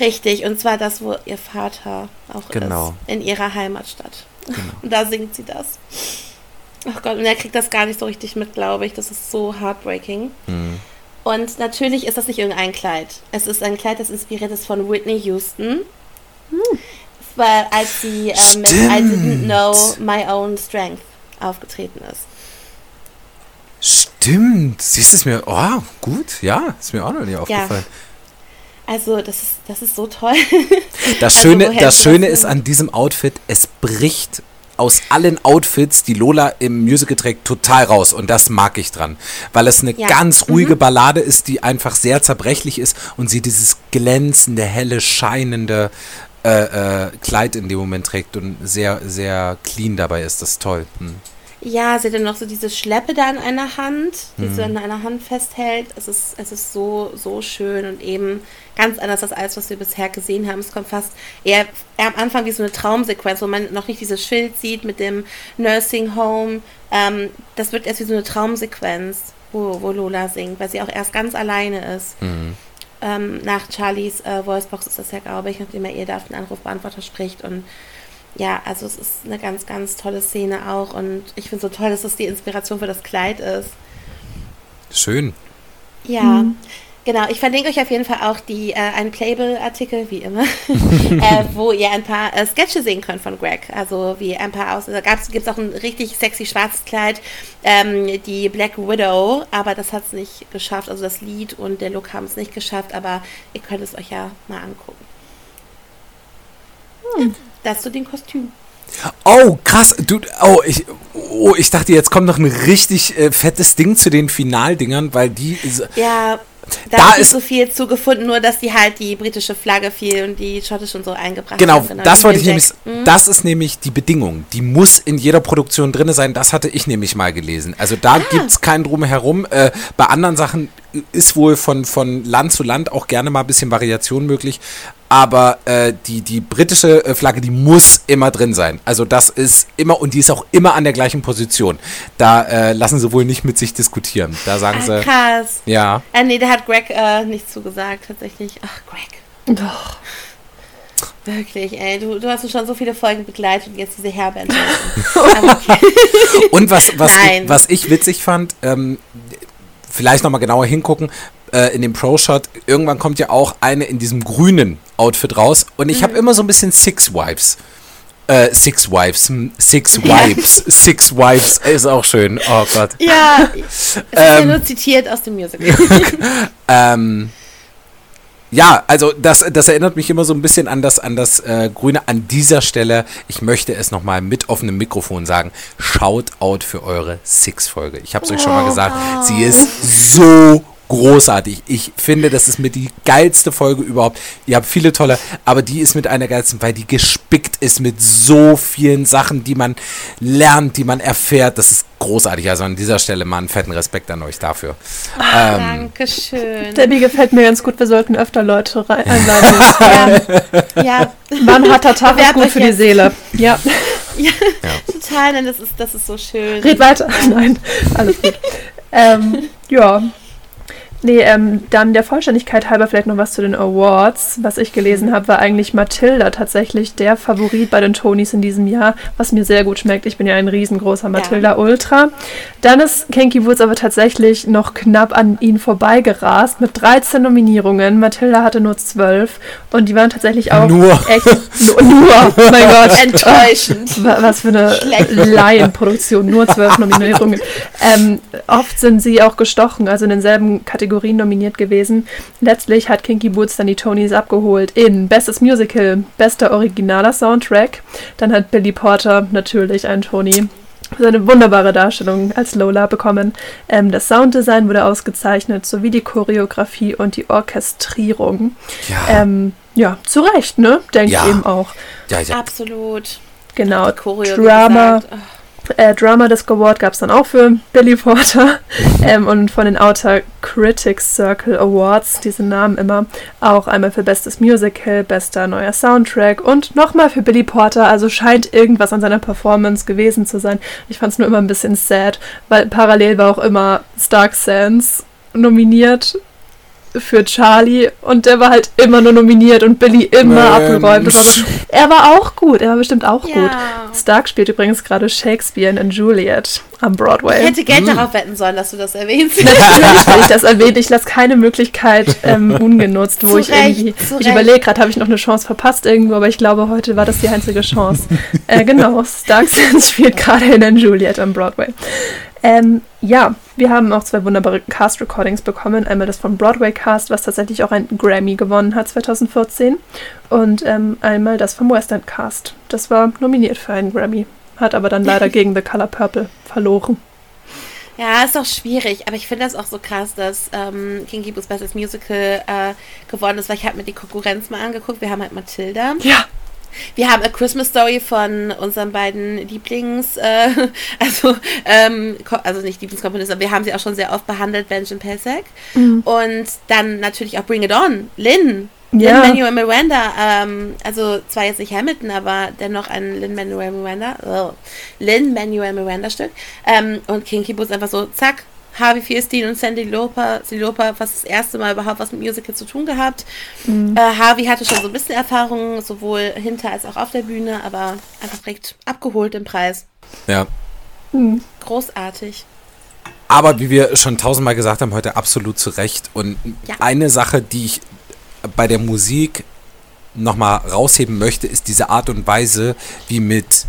Richtig, und zwar das, wo ihr Vater auch genau. ist. In ihrer Heimatstadt. Genau. Und da singt sie das. Ach Gott, und er kriegt das gar nicht so richtig mit, glaube ich. Das ist so heartbreaking. Mhm. Und natürlich ist das nicht irgendein Kleid. Es ist ein Kleid, das inspiriert ist von Whitney Houston. Hm. Weil, als sie äh, mit I Didn't Know My Own Strength aufgetreten ist. Stimmt. Siehst du es mir? Oh, gut. Ja, ist mir auch noch nicht aufgefallen. Ja. Also, das ist, das ist so toll. Das also, Schöne, das Schöne ist an diesem Outfit, es bricht aus allen Outfits, die Lola im Musical trägt, total raus. Und das mag ich dran. Weil es eine ja. ganz ruhige mhm. Ballade ist, die einfach sehr zerbrechlich ist und sie dieses glänzende, helle, scheinende äh, äh, Kleid in dem Moment trägt und sehr, sehr clean dabei ist. Das ist toll. Hm. Ja, sie hat dann noch so diese Schleppe da in einer Hand, die mhm. sie in einer Hand festhält. Es ist, es ist so, so schön und eben ganz anders als alles, was wir bisher gesehen haben. Es kommt fast eher, eher am Anfang wie so eine Traumsequenz, wo man noch nicht dieses Schild sieht mit dem Nursing Home. Ähm, das wird erst wie so eine Traumsequenz, wo, wo Lola singt, weil sie auch erst ganz alleine ist. Mhm. Ähm, nach Charlies äh, Voicebox ist das ja, glaube ich, nachdem er ihr da auf den Anrufbeantworter spricht und ja, also es ist eine ganz, ganz tolle Szene auch und ich finde so toll, dass es die Inspiration für das Kleid ist. Schön. Ja, mhm. genau. Ich verlinke euch auf jeden Fall auch die äh, einen Playable-Artikel, wie immer, äh, wo ihr ein paar äh, Sketche sehen könnt von Greg. Also wie ein paar aus. Da gibt es auch ein richtig sexy schwarzes Kleid, ähm, die Black Widow, aber das hat es nicht geschafft. Also das Lied und der Look haben es nicht geschafft, aber ihr könnt es euch ja mal angucken. Hm. Das zu den Kostümen. Oh, krass. Du, oh, ich, oh, ich dachte, jetzt kommt noch ein richtig äh, fettes Ding zu den Finaldingern, weil die. Ja, da, da ist so viel zugefunden, nur dass die halt die britische Flagge fiel und die schottische und so eingebracht genau, haben. Genau, das wollte ich nämlich. Mhm. Das ist nämlich die Bedingung. Die muss in jeder Produktion drin sein. Das hatte ich nämlich mal gelesen. Also da ah. gibt es keinen Drumherum. Äh, bei anderen Sachen ist wohl von, von Land zu Land auch gerne mal ein bisschen Variation möglich aber äh, die, die britische äh, Flagge, die muss immer drin sein. Also das ist immer, und die ist auch immer an der gleichen Position. Da äh, lassen sie wohl nicht mit sich diskutieren. Da sagen ah, sie. Krass. Ja. Äh, nee, da hat Greg äh, nichts zugesagt, tatsächlich. Ach, Greg. Doch. Wirklich, ey, du, du hast schon so viele Folgen begleitet und jetzt diese herbe und was, was, was ich witzig fand, ähm, vielleicht nochmal genauer hingucken, äh, in dem Pro-Shot, irgendwann kommt ja auch eine in diesem grünen Outfit raus. Und ich mhm. habe immer so ein bisschen Six Wives. Äh, Six Wives, hm, Six Wives, ja. Six Wives ist auch schön. Oh Gott. Ja, es ist ähm, ja nur zitiert aus dem Musical. ähm, ja, also das, das erinnert mich immer so ein bisschen an das, an das äh, Grüne. An dieser Stelle, ich möchte es nochmal mit offenem Mikrofon sagen, schaut out für eure Six-Folge. Ich habe es euch schon mal gesagt, sie ist so großartig. Ich finde, das ist mit die geilste Folge überhaupt. Ihr habt viele tolle, aber die ist mit einer geilsten, weil die gespickt ist mit so vielen Sachen, die man lernt, die man erfährt. Das ist großartig. Also an dieser Stelle mal einen fetten Respekt an euch dafür. Ach, ähm, Dankeschön. Debbie gefällt mir ganz gut. Wir sollten öfter Leute einladen. ja. ja. Ein harter Tag, ist gut für jetzt. die Seele. Ja. Ja, ja, total, nein, das ist, das ist so schön. Red weiter. Nein, alles gut. ähm, ja, Nee, ähm, dann der Vollständigkeit halber vielleicht noch was zu den Awards. Was ich gelesen habe, war eigentlich Matilda tatsächlich der Favorit bei den Tonys in diesem Jahr, was mir sehr gut schmeckt. Ich bin ja ein riesengroßer Matilda Ultra. Dann ist Kenki Woods aber tatsächlich noch knapp an ihn vorbeigerast mit 13 Nominierungen. Matilda hatte nur 12 und die waren tatsächlich auch nur. echt nur, nur mein Gott. Enttäuschend. Was für eine Laienproduktion, nur 12 Nominierungen. Ähm, oft sind sie auch gestochen, also in denselben Kategorien Kategorien nominiert gewesen. Letztlich hat Kinky Boots dann die Tonys abgeholt in Bestes Musical, bester originaler Soundtrack. Dann hat Billy Porter natürlich einen Tony seine wunderbare Darstellung als Lola bekommen. Ähm, das Sounddesign wurde ausgezeichnet, sowie die Choreografie und die Orchestrierung. Ja, ähm, ja zu Recht, ne? Denke ja. ich eben auch. Ja, ja. Absolut. Genau. Drama. Gesagt, äh, Drama Disc Award gab es dann auch für Billy Porter ähm, und von den Outer Critics Circle Awards, diese Namen immer, auch einmal für Bestes Musical, bester neuer Soundtrack und nochmal für Billy Porter. Also scheint irgendwas an seiner Performance gewesen zu sein. Ich fand es nur immer ein bisschen sad, weil parallel war auch immer Stark Sands nominiert für Charlie und der war halt immer nur nominiert und Billy immer Mensch. abgeräumt. Das war so, er war auch gut, er war bestimmt auch Ja. gut. Stark spielt übrigens gerade Shakespeare in Juliet am Ich Broadway. hätte Geld Hm. darauf wetten sollen, dass du das erwähnst. Natürlich will ich das erwähnen. Ich lasse keine Möglichkeit ähm, ungenutzt, wo Zu ich Recht, irgendwie. Ich überlege gerade, habe ich noch eine Chance verpasst irgendwo, aber ich glaube, heute war das die einzige Chance. äh, genau, Stark spielt gerade in Juliet am Broadway. Ähm, ja, wir haben auch zwei wunderbare Cast-Recordings bekommen. Einmal das vom Broadway Cast, was tatsächlich auch einen Grammy gewonnen hat 2014. Und ähm, einmal das vom Western Cast. Das war nominiert für einen Grammy, hat aber dann leider gegen The Color Purple verloren. Ja, ist doch schwierig, aber ich finde das auch so krass, dass ähm, King Gibus bestes Musical äh, geworden ist, weil ich habe mir die Konkurrenz mal angeguckt. Wir haben halt Matilda. Ja, Wir haben A Christmas Story von unseren beiden Lieblings, äh, also, ähm, also nicht Lieblingskomponisten, aber wir haben sie auch schon sehr oft behandelt, Benjamin Pesek. Und dann natürlich auch Bring It On, Lynn. Ja. Lin-Manuel Miranda, ähm, also zwar jetzt nicht Hamilton, aber dennoch ein Lin-Manuel Miranda, oh, Lin-Manuel Miranda-Stück. Ähm, und Kinky Boots einfach so, zack, Harvey Fierstein und Sandy Loper, Cindy Loper fast das erste Mal überhaupt was mit Musical zu tun gehabt. Äh, Harvey hatte schon so ein bisschen Erfahrung, sowohl hinter als auch auf der Bühne, aber einfach direkt abgeholt im Preis. Ja. Großartig. Aber wie wir schon tausendmal gesagt haben, heute absolut zu Recht. Und Ja. eine Sache, die ich bei der Musik nochmal rausheben möchte, ist diese Art und Weise, wie mit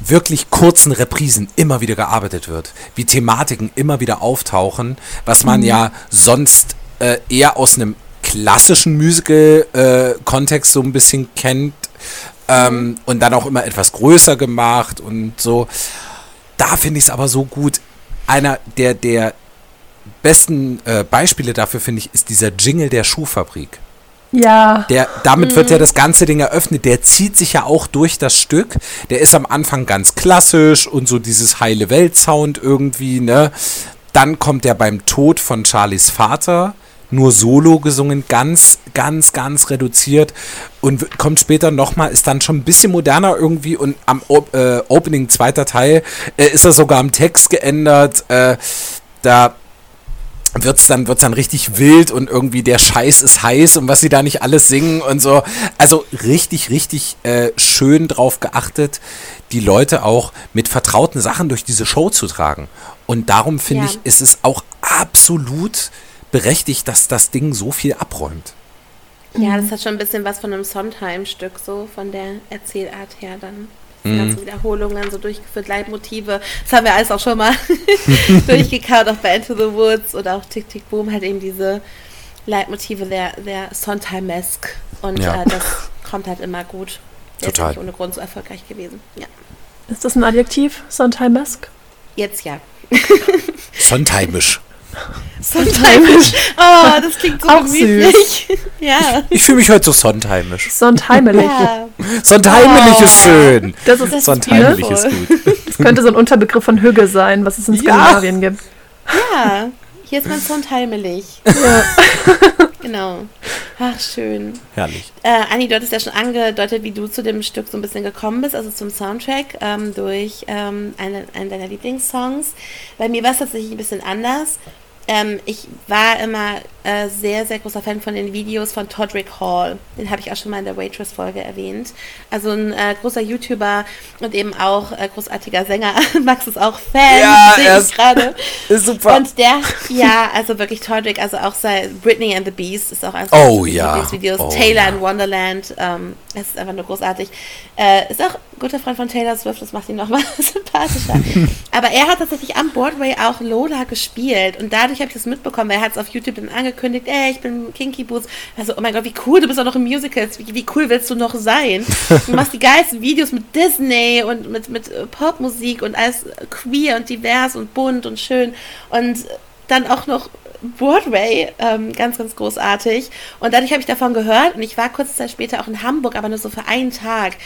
wirklich kurzen Reprisen immer wieder gearbeitet wird, wie Thematiken immer wieder auftauchen, was man ja sonst äh, eher aus einem klassischen Musical-Kontext so ein bisschen kennt ähm, und dann auch immer etwas größer gemacht und so. Da finde ich es aber so gut. Einer der, der besten äh, Beispiele dafür, finde ich, ist dieser Jingle der Schuhfabrik. Ja. Der, damit wird ja das ganze Ding eröffnet. Der zieht sich ja auch durch das Stück. Der ist am Anfang ganz klassisch und so dieses heile Welt-Sound irgendwie, ne? Dann kommt er beim Tod von Charlies Vater, nur solo gesungen, ganz, ganz, ganz reduziert und kommt später nochmal, ist dann schon ein bisschen moderner irgendwie und am äh, Opening zweiter Teil äh, ist er sogar am Text geändert. Äh, da wird's dann wird's dann richtig wild und irgendwie der Scheiß ist heiß und was sie da nicht alles singen und so. Also richtig, richtig äh, schön drauf geachtet, die Leute auch mit vertrauten Sachen durch diese Show zu tragen. Und darum finde Ja. ich, ist es auch absolut berechtigt, dass das Ding so viel abräumt. Ja, das hat schon ein bisschen was von einem Sondheim-Stück, so von der Erzählart her dann. Mhm. ganzen Wiederholungen so durchgeführt, Leitmotive. Das haben wir alles auch schon mal durchgekaut, auch bei Into the Woods oder auch Tick Tick Boom, halt eben diese Leitmotive der, der Sondheim-esque. Und Ja. äh, das kommt halt immer gut. Der ist Total. nicht ohne Grund so erfolgreich gewesen. Ja. Ist das ein Adjektiv? Sondheim-esque? Jetzt ja. Sondheimisch. Sondheimisch. Oh, das klingt so Auch gemütlich. ja. Ich fühle mich heute so sondheimisch. Sondheimelig. Ja. Sondheimelig Oh. ist schön. Das ist, ist Sondheimelig ist gut. das könnte so ein Unterbegriff von Hügge sein, was es in Ja. Skandinavien gibt. Ja, hier ist man sondheimelig. genau. Ach, schön. Herrlich. Äh, Anni, du hattest ja schon angedeutet, wie du zu dem Stück so ein bisschen gekommen bist, also zum Soundtrack, ähm, durch ähm, eine, einen deiner Lieblingssongs. Bei mir war es tatsächlich ein bisschen anders. Ähm, ich war immer äh, sehr, sehr großer Fan von den Videos von Todrick Hall. Den habe ich auch schon mal in der Waitress-Folge erwähnt. Also ein äh, großer YouTuber und eben auch äh, großartiger Sänger. Max ist auch Fan, Ja, sehe ich ist- gerade. Super. Und der, ja, also wirklich Todrick, also auch sein Britney and the Beast ist auch eines Oh, ja. Lieblingsvideos. Oh, Taylor ja. in Wonderland, ähm, es ist einfach nur großartig. Äh, ist auch ein guter Freund von Taylor Swift, das macht ihn nochmal sympathischer. Aber er hat tatsächlich am Broadway auch Lola gespielt und dadurch habe ich das mitbekommen, weil er hat es auf YouTube dann angekündigt, ey, ich bin Kinky Boots. Also, oh mein Gott, wie cool, du bist auch noch im Musicals, wie, wie cool willst du noch sein? Du machst die geilsten Videos mit Disney und mit, mit äh, Popmusik und alles queer und divers und bunt und schön und dann auch noch Broadway, ähm, ganz, ganz großartig. Und dadurch habe ich davon gehört und ich war kurze Zeit später auch in Hamburg, aber nur so für einen Tag.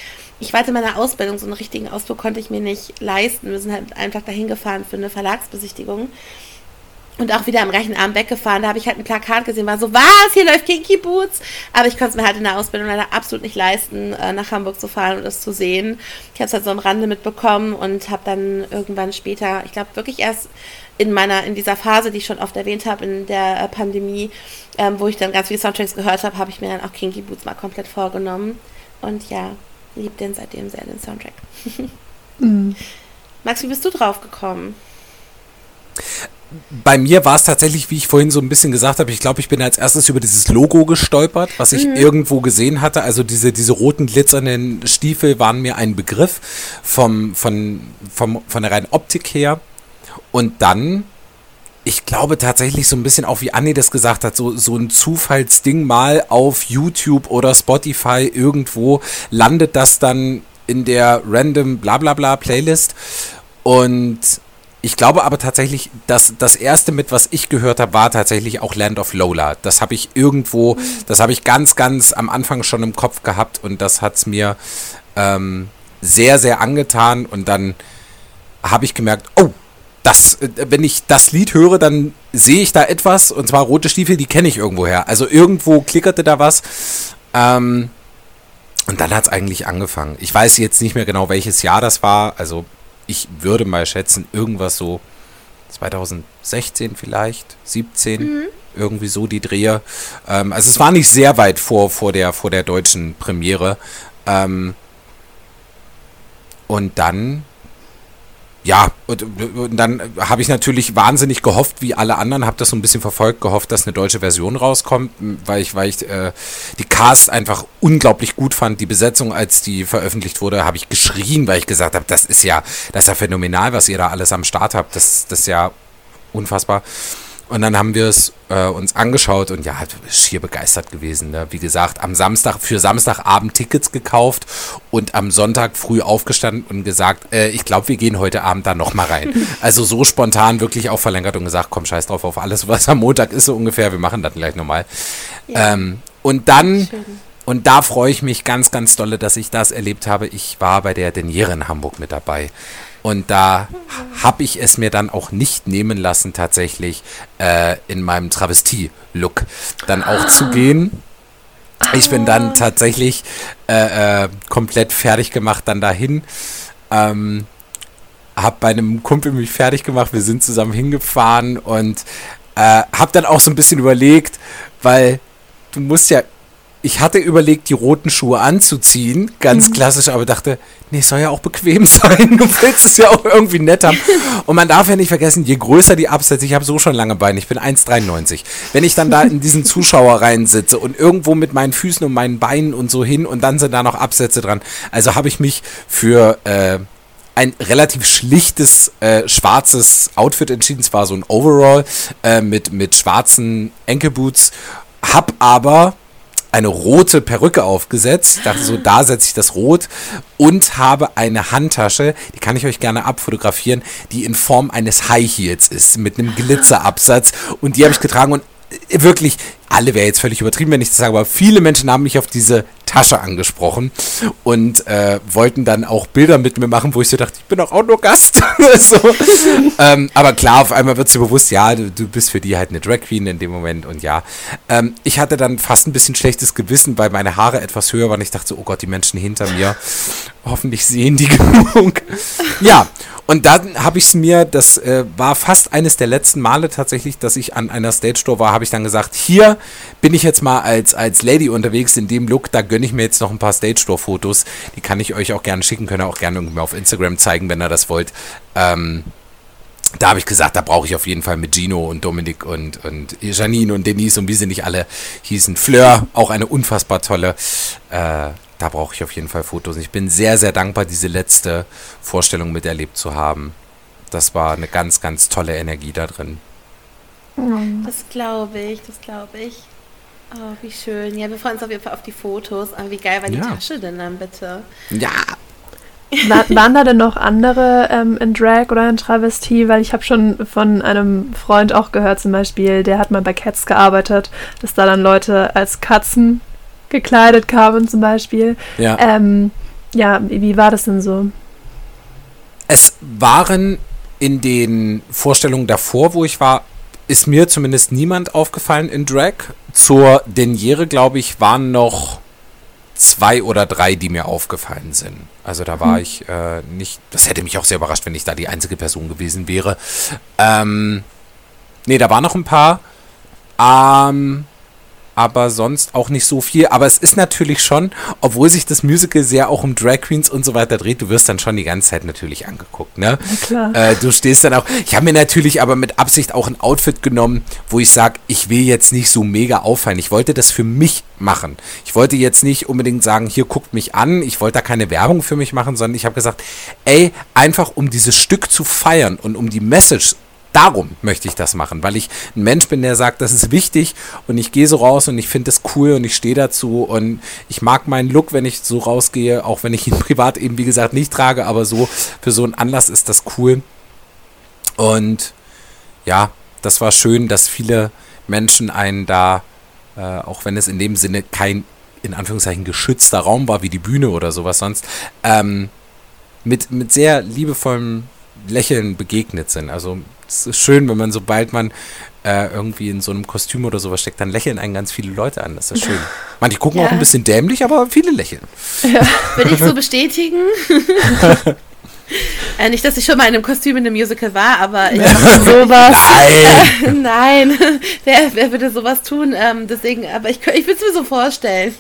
Ich war in meiner Ausbildung, so einen richtigen Ausflug konnte ich mir nicht leisten. Wir sind halt einfach dahin gefahren für eine Verlagsbesichtigung. Und auch wieder am rechten Arm weggefahren. Da habe ich halt ein Plakat gesehen, war so, was, hier läuft Kinky Boots. Aber ich konnte es mir halt in der Ausbildung leider absolut nicht leisten, äh, nach Hamburg zu fahren und das zu sehen. Ich habe es halt so am Rande mitbekommen und habe dann irgendwann später, ich glaube wirklich erst in meiner, in dieser Phase, die ich schon oft erwähnt habe, in der äh, Pandemie, ähm, wo ich dann ganz viele Soundtracks gehört habe, habe ich mir dann auch Kinky Boots mal komplett vorgenommen. Und ja, lieb den seitdem sehr, den Soundtrack. mm. Max, wie bist du drauf gekommen? Bei mir war es tatsächlich, wie ich vorhin so ein bisschen gesagt habe, ich glaube, ich bin als erstes über dieses Logo gestolpert, was ich mhm. irgendwo gesehen hatte. Also diese, diese roten glitzernden Stiefel waren mir ein Begriff vom, von, vom, von der reinen Optik her. Und dann, ich glaube tatsächlich so ein bisschen auch, wie Anni das gesagt hat, so, so ein Zufallsding mal auf YouTube oder Spotify irgendwo landet das dann in der random Blablabla Playlist. Und ich glaube aber tatsächlich, dass das erste mit, was ich gehört habe, war tatsächlich auch Land of Lola. Das habe ich irgendwo, das habe ich ganz, ganz am Anfang schon im Kopf gehabt und das hat es mir ähm, sehr, sehr angetan und dann habe ich gemerkt, oh, das, äh, wenn ich das Lied höre, dann sehe ich da etwas und zwar rote Stiefel, die kenne ich irgendwoher. Also irgendwo klickerte da was. Ähm, und dann hat es eigentlich angefangen. Ich weiß jetzt nicht mehr genau, welches Jahr das war. Also ich würde mal schätzen, irgendwas so 2016 vielleicht, 17, mhm. irgendwie so die Drehe. Ähm, also es war nicht sehr weit vor, vor, der, vor der deutschen Premiere. Ähm, und dann ja, und, und dann habe ich natürlich wahnsinnig gehofft, wie alle anderen, habe das so ein bisschen verfolgt, gehofft, dass eine deutsche Version rauskommt, weil ich, weil ich äh, die Cast einfach unglaublich gut fand. Die Besetzung, als die veröffentlicht wurde, habe ich geschrien, weil ich gesagt habe, das ist ja, das ist ja phänomenal, was ihr da alles am Start habt. Das, das ist ja unfassbar. Und dann haben wir es äh, uns angeschaut und ja, schier begeistert gewesen. Ne? Wie gesagt, am Samstag, für Samstagabend Tickets gekauft und am Sonntag früh aufgestanden und gesagt, äh, ich glaube, wir gehen heute Abend da nochmal rein. also so spontan wirklich auch verlängert und gesagt, komm, scheiß drauf auf alles, was am Montag ist so ungefähr, wir machen das gleich nochmal. Ja. Ähm, und dann... Und da freue ich mich ganz, ganz dolle, dass ich das erlebt habe. Ich war bei der Deniere in Hamburg mit dabei. Und da habe ich es mir dann auch nicht nehmen lassen, tatsächlich äh, in meinem Travestie-Look dann auch ah. zu gehen. Ich bin dann ah. tatsächlich äh, äh, komplett fertig gemacht, dann dahin. Ähm, hab bei einem Kumpel mich fertig gemacht, wir sind zusammen hingefahren und äh, hab dann auch so ein bisschen überlegt, weil du musst ja ich hatte überlegt, die roten Schuhe anzuziehen, ganz mhm. klassisch, aber dachte, nee, es soll ja auch bequem sein. Du willst es ja auch irgendwie nett haben. Und man darf ja nicht vergessen, je größer die Absätze, ich habe so schon lange Beine, ich bin 1,93. Wenn ich dann da in diesen Zuschauerreihen sitze und irgendwo mit meinen Füßen und meinen Beinen und so hin und dann sind da noch Absätze dran. Also habe ich mich für äh, ein relativ schlichtes äh, schwarzes Outfit entschieden. Es war so ein Overall äh, mit, mit schwarzen Enkelboots. Hab aber eine rote Perücke aufgesetzt. Dachte so, da setze ich das Rot und habe eine Handtasche, die kann ich euch gerne abfotografieren, die in Form eines High Heels ist, mit einem Glitzerabsatz. Und die habe ich getragen und äh, wirklich, alle wäre jetzt völlig übertrieben, wenn ich das sage, aber viele Menschen haben mich auf diese Tasche angesprochen und äh, wollten dann auch Bilder mit mir machen, wo ich so dachte, ich bin doch auch nur Gast. so. ähm, aber klar, auf einmal wird sie bewusst, ja, du, du, bist für die halt eine Drag Queen in dem Moment und ja. Ähm, ich hatte dann fast ein bisschen schlechtes Gewissen, weil meine Haare etwas höher waren. Ich dachte so, oh Gott, die Menschen hinter mir, hoffentlich sehen die genug. ja, und dann habe ich es mir, das äh, war fast eines der letzten Male tatsächlich, dass ich an einer Stage Store war, habe ich dann gesagt, hier bin ich jetzt mal als, als Lady unterwegs in dem Look, da gönne ich mir jetzt noch ein paar Stage Store Fotos. Die kann ich euch auch gerne schicken, könnt ihr auch gerne irgendwie auf Instagram zeigen, wenn ihr das wollt. Ähm, da habe ich gesagt, da brauche ich auf jeden Fall mit Gino und Dominik und, und Janine und Denise und wie sie nicht alle hießen. Fleur, auch eine unfassbar tolle äh, da brauche ich auf jeden Fall Fotos. Ich bin sehr, sehr dankbar, diese letzte Vorstellung miterlebt zu haben. Das war eine ganz, ganz tolle Energie da drin. Das glaube ich, das glaube ich. Oh, wie schön. Ja, wir freuen uns auf jeden Fall auf die Fotos. Aber wie geil war die ja. Tasche denn dann bitte? Ja. War, waren da denn noch andere ähm, in Drag oder in Travestie? Weil ich habe schon von einem Freund auch gehört, zum Beispiel, der hat mal bei Cats gearbeitet, dass da dann Leute als Katzen gekleidet kamen zum Beispiel. Ja, ähm, ja wie, wie war das denn so? Es waren in den Vorstellungen davor, wo ich war, ist mir zumindest niemand aufgefallen in Drag. Zur Deniere, glaube ich, waren noch zwei oder drei, die mir aufgefallen sind. Also da war hm. ich äh, nicht, das hätte mich auch sehr überrascht, wenn ich da die einzige Person gewesen wäre. Ähm, nee, da waren noch ein paar. Ähm, aber sonst auch nicht so viel. Aber es ist natürlich schon, obwohl sich das Musical sehr auch um Drag Queens und so weiter dreht, du wirst dann schon die ganze Zeit natürlich angeguckt, ne? Na klar. Äh, du stehst dann auch. Ich habe mir natürlich aber mit Absicht auch ein Outfit genommen, wo ich sage, ich will jetzt nicht so mega auffallen. Ich wollte das für mich machen. Ich wollte jetzt nicht unbedingt sagen, hier guckt mich an. Ich wollte da keine Werbung für mich machen, sondern ich habe gesagt, ey, einfach um dieses Stück zu feiern und um die Message darum möchte ich das machen, weil ich ein Mensch bin, der sagt, das ist wichtig und ich gehe so raus und ich finde das cool und ich stehe dazu und ich mag meinen Look, wenn ich so rausgehe, auch wenn ich ihn privat eben, wie gesagt, nicht trage, aber so für so einen Anlass ist das cool. Und ja, das war schön, dass viele Menschen einen da, äh, auch wenn es in dem Sinne kein in Anführungszeichen geschützter Raum war, wie die Bühne oder sowas sonst, ähm, mit, mit sehr liebevollem Lächeln begegnet sind. Also es ist schön, wenn man, sobald man äh, irgendwie in so einem Kostüm oder sowas steckt, dann lächeln einen ganz viele Leute an. Das ist schön. Manche gucken ja. auch ein bisschen dämlich, aber viele lächeln. Ja. Würde ich so bestätigen. Äh, nicht, dass ich schon mal in einem Kostüm in einem Musical war, aber ich sowas. Nein! Äh, nein! Wer, wer würde sowas tun? Ähm, deswegen, aber ich, ich würde es mir so vorstellen.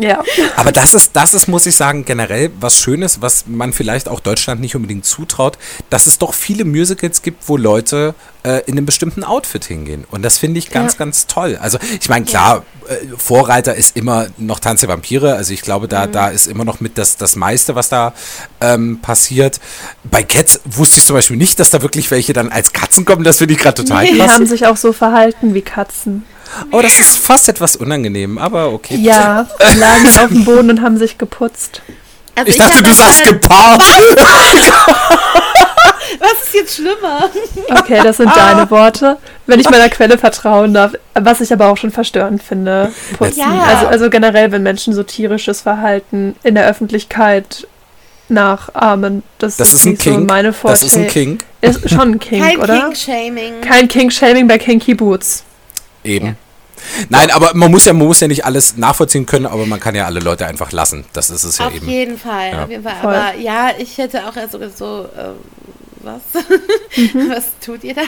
Ja. Aber das ist, das ist, muss ich sagen, generell was Schönes, was man vielleicht auch Deutschland nicht unbedingt zutraut, dass es doch viele Musicals gibt, wo Leute äh, in einem bestimmten Outfit hingehen. Und das finde ich ganz, ja. ganz toll. Also ich meine, klar, ja. äh, Vorreiter ist immer noch Tanz der Vampire. Also ich glaube, da, mhm. da ist immer noch mit das, das meiste, was da ähm, passiert. Bei Cats wusste ich zum Beispiel nicht, dass da wirklich welche dann als Katzen kommen. Das finde ich gerade total nee, krass. Die haben sich auch so verhalten wie Katzen. Oh, das ist fast etwas unangenehm, aber okay. Ja, die lagen auf dem Boden und haben sich geputzt. Also ich, ich dachte, du sagst gepaart. Was ist jetzt schlimmer? Okay, das sind deine Worte. Wenn ich meiner Quelle vertrauen darf. Was ich aber auch schon verstörend finde. Putzen. Ja. Also, also generell, wenn Menschen so tierisches Verhalten in der Öffentlichkeit nachahmen. Das, das ist, ein King. So meine Vorstellung. Das ist ein King. Ist schon ein King, Kein oder? Kein King-Shaming. Kein King-Shaming bei Kinky Boots. Eben. Ja. Nein, aber man muss ja, man muss ja nicht alles nachvollziehen können, aber man kann ja alle Leute einfach lassen. Das ist es ja auf eben. Jeden Fall, ja. Auf jeden Fall. Aber ja, ich hätte auch so, so äh, was? Mhm. was tut ihr da?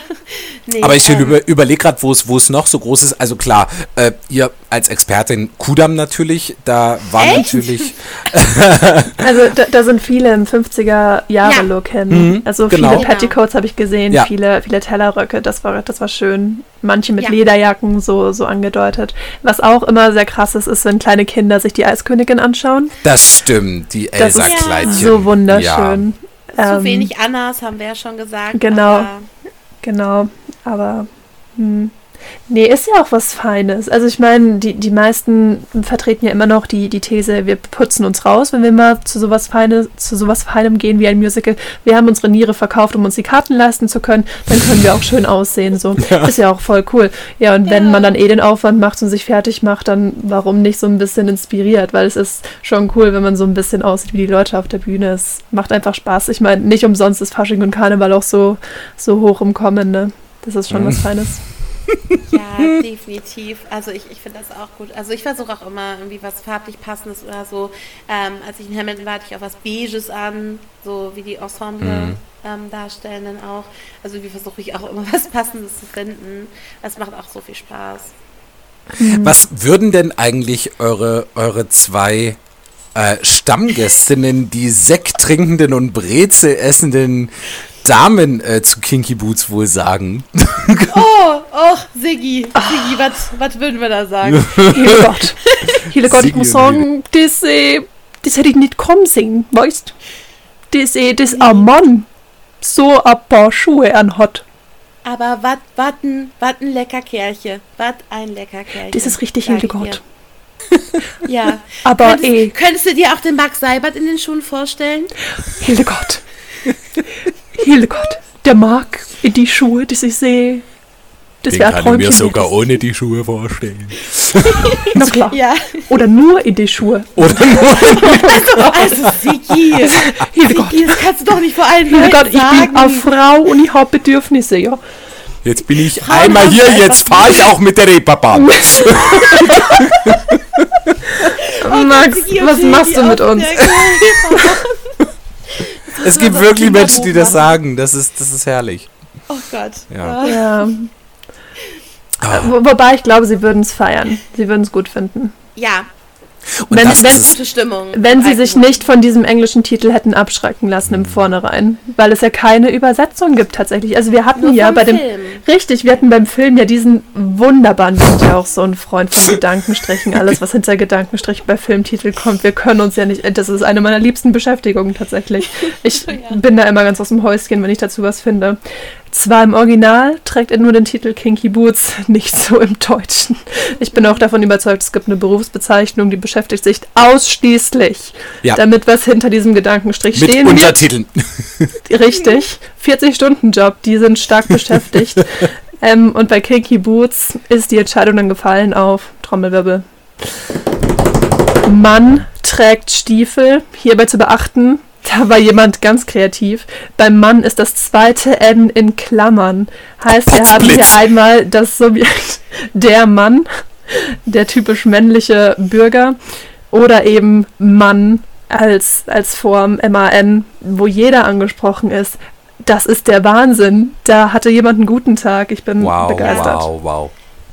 Nee, Aber ich ähm, über, überlege gerade, wo es noch so groß ist. Also klar, äh, ihr als Expertin Kudam natürlich, da war Echt? natürlich. also da, da, sind viele im 50er-Jahre-Look ja. hin. Mhm, also genau. viele Petticoats habe ich gesehen, ja. viele, viele Tellerröcke, das war, das war schön. Manche mit ja. Lederjacken so, so angedeutet. Was auch immer sehr krass ist, ist, wenn kleine Kinder sich die Eiskönigin anschauen. Das stimmt, die Elsa-Kleidchen. So wunderschön. Zu ähm, wenig Annas, haben wir ja schon gesagt. Genau. Aber genau. Aber hm. Nee, ist ja auch was Feines. Also ich meine, die, die meisten vertreten ja immer noch die, die These, wir putzen uns raus, wenn wir mal zu sowas Feines, zu sowas Feinem gehen wie ein Musical. Wir haben unsere Niere verkauft, um uns die Karten leisten zu können, dann können wir auch schön aussehen. So. Ja. Ist ja auch voll cool. Ja, und ja. wenn man dann eh den Aufwand macht und sich fertig macht, dann warum nicht so ein bisschen inspiriert? Weil es ist schon cool, wenn man so ein bisschen aussieht wie die Leute auf der Bühne. Es macht einfach Spaß. Ich meine, nicht umsonst ist Fasching und Karneval auch so, so hoch im Kommen, ne? Das ist schon mhm. was Feines. Ja, definitiv. Also ich, ich finde das auch gut. Also ich versuche auch immer irgendwie was farblich passendes oder so. Ähm, als ich in Hamilton war, hatte ich auch was Beiges an, so wie die Ensemble mhm. ähm, darstellen dann auch. Also wie versuche ich auch immer was Passendes zu finden. Das macht auch so viel Spaß. Mhm. Was würden denn eigentlich eure, eure zwei äh, Stammgästinnen, die Sekt trinkenden und Brezel essenden Damen äh, zu Kinky Boots wohl sagen? Oh, oh, Siggi, Siggi, was würden wir da sagen? Hele Gott. Hele Gott, ich muss sagen, das, äh, das hätte ich nicht kommen sehen, weißt Das, äh, das ein Mann so ein paar Schuhe anhat. Aber was wat ein, wat ein lecker Kerlchen. Was ein lecker Kerlchen. Das ist richtig Hildegard. ja. Aber könntest, eh. Könntest du dir auch den Max Seibert in den Schuhen vorstellen? Hildegard. Hildegard, der mag in die Schuhe, die ich sehe. Das wäre kann ich mir sogar das. ohne die Schuhe vorstellen. Na klar. Ja. Oder nur in die Schuhe. Oder nur in die Also, also Sigi. Hildegard. Sigi, das kannst du doch nicht vor allen Hildegard, ich bin eine Frau und ich habe Bedürfnisse, ja. Jetzt bin ich einmal hier, jetzt fahre ich auch mit der Reeperbahn. Oh Max, was machst du mit uns? Es gibt wirklich Menschen, die das sagen. Das ist, das ist herrlich. Oh Gott. Ja. Ja. Ah. Wo, wobei ich glaube, sie würden es feiern. Sie würden es gut finden. Ja, Und Wenn- das wenn- ist gute Stimmung. Wenn sie sich nicht von diesem englischen Titel hätten abschrecken lassen im Vornherein. Weil es ja keine Übersetzung gibt tatsächlich. Also wir hatten Nur ja bei dem. Film. Richtig, wir hatten beim Film ja diesen wunderbaren, wir sind ja auch so ein Freund von Gedankenstrichen, alles was hinter Gedankenstrichen bei Filmtitel kommt, wir können uns ja nicht, das ist eine meiner liebsten Beschäftigungen tatsächlich. Ich bin da immer ganz aus dem Häuschen, wenn ich dazu was finde. Zwar im Original trägt er nur den Titel Kinky Boots, nicht so im Deutschen. Ich bin auch davon überzeugt, es gibt eine Berufsbezeichnung, die beschäftigt sich ausschließlich Ja. damit, was hinter diesem Gedankenstrich Mit stehen wird. Untertiteln. Richtig. 40-Stunden-Job, die sind stark beschäftigt. ähm, und bei Kinky Boots ist die Entscheidung dann gefallen auf Trommelwirbel. Mann trägt Stiefel. Hierbei zu beachten, da war jemand ganz kreativ. Beim Mann ist das zweite N in Klammern. Heißt, wir haben hier einmal das Subjekt der Mann, der typisch männliche Bürger, oder eben Mann als, als Form MAN, wo jeder angesprochen ist. Das ist der Wahnsinn. Da hatte jemand einen guten Tag. Ich bin Wow, begeistert. wow, wow.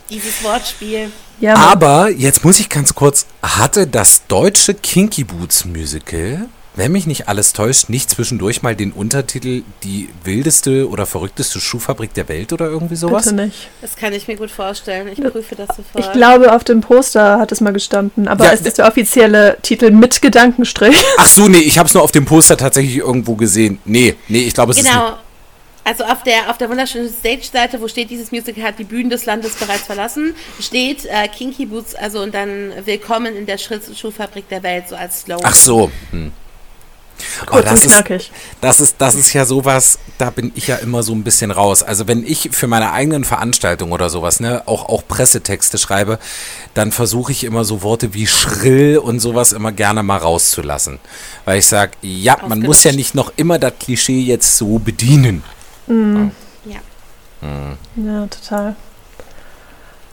Dieses Wortspiel. Ja. Aber jetzt muss ich ganz kurz, hatte das deutsche Kinky Boots Musical, wenn mich nicht alles täuscht, nicht zwischendurch mal den Untertitel Die wildeste oder verrückteste Schuhfabrik der Welt oder irgendwie sowas? bitte nicht. Das kann ich mir gut vorstellen. Ich prüfe das sofort. Ich glaube, auf dem Poster hat es mal gestanden, aber Ja, es ist der offizielle Titel mit Gedankenstrich. Ach so, nee, ich habe es nur auf dem Poster tatsächlich irgendwo gesehen. Nee, nee, ich glaube, es ist Genau. Also auf der, auf der wunderschönen Stage-Seite, wo steht, dieses Musical hat die Bühnen des Landes bereits verlassen, steht äh, Kinky Boots, also und dann Willkommen in der Schritt Schuhfabrik der Welt, so als Slogan. Ach so. Hm. Oh, Kurz das und ist, knackig. das ist, das ist ja sowas, da bin ich ja immer so ein bisschen raus. Also wenn ich für meine eigenen Veranstaltungen oder sowas, ne, auch, auch Pressetexte schreibe, dann versuche ich immer so Worte wie schrill und sowas immer gerne mal rauszulassen. Weil ich sage, ja, man muss ja nicht noch immer das Klischee jetzt so bedienen. Ja. Ja, total.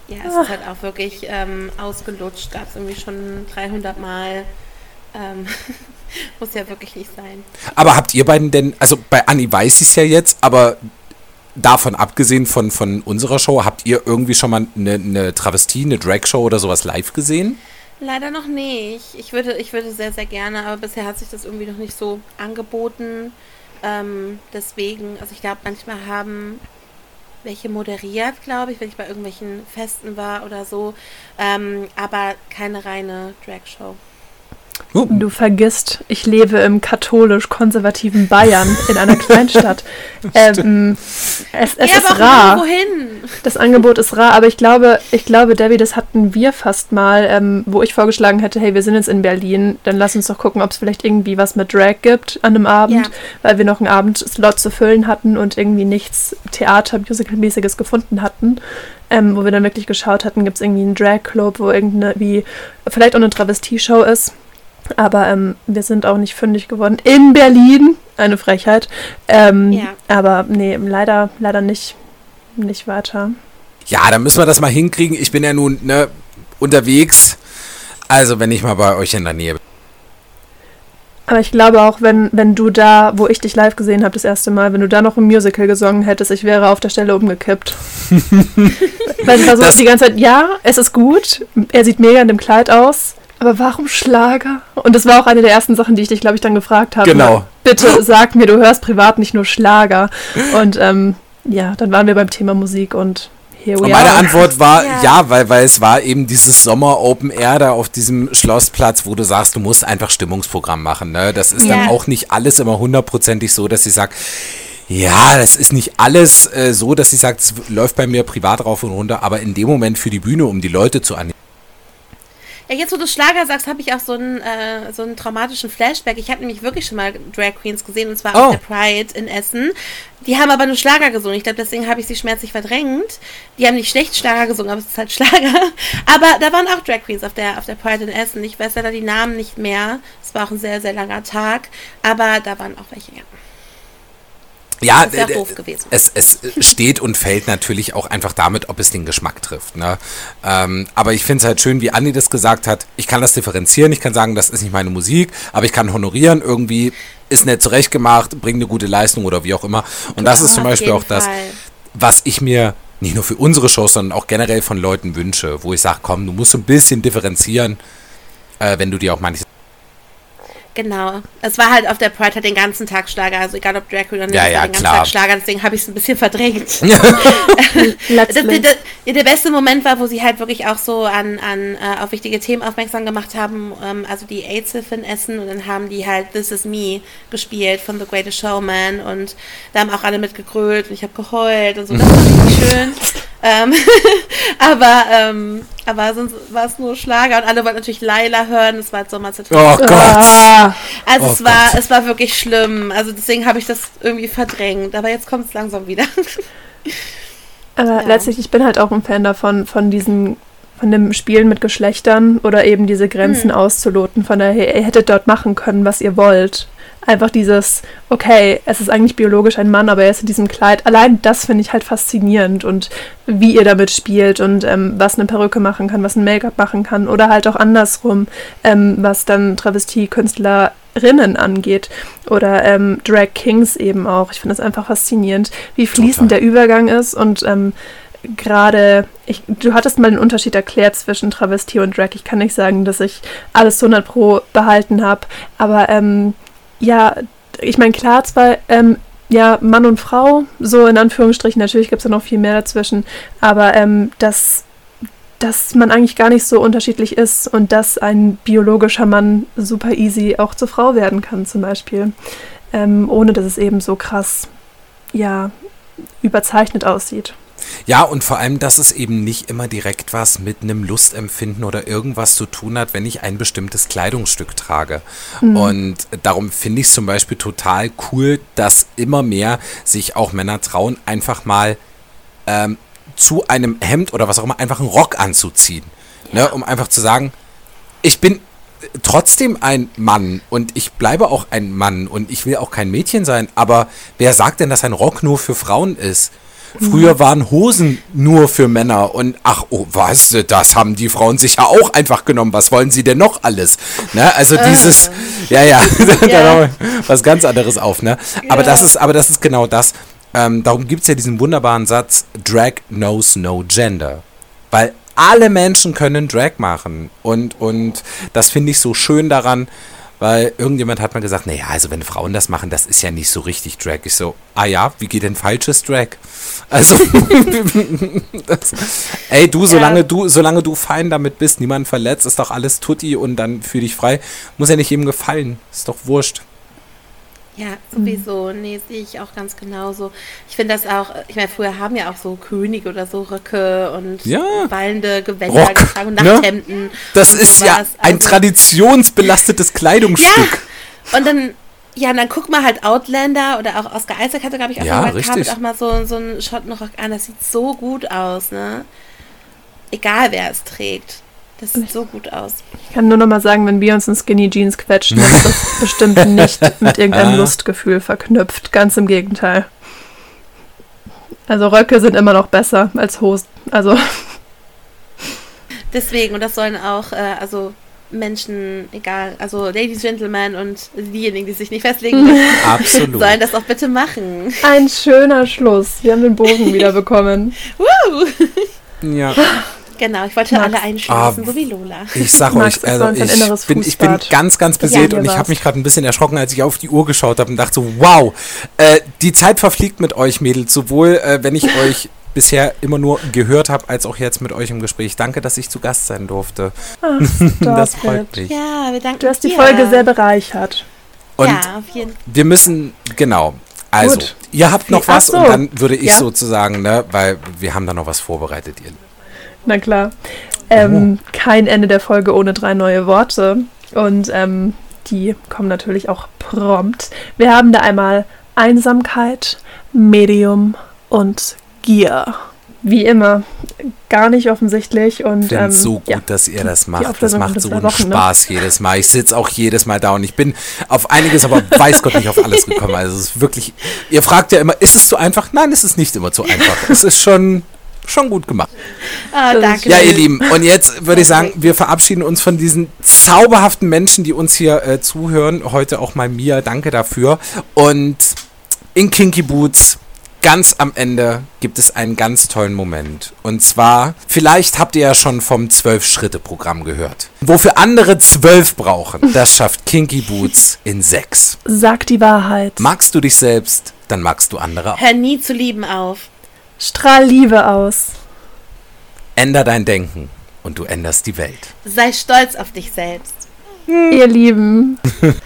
Ja, es ist halt auch wirklich ähm, ausgelutscht, gab es irgendwie schon 300 Mal. Ähm, muss ja wirklich nicht sein. Aber habt ihr beiden denn, also bei Anni weiß ich es ja jetzt, aber davon abgesehen von, von unserer Show, habt ihr irgendwie schon mal eine, eine Travestie, eine Drag-Show oder sowas live gesehen? Leider noch nicht. Ich würde, ich würde sehr, sehr gerne, aber bisher hat sich das irgendwie noch nicht so angeboten. Ähm, deswegen, also ich glaube, manchmal haben welche moderiert, glaube ich, wenn ich bei irgendwelchen Festen war oder so. Ähm, aber keine reine Drag-Show. Oh, Du vergisst, ich lebe im katholisch-konservativen Bayern in einer Kleinstadt. ähm, es es ja, ist rar. wohin? Das Angebot ist rar, aber ich glaube, ich glaube, Debbie, das hatten wir fast mal, ähm, wo ich vorgeschlagen hätte, hey, wir sind jetzt in Berlin, dann lass uns doch gucken, ob es vielleicht irgendwie was mit Drag gibt an einem Abend, Ja. weil wir noch einen Abendslot zu füllen hatten und irgendwie nichts Theater-Musical-mäßiges gefunden hatten. Ähm, wo wir dann wirklich geschaut hatten, gibt es irgendwie einen Drag-Club, wo irgendeine, wie, vielleicht auch eine Travestie-Show ist. Aber ähm, wir sind auch nicht fündig geworden. In Berlin, eine Frechheit. Ähm, Ja. Aber nee, leider, leider nicht, nicht weiter. Ja, dann müssen wir das mal hinkriegen. Ich bin ja nun ne, unterwegs. Also, wenn ich mal bei euch in der Nähe bin. Aber ich glaube auch, wenn, wenn du da, wo ich dich live gesehen habe das erste Mal, wenn du da noch ein Musical gesungen hättest, ich wäre auf der Stelle umgekippt. Weil ich Das- die ganze Zeit, ja, es ist gut, er sieht mega in dem Kleid aus, aber warum Schlager? Und das war auch eine der ersten Sachen, die ich dich, glaube ich, dann gefragt habe. Genau. Bitte sag mir, du hörst privat nicht nur Schlager. Und ähm, ja, dann waren wir beim Thema Musik und here we Und meine are. Antwort war Ja. ja, weil, weil es war eben dieses Sommer Open Air da auf diesem Schlossplatz, wo du sagst, du musst einfach Stimmungsprogramm machen. Ne? Das ist dann Ja. auch nicht alles immer hundertprozentig so, dass ich sage, ja, das ist nicht alles äh, so, dass ich sage, es läuft bei mir privat rauf und runter, aber in dem Moment für die Bühne, um die Leute zu animieren. Ja, jetzt wo du Schlager sagst, habe ich auch so einen, äh, so einen traumatischen Flashback. Ich habe nämlich wirklich schon mal Drag Queens gesehen und zwar Oh. auf der Pride in Essen. Die haben aber nur Schlager gesungen. Ich glaube, deswegen habe ich sie schmerzlich verdrängt. Die haben nicht schlecht Schlager gesungen, aber es ist halt Schlager. Aber da waren auch Drag Queens auf der, auf der Pride in Essen. Ich weiß leider die Namen nicht mehr. Es war auch ein sehr, sehr langer Tag. Aber da waren auch welche, ja. Ja, gewesen. Es, es steht und fällt natürlich auch einfach damit, ob es den Geschmack trifft. Ne? Ähm, aber ich finde es halt schön, wie Andi das gesagt hat. Ich kann das differenzieren, ich kann sagen, das ist nicht meine Musik, aber ich kann honorieren, irgendwie ist nett zurechtgemacht, bringt eine gute Leistung oder wie auch immer. Und das ist zum Beispiel auch das, Fall. was ich mir nicht nur für unsere Shows, sondern auch generell von Leuten wünsche, wo ich sage, komm, du musst ein bisschen differenzieren, äh, wenn du dir auch manches Genau. Es war halt auf der Pride halt den ganzen Tag Schlager, also egal ob Drag oder nicht, Ja, es war ja, den ganzen klar. Tag Schlager, deswegen habe ich es ein bisschen verdrängt. Das, der, Letztlich. der, ja, der beste Moment war, wo sie halt wirklich auch so an, an äh, auf wichtige Themen aufmerksam gemacht haben, ähm, also die AIDS-Hilfe in Essen und dann haben die halt This Is Me gespielt von The Greatest Showman und da haben auch alle mitgegrölt und ich habe geheult und so, das war richtig schön. Ähm, aber, ähm, aber sonst war es nur Schlager und alle wollten natürlich Laila hören, das war halt Sommerzeit. Oh Gott. Ah, Also Oh es war, Gott. es war wirklich schlimm. Also deswegen habe ich das irgendwie verdrängt. Aber jetzt kommt es langsam wieder. aber Ja. letztlich, ich bin halt auch ein Fan davon, von diesen, von dem Spielen mit Geschlechtern oder eben diese Grenzen Hm. auszuloten, von der, hey, ihr hättet dort machen können, was ihr wollt. Einfach dieses, okay, es ist eigentlich biologisch ein Mann, aber er ist in diesem Kleid. Allein das finde ich halt faszinierend und wie ihr damit spielt und ähm, was eine Perücke machen kann, was ein Make-up machen kann oder halt auch andersrum, ähm, was dann Travestie-Künstlerinnen angeht oder ähm, Drag Kings eben auch. Ich finde das einfach faszinierend, wie fließend Total. der Übergang ist und ähm, gerade, ich, du hattest mal den Unterschied erklärt zwischen Travestie und Drag. Ich kann nicht sagen, dass ich alles zu 100 pro behalten habe, aber ähm, ja, ich meine, klar, zwar ähm, ja, Mann und Frau, so in Anführungsstrichen, natürlich gibt es da noch viel mehr dazwischen, aber ähm, dass, dass man eigentlich gar nicht so unterschiedlich ist und dass ein biologischer Mann super easy auch zur Frau werden kann, zum Beispiel, ähm, ohne dass es eben so krass, ja, überzeichnet aussieht. Ja, und vor allem, dass es eben nicht immer direkt was mit einem Lustempfinden oder irgendwas zu tun hat, wenn ich ein bestimmtes Kleidungsstück trage. Und darum finde ich es zum Beispiel total cool, dass immer mehr sich auch Männer trauen, einfach mal ähm, zu einem Hemd oder was auch immer einfach einen Rock anzuziehen. Ne, um einfach zu sagen, ich bin trotzdem ein Mann und ich bleibe auch ein Mann und ich will auch kein Mädchen sein, aber wer sagt denn, dass ein Rock nur für Frauen ist? Früher waren Hosen nur für Männer und ach, oh, was, das haben die Frauen sich ja auch einfach genommen. Was wollen sie denn noch alles? Ne? Also dieses, ja, ja, da Ja. noch was ganz anderes auf, ne? Aber das ist, aber das ist genau das. Ähm, darum gibt es ja diesen wunderbaren Satz, Drag knows no gender. Weil alle Menschen können Drag machen. Und, und das finde ich so schön daran, weil irgendjemand hat mal gesagt, naja, also wenn Frauen das machen, das ist ja nicht so richtig Drag. Ich so, ah ja, wie geht denn falsches Drag? Also, das, ey, du, solange du, solange du fein damit bist, niemand verletzt, ist doch alles tutti und dann fühl dich frei. Muss ja nicht jedem gefallen. Ist doch wurscht. Ja, sowieso. Nee, sehe ich auch ganz genauso. Ich finde das auch, ich meine, früher haben ja auch so Könige oder so Röcke und Ja. wallende Gewänder Rock, getragen und ne? Nachthemden. Das und ist ja ein Also- traditionsbelastetes Kleidungsstück. Und dann, ja, und dann guck mal halt Outlander oder auch Oscar Isaac hatte, glaube ich, auch Ja, mal richtig. Auch mal so, so einen Schottenrock an. Das sieht so gut aus, ne? Egal, wer es trägt. Das sieht so gut aus. Ich kann nur noch mal sagen, wenn wir uns in Skinny Jeans quetschen, dann ist das bestimmt nicht mit irgendeinem Lustgefühl verknüpft. Ganz im Gegenteil. Also Röcke sind immer noch besser als Hosen. Also Deswegen, und das sollen auch, äh, also Menschen, egal, also Ladies, Gentlemen und diejenigen, die sich nicht festlegen Absolut. sollen das auch bitte machen. ein schöner Schluss. Wir haben den Bogen wieder bekommen. Ja. Genau, ich wollte Max. alle einschließen, Ah, so wie Lola. Ich sag Max euch, also ich bin, ich bin ganz, ganz beseelt und ich habe mich gerade ein bisschen erschrocken, als ich auf die Uhr geschaut habe und dachte so, wow, äh, die Zeit verfliegt mit euch Mädels, sowohl äh, wenn ich euch bisher immer nur gehört habe, als auch jetzt mit euch im Gespräch. Danke, dass ich zu Gast sein durfte. Ah, das freut it. mich. Ja, wir danken Du hast die dir. Folge sehr bereichert. Und ja, auf jeden wir müssen, genau, also, Gut. ihr habt noch Ach was so. und dann würde ich Ja. sozusagen, ne, weil wir haben da noch was vorbereitet, ihr. Na klar. Ähm, Kein Ende der Folge ohne drei neue Worte. Und ähm, die kommen natürlich auch prompt. Wir haben da einmal Einsamkeit, Medium und Gier. Wie immer. Gar nicht offensichtlich. Und, Ich finde ähm, so gut, ja. dass ihr das macht. Das macht so in einen ne? Spaß jedes Mal. Ich sitze auch jedes Mal da und ich bin auf einiges, aber weiß Gott nicht auf alles gekommen. Also es ist wirklich, ihr fragt ja immer, ist es zu einfach? Nein, es ist nicht immer zu einfach. Es ist schon, schon gut gemacht. Ah, danke. Ja, ihr Lieben, und jetzt würde ich sagen, wir verabschieden uns von diesen zauberhaften Menschen, die uns hier äh, zuhören. Heute auch mal Mia, danke dafür. Und in Kinky Boots, ganz am Ende, gibt es einen ganz tollen Moment. Und zwar, vielleicht habt ihr ja schon vom Zwölf-Schritte-Programm gehört. Wofür andere zwölf brauchen, das schafft Kinky Boots in sechs. Sag die Wahrheit. Magst du dich selbst, dann magst du andere auch. Hör nie zu lieben auf. Strahl Liebe aus. Änder dein Denken und du änderst die Welt. Sei stolz auf dich selbst. Ihr Lieben.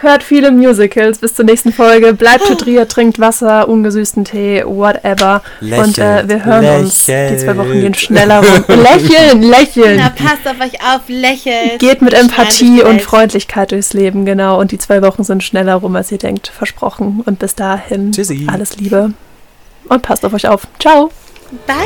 Hört viele Musicals. Bis zur nächsten Folge. Bleibt hydriert, trinkt Wasser, ungesüßten Tee, whatever. Und äh, wir hören uns. Die zwei Wochen gehen schneller rum. lächeln, lächeln. Na, passt auf euch auf, lächelt. Geht mit Empathie und. Freundlichkeit durchs Leben, genau. Und die zwei Wochen sind schneller rum, als ihr denkt. Versprochen. Und bis dahin Tschüssi. alles Liebe und passt auf euch auf. Ciao. Bye.